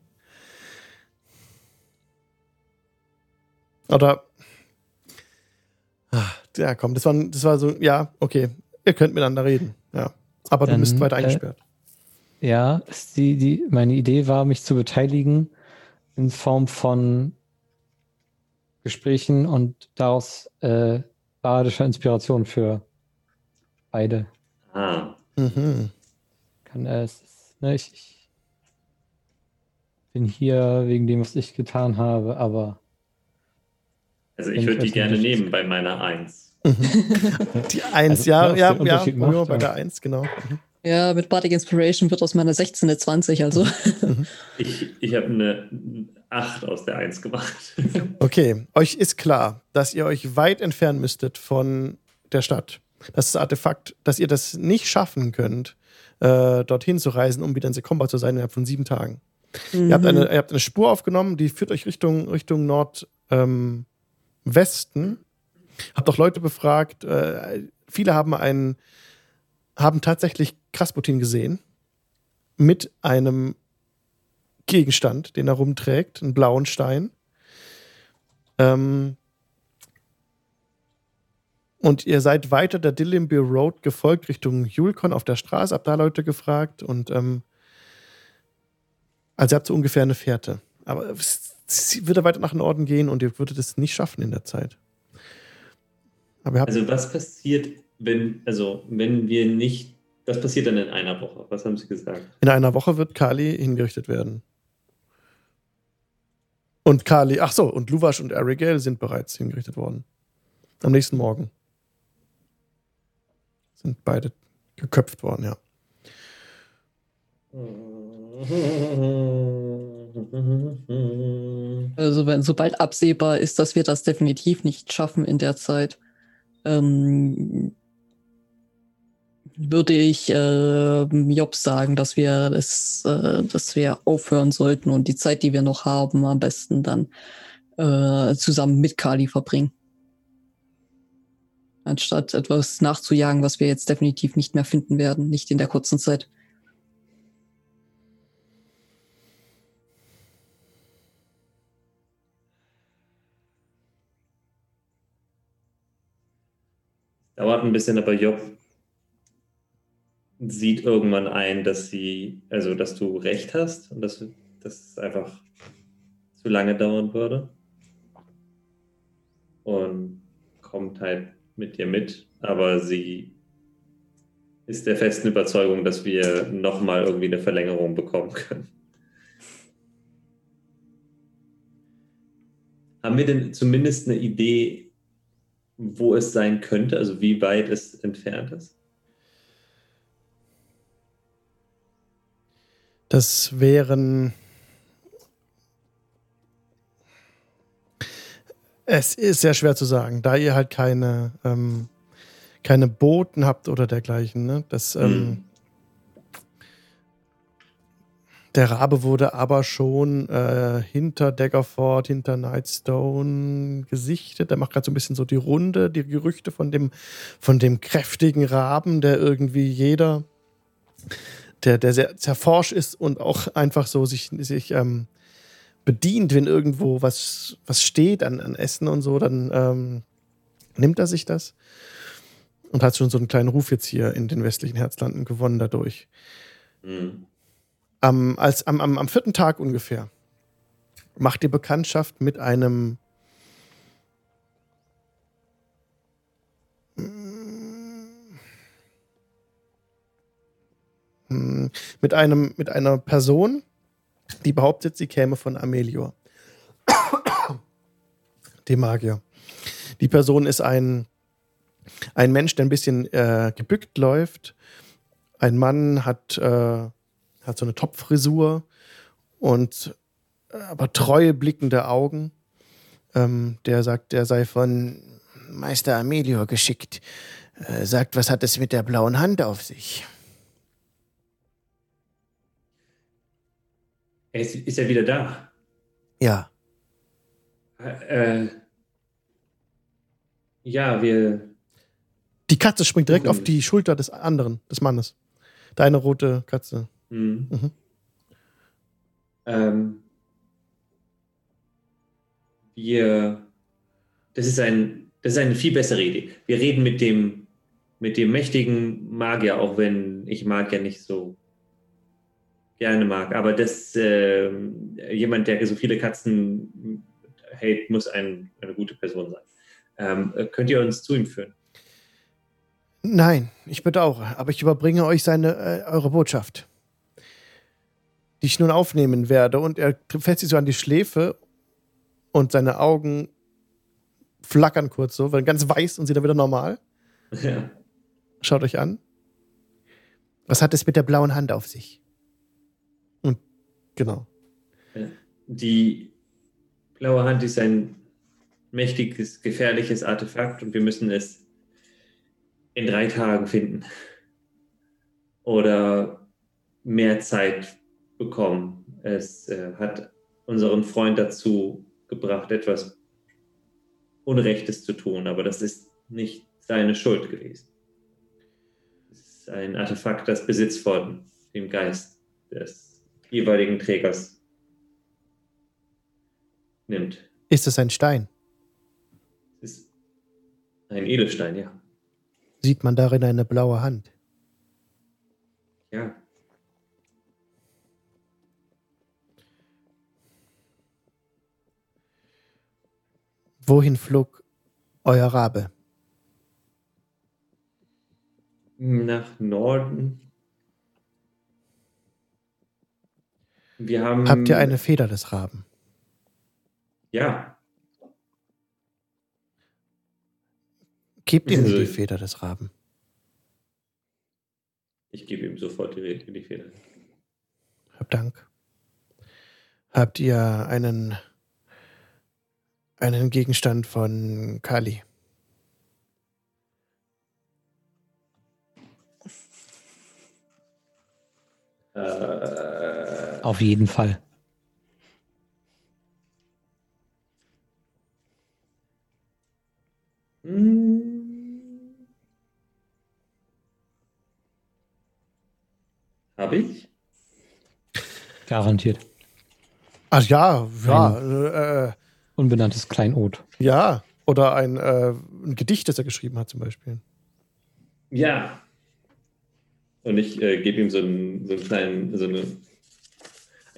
Oder. Ah, Ja, komm, das war, das war so, ja, okay. Ihr könnt miteinander reden. Ja. Aber du Dann, bist weiter äh, eingesperrt. Ja, die, die, meine Idee war, mich zu beteiligen in Form von Gesprächen und daraus äh, badischer Inspiration für beide. ah. Mhm. Kann, äh, es ne, ich, ich bin hier wegen dem, was ich getan habe, aber Also ich würde die gerne nehmen bei meiner 1. Die Eins, Also, ja, ja, ja, Unterschied ja, macht, bei der Eins, genau. Mhm. Ja, mit Bardic Inspiration wird aus meiner 16 eine 20, also. Ich, ich habe eine 8 aus der 1 gemacht. Okay, euch ist klar, dass ihr euch weit entfernen müsstet von der Stadt. Das ist das Artefakt, dass ihr das nicht schaffen könnt, äh, dorthin zu reisen, um wieder in Sekomba zu sein innerhalb von sieben Tagen. Mhm. Ihr, habt eine, ihr habt eine Spur aufgenommen, die führt euch Richtung, Richtung Nordwesten. habt auch Leute befragt. Äh, viele haben einen, haben tatsächlich Krasputin gesehen mit einem Gegenstand, den er rumträgt, einen blauen Stein. Ähm, und ihr seid weiter der Dillimbir Road gefolgt Richtung Julkon auf der Straße, habt da Leute gefragt und ähm, also ihr habt so ungefähr eine Fährte. Aber es würde weiter nach Norden gehen und ihr würdet es nicht schaffen in der Zeit. Also was passiert, wenn, also wenn wir nicht, was passiert dann in einer Woche? Was haben Sie gesagt? in einer Woche wird Kali hingerichtet werden. Und Kali, ach so, und Luvash und Arigale sind bereits hingerichtet worden. Am nächsten Morgen. Sind beide geköpft worden, ja. Also wenn sobald absehbar ist, dass wir das definitiv nicht schaffen in der Zeit, ähm, würde ich äh, Job sagen, dass wir es, äh, dass wir aufhören sollten und die Zeit, die wir noch haben, am besten dann äh, zusammen mit Kali verbringen. Anstatt etwas nachzujagen, was wir jetzt definitiv nicht mehr finden werden, nicht in der kurzen Zeit. Dauert ein bisschen, aber Job sieht irgendwann ein, dass sie, also dass du recht hast und dass, dass es einfach zu lange dauern würde. Und kommt halt mit dir mit, aber sie ist der festen Überzeugung, dass wir nochmal irgendwie eine Verlängerung bekommen können. Haben wir denn zumindest eine Idee, wo es sein könnte, also wie weit es entfernt ist? Das wären. Es ist sehr schwer zu sagen, da ihr halt keine, ähm, keine Boten habt oder dergleichen. Ne? Das, ähm, Hm. Der Rabe wurde aber schon äh, hinter Daggerford, hinter Nightstone gesichtet. Der macht gerade so ein bisschen so die Runde, die Gerüchte von dem, von dem kräftigen Raben, der irgendwie jeder, der, der sehr zerforsch ist und auch einfach so sich, sich ähm, bedient, wenn irgendwo was, was steht an, an Essen und so, dann ähm, nimmt er sich das und hat schon so einen kleinen Ruf jetzt hier in den westlichen Herzlanden gewonnen dadurch. Hm. Am, als, am, am, am vierten Tag ungefähr macht ihr Bekanntschaft mit einem mit einem mit einer Person, die behauptet, sie käme von Amelior. Dem Magier. Die Person ist ein, ein Mensch, der ein bisschen äh, gebückt läuft. Ein Mann hat, äh, hat so eine Topfrisur und äh, aber treue blickende Augen. Ähm, der sagt, er sei von Meister Amelior geschickt. Äh, sagt, was hat es mit der blauen Hand auf sich? Er ist, ist er wieder da? Ja, Äh, ja, wir. Die Katze springt direkt auf die Schulter des anderen, des Mannes. Deine rote Katze. Hm. Mhm. Ähm, wir. Das ist, ein, das ist eine viel bessere Idee. Wir reden mit dem, mit dem mächtigen Magier, auch wenn ich Magier nicht so gerne mag. Aber das, ähm, jemand, der so viele Katzen hält, muss ein, eine gute Person sein. Ähm, äh, könnt ihr uns zu ihm führen? Nein, ich bedauere, aber ich überbringe euch seine, äh, eure Botschaft, die ich nun aufnehmen werde. Und er fässt sich so an die Schläfe und seine Augen flackern kurz so, werden ganz weiß und sind dann wieder normal. Ja. Schaut euch an. Was hat es mit der blauen Hand auf sich? Genau. Die blaue Hand ist ein mächtiges, gefährliches Artefakt und wir müssen es in drei Tagen finden. Oder mehr Zeit bekommen. Es äh, hat unseren Freund dazu gebracht, etwas Unrechtes zu tun, aber das ist nicht seine Schuld gewesen. Es ist ein Artefakt, das Besitz von dem Geist des jeweiligen Trägers nimmt. Ist es ein Stein? Es ist ein Edelstein, ja. Sieht man darin eine blaue Hand? Ja. Wohin flog euer Rabe? Nach Norden. Wir haben. Habt ihr eine Feder des Raben? Ja. Gebt ihm Also- die Feder des Raben. Ich gebe ihm sofort die, die Feder. Hab Dank. Habt ihr einen, einen Gegenstand von Kali? Äh, Auf jeden Fall. hm. Habe ich? Garantiert. Ach ja, ja, äh, äh, Unbenanntes Kleinod. ja. Oder ein, äh, ein Gedicht, das er geschrieben hat, zum Beispiel. Ja. Und ich äh, gebe ihm so einen, so einen kleinen, so eine,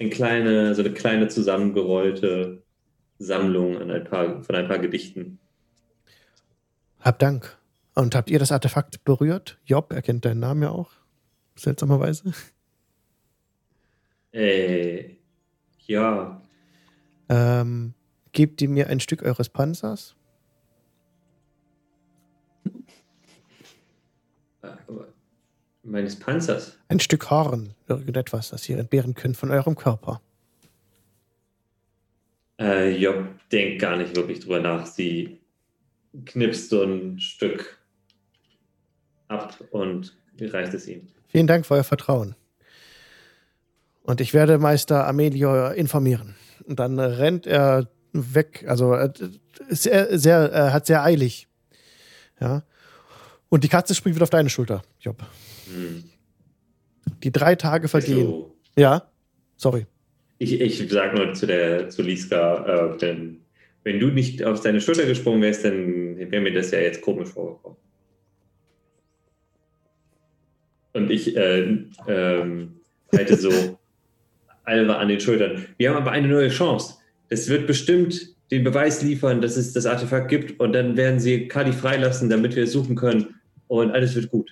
ein kleine, so eine kleine zusammengerollte Sammlung an ein paar, von ein paar Gedichten. Hab Dank. Und habt ihr das Artefakt berührt? Job, er kennt deinen Namen ja auch. Seltsamerweise. Äh, ja. Ähm, gebt ihr mir ein Stück eures Panzers? Meines Panzers. Ein Stück Horn, irgendetwas, das ihr entbehren könnt von eurem Körper. Äh, Job denkt gar nicht wirklich drüber nach. Sie knipst so ein Stück ab und reicht es ihm. Vielen Dank für euer Vertrauen. Und ich werde Meister Amelio informieren. Und dann rennt er weg. Also äh, ist sehr, sehr, äh, hat sehr eilig. Ja. Und die Katze springt wieder auf deine Schulter, Job. Hm. Die drei Tage vergehen. Also, Ja. Sorry. ich, ich sag nur zu der zu Liska, äh, wenn, wenn du nicht auf seine Schulter gesprungen wärst, dann wäre mir das ja jetzt komisch vorgekommen. Und ich äh, ähm, halte so Alva an den Schultern. Wir haben aber eine neue Chance. Es wird bestimmt den Beweis liefern, dass es das Artefakt gibt und dann werden sie Kali freilassen, damit wir es suchen können und alles wird gut.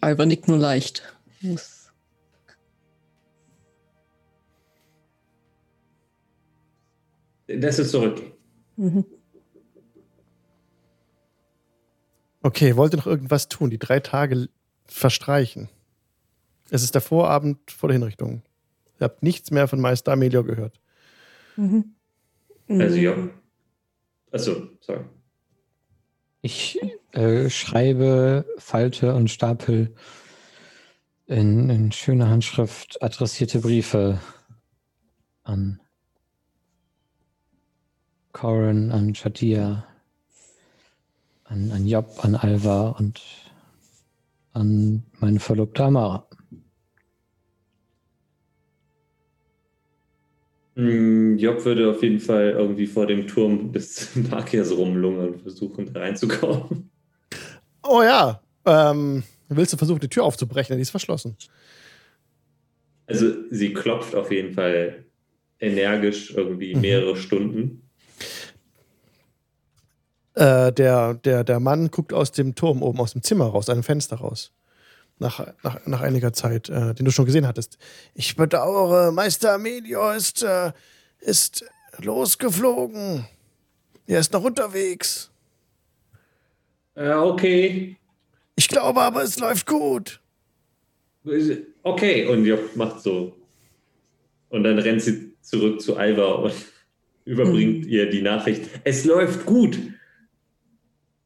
Alba nickt nur leicht. Muss- Das ist zurückgehen. Mhm. Okay, wollt ihr noch irgendwas tun? Die drei Tage verstreichen. Es ist der Vorabend vor der Hinrichtung. Ihr habt nichts mehr von Meister Amelio gehört. Mhm. Also Mhm. ja. Achso, sorry. Ich äh, schreibe, falte und stapel in, in schöner Handschrift adressierte Briefe an Corin, an Shadia, an, an Job, an Alva und an meine Verlobte Amara. Mm, Job würde auf jeden Fall irgendwie vor dem Turm des Magiers rumlungern und versuchen, da reinzukommen. Oh ja. Ähm, willst du versuchen, die Tür aufzubrechen? Die ist verschlossen. Also sie klopft auf jeden Fall energisch irgendwie Mhm. mehrere Stunden. Äh, der, der, der Mann guckt aus dem Turm oben, aus dem Zimmer raus, einem Fenster raus. Nach, nach, nach einiger Zeit, äh, den du schon gesehen hattest. Ich bedauere, Meister Amelio ist, äh, ist losgeflogen. Er ist noch unterwegs. Äh, okay. Ich glaube aber, es läuft gut. Okay, und Job macht so. Und dann rennt sie zurück zu Alva und überbringt Mhm. ihr die Nachricht. Es läuft gut.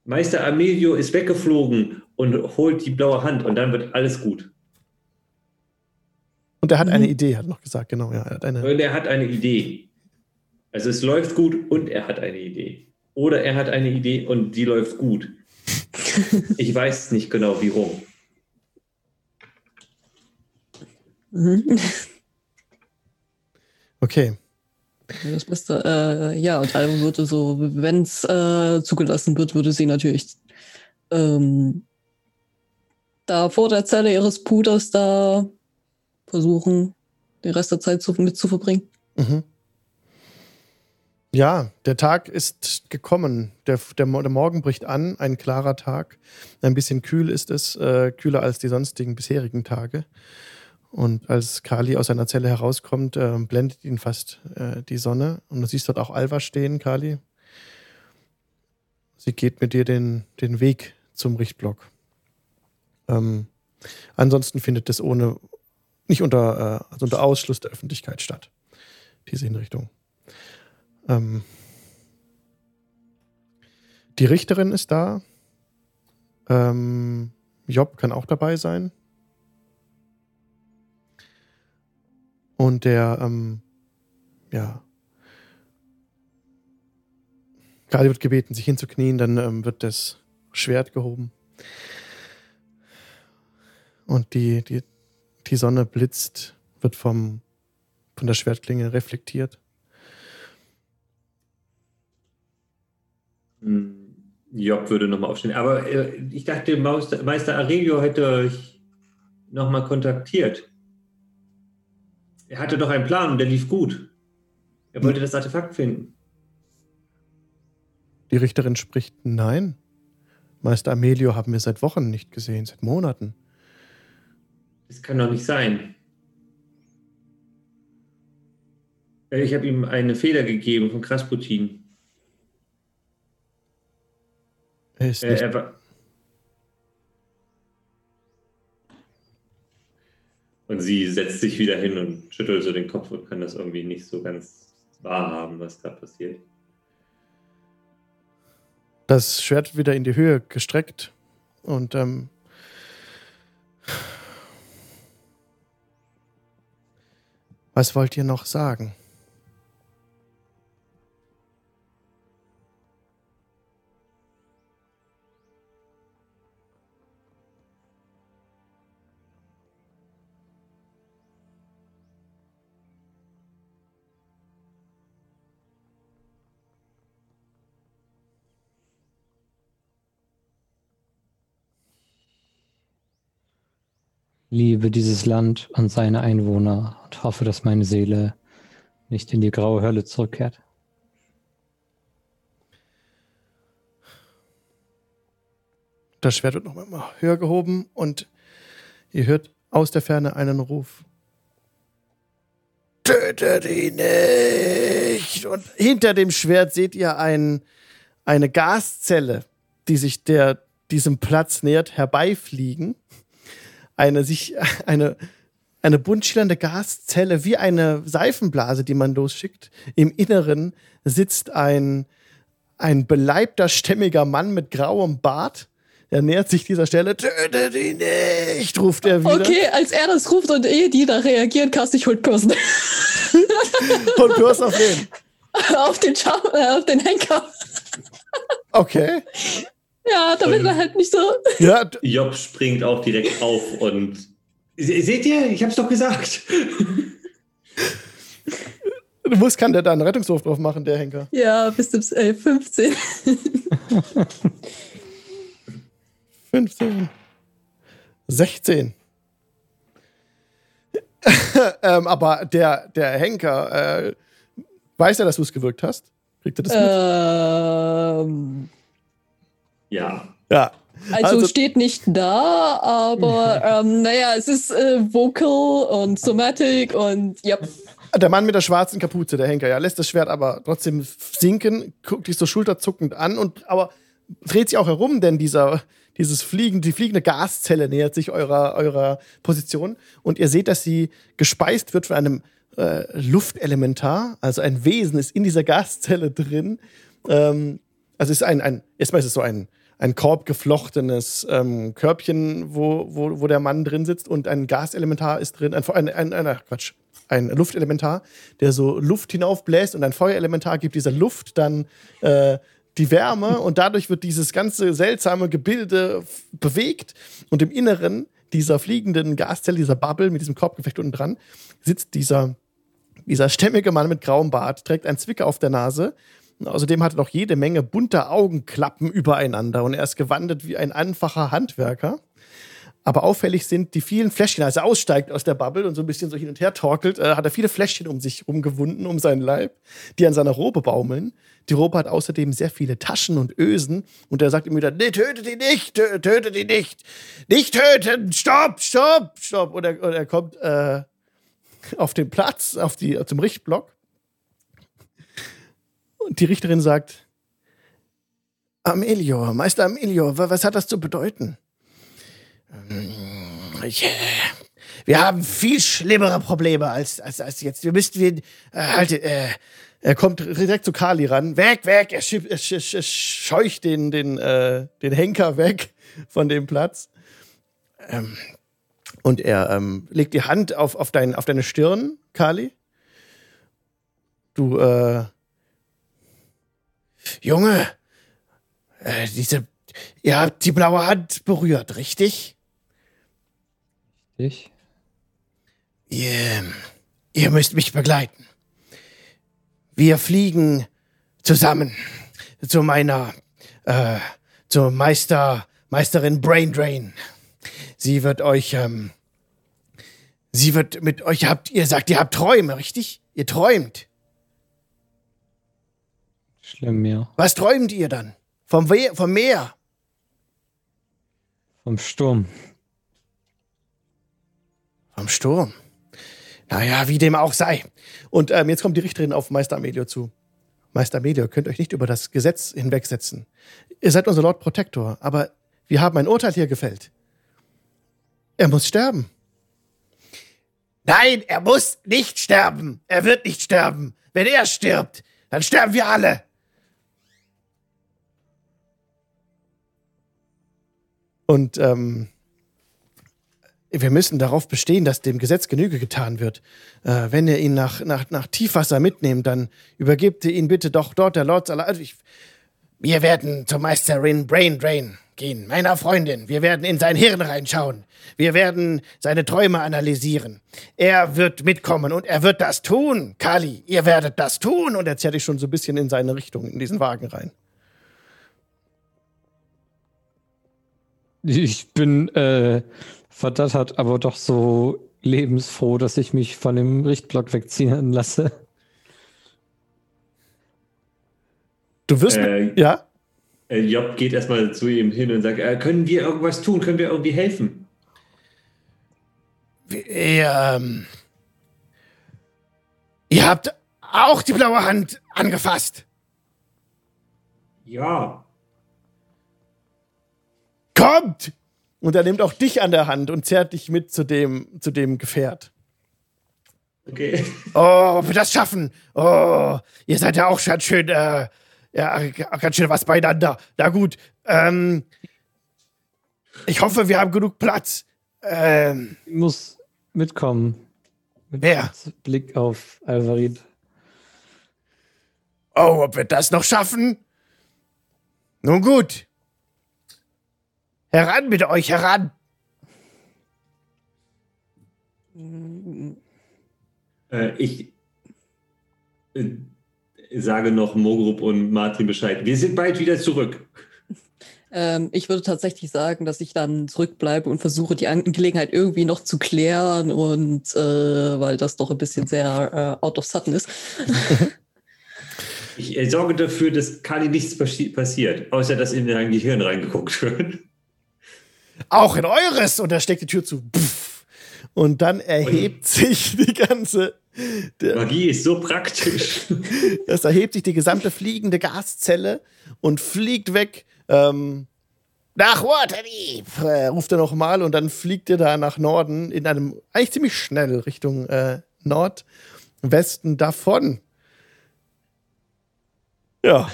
Meister Amelio ist weggeflogen und holt die blaue Hand und dann wird alles gut. Und er hat eine Mhm. Idee, hat er noch gesagt, genau. Ja, er hat eine, Und er hat eine Idee. Also es läuft gut und er hat eine Idee. Oder er hat eine Idee und die läuft gut. Ich weiß nicht genau, wie rum. Mhm. okay. Das Beste, äh, ja, und Alva würde so, wenn es äh, zugelassen wird, würde sie natürlich ähm, da vor der Zelle ihres Puders da versuchen, den Rest der Zeit zu, mit zu verbringen. Mhm. Ja, der Tag ist gekommen. Der, der, der Morgen bricht an, ein klarer Tag. Ein bisschen kühl ist es, äh, kühler als die sonstigen bisherigen Tage. Und als Kali aus seiner Zelle herauskommt, äh, blendet ihn fast äh, die Sonne. Und du siehst dort auch Alva stehen, Kali. Sie geht mit dir den, den Weg zum Richtblock. Ähm, ansonsten findet es ohne, nicht unter, äh, also unter Ausschluss der Öffentlichkeit statt, diese Hinrichtung. Ähm, die Richterin ist da. Ähm, Job kann auch dabei sein. Und der, ähm, ja. Kali wird gebeten, sich hinzuknien, dann ähm, wird das Schwert gehoben. Und die, die, die Sonne blitzt, wird vom, von der Schwertklinge reflektiert. Job würde nochmal aufstehen. Aber äh, ich dachte, Meister, Meister Aurelio hätte euch nochmal kontaktiert. Er hatte doch einen Plan und der lief gut. Er wollte das Artefakt finden. Die Richterin spricht, nein. Meister Amelio haben wir seit Wochen nicht gesehen, seit Monaten. Das kann doch nicht sein. Äh, Ich habe ihm eine Feder gegeben von Krasputin. Er ist Äh, nicht, er und sie setzt sich wieder hin und schüttelt so den Kopf und kann das irgendwie nicht so ganz wahrhaben, was da passiert. das Schwert wieder in die Höhe gestreckt und ähm, was wollt ihr noch sagen? Liebe dieses Land und seine Einwohner und hoffe, dass meine Seele nicht in die graue Hölle zurückkehrt. Das Schwert wird noch mal höher gehoben und ihr hört aus der Ferne einen Ruf. Tötet ihn nicht! Und hinter dem Schwert seht ihr ein, eine Gaszelle, die sich der, diesem Platz nähert, herbeifliegen. Eine, sich, eine, eine bunt schillernde Gaszelle, wie eine Seifenblase, die man losschickt. Im Inneren sitzt ein, ein beleibter, stämmiger Mann mit grauem Bart. Er nähert sich dieser Stelle. Tötet ihn nicht, ruft er wieder. Okay, als er das ruft und eh die da reagieren, cast ich Hold Person Und Kurs auf wen? auf den Char äh, auf den Henker. Okay. Ja, damit Ähm. er halt nicht so. Ja, Job springt auch direkt auf und. Se- Seht ihr? Ich hab's doch gesagt. du musst, kann der da einen Rettungswurf drauf machen, der Henker. Ja, bis zum äh, 15. 15. 16. ähm, aber der, der Henker, äh, weiß er, dass du es gewirkt hast? Kriegt er das mit? Ja. Ja. also, Also- steht nicht da, aber ähm, naja, es ist äh, Vocal und Somatic und ja. Der Mann mit der schwarzen Kapuze, der Henker, ja, lässt das Schwert aber trotzdem sinken, guckt dich so schulterzuckend an und aber dreht sich auch herum, denn dieser, dieses Fliegen, die fliegende Gaszelle nähert sich eurer, eurer Position und ihr seht, dass sie gespeist wird von einem äh, Luftelementar, also ein Wesen ist in dieser Gaszelle drin. Ähm, also ist ein, ein, erstmal ist es so ein, ein korbgeflochtenes ähm, Körbchen, wo, wo, wo der Mann drin sitzt und ein Gaselementar ist drin, ein, ein, ein, ein Quatsch, ein Luftelementar, der so Luft hinaufbläst und ein Feuerelementar gibt dieser Luft dann äh, die Wärme und dadurch wird dieses ganze seltsame Gebilde bewegt und im Inneren dieser fliegenden Gaszelle, dieser Bubble mit diesem Korbgefecht unten dran, sitzt dieser, dieser stämmige Mann mit grauem Bart, trägt einen Zwicker auf der Nase. Außerdem hat er noch jede Menge bunter Augenklappen übereinander und er ist gewandelt wie ein einfacher Handwerker. Aber auffällig sind die vielen Fläschchen, als er aussteigt aus der Bubble und so ein bisschen so hin und her torkelt, äh, hat er viele Fläschchen um sich rumgewunden, um seinen Leib, die an seiner Robe baumeln. Die Robe hat außerdem sehr viele Taschen und Ösen und er sagt ihm wieder, nee, tötet ihn nicht, tötet ihn nicht, nicht töten, stopp, stopp, stopp. Und er, und er kommt äh, auf den Platz, auf die, zum Richtblock. Und die Richterin sagt, Amelio, Meister Amelio, was hat das zu bedeuten? Ich, äh, wir haben viel schlimmere Probleme als, als, als jetzt. Wir müssten wir, äh, halt, äh, er kommt direkt zu Kali ran. Weg, weg! Er, schieb, er, sch, er scheucht den, den, äh, den Henker weg von dem Platz. Ähm, und er ähm, legt die Hand auf, auf, dein, auf deine Stirn, Kali. Du, äh, Junge, äh, diese, ihr habt die blaue Hand berührt, richtig? Ich? Ihr, ihr müsst mich begleiten. Wir fliegen zusammen zu meiner, äh, zur Meister, Meisterin Brain Drain. Sie wird euch, ähm, sie wird mit euch habt, ihr sagt, ihr habt Träume, richtig? Ihr träumt. Schlimm, ja. Was träumt ihr dann? Vom, We vom Meer? Vom Sturm. Vom Sturm. Naja, wie dem auch sei. Und ähm, jetzt kommt die Richterin auf Meister Amelio zu. Meister Amelio, könnt euch nicht über das Gesetz hinwegsetzen. Ihr seid unser Lord Protector, aber wir haben ein Urteil hier gefällt. Er muss sterben. Nein, er muss nicht sterben. Er wird nicht sterben. Wenn er stirbt, dann sterben wir alle. Und ähm, wir müssen darauf bestehen, dass dem Gesetz Genüge getan wird. Äh, wenn ihr ihn nach, nach, nach Tiefwasser mitnehmt, dann übergebt ihr ihn bitte doch dort der Lord Salah. Also wir werden zur Meisterin Brain Drain gehen, meiner Freundin. Wir werden in sein Hirn reinschauen. Wir werden seine Träume analysieren. Er wird mitkommen und er wird das tun. Kali, ihr werdet das tun. Und er zerrt dich schon so ein bisschen in seine Richtung, in diesen Wagen rein. Ich bin äh, verdattert, aber doch so lebensfroh, dass ich mich von dem Richtblock wegziehen lasse. Du wirst. Äh, ja? Äh, Job geht erstmal zu ihm hin und sagt, äh, können wir irgendwas tun? Können wir irgendwie helfen? Wir, ähm, ihr habt auch die blaue Hand angefasst. Ja. Kommt! Und er nimmt auch dich an der Hand und zerrt dich mit zu dem, zu dem Gefährt. Okay. Oh, ob wir das schaffen? Oh, ihr seid ja auch ganz schön, äh, ja, ganz schön was beieinander. Na gut. Ähm, ich hoffe, wir haben genug Platz. Ähm, Ich muss mitkommen. Mit Wer? Blick auf Alvarid. oh, ob wir das noch schaffen? Nun gut. Heran mit euch, heran. Äh, ich äh, sage noch Mogrup und Martin Bescheid. Wir sind bald wieder zurück. Ähm, ich würde tatsächlich sagen, dass ich dann zurückbleibe und versuche, die Angelegenheit irgendwie noch zu klären und äh, weil das doch ein bisschen sehr äh, out of sudden ist. Ich äh, sorge dafür, dass Kali nichts passi passiert, außer dass in dein Gehirn reingeguckt wird. Auch in eures. Und er steckt die Tür zu. Pff. Und dann erhebt sich die ganze. Magie ist so praktisch. es erhebt sich die gesamte fliegende Gaszelle und fliegt weg Ähm, nach Waterdeep, äh, ruft er nochmal und dann fliegt er da nach Norden in einem, eigentlich ziemlich schnell Richtung äh, Nordwesten davon. Ja.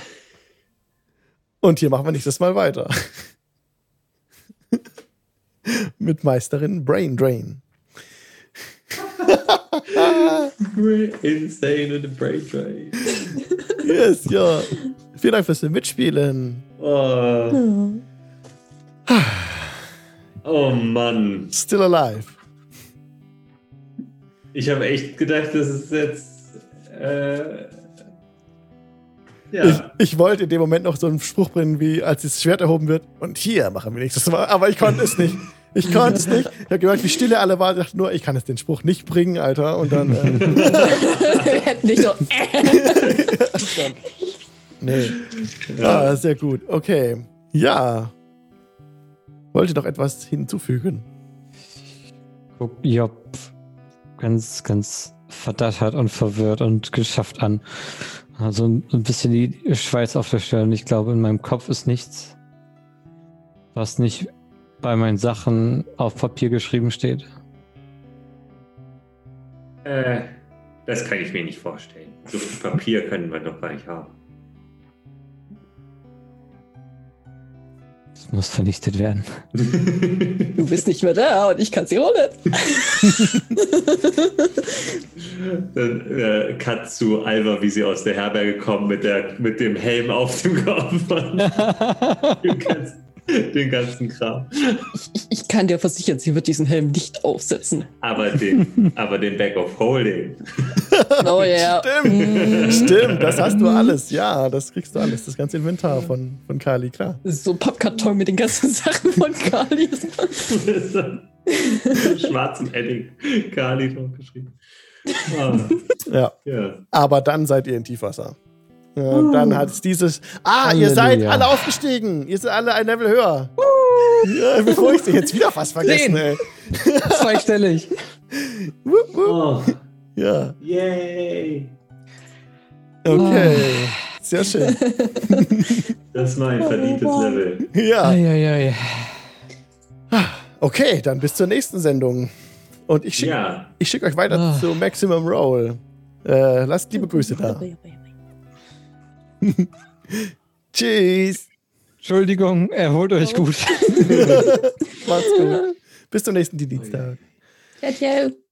Und hier machen wir nächstes Mal weiter. Mit Meisterin Brain Drain. Insane in the Brain Drain. Yes, ja. Vielen Dank fürs Mitspielen. Oh. oh Mann. Still alive. Ich habe echt gedacht, das ist jetzt. Äh, Ich, ja. ich wollte in dem Moment noch so einen Spruch bringen, wie als das Schwert erhoben wird. Und hier machen wir nächstes Mal. Aber ich konnte es nicht. Ich konnte es nicht. Ich habe gehört, wie stille alle waren. Ich dachte nur, ich kann jetzt den Spruch nicht bringen, Alter. Und dann. Äh, Wir hätten nicht so. nee. Ja. Ah, sehr gut. Okay. Ja. Wollte noch etwas hinzufügen. Guck Job ganz, ganz verdattert und verwirrt und geschafft an. Also ein ein bisschen die Schweiß auf der Stirn. Ich glaube, in meinem Kopf ist nichts, was nicht bei meinen Sachen auf Papier geschrieben steht. Äh, das kann ich mir nicht vorstellen. So viel Papier können wir doch gar nicht haben. Es muss vernichtet werden. Du bist nicht mehr da und ich kann sie holen. Dann äh, Cut zu Alva, wie sie aus der Herberge kommt mit, der, mit dem Helm auf dem Kopf. den, ganzen, den ganzen Kram. Ich, ich kann dir versichern, sie wird diesen Helm nicht aufsetzen. Aber den, aber den Back of Holding. Oh ja. Stimmt. Stimmt, das hast du alles. Ja, das kriegst du alles. Das ganze Inventar von, von Kali, klar. Das ist so ein Pappkarton mit den ganzen Sachen von Kali. Schwarzem Edding. Kali drauf geschrieben. Ah, Ja. ja. Aber dann seid ihr in Tiefwasser. Ja, Dann hat es dieses. Ah, ihr seid Halleluja. alle aufgestiegen. Ihr seid alle ein Level höher. Ja, bevor ich jetzt wieder fast vergessen, Zehn. ey. Zweistellig. Wupp, wupp. Oh, Ja, yay. okay. Sehr schön. Das war ein verdientes Level. Ja, Eieiei. okay, dann bis zur nächsten Sendung. Und ich schicke Ja, ich schick euch weiter Ah. zu Maximum Roll. Äh, lasst liebe Grüße da. Tschüss. Entschuldigung, erholt euch gut. Macht's gut. Bis zum nächsten Dienstag. Ciao, ciao.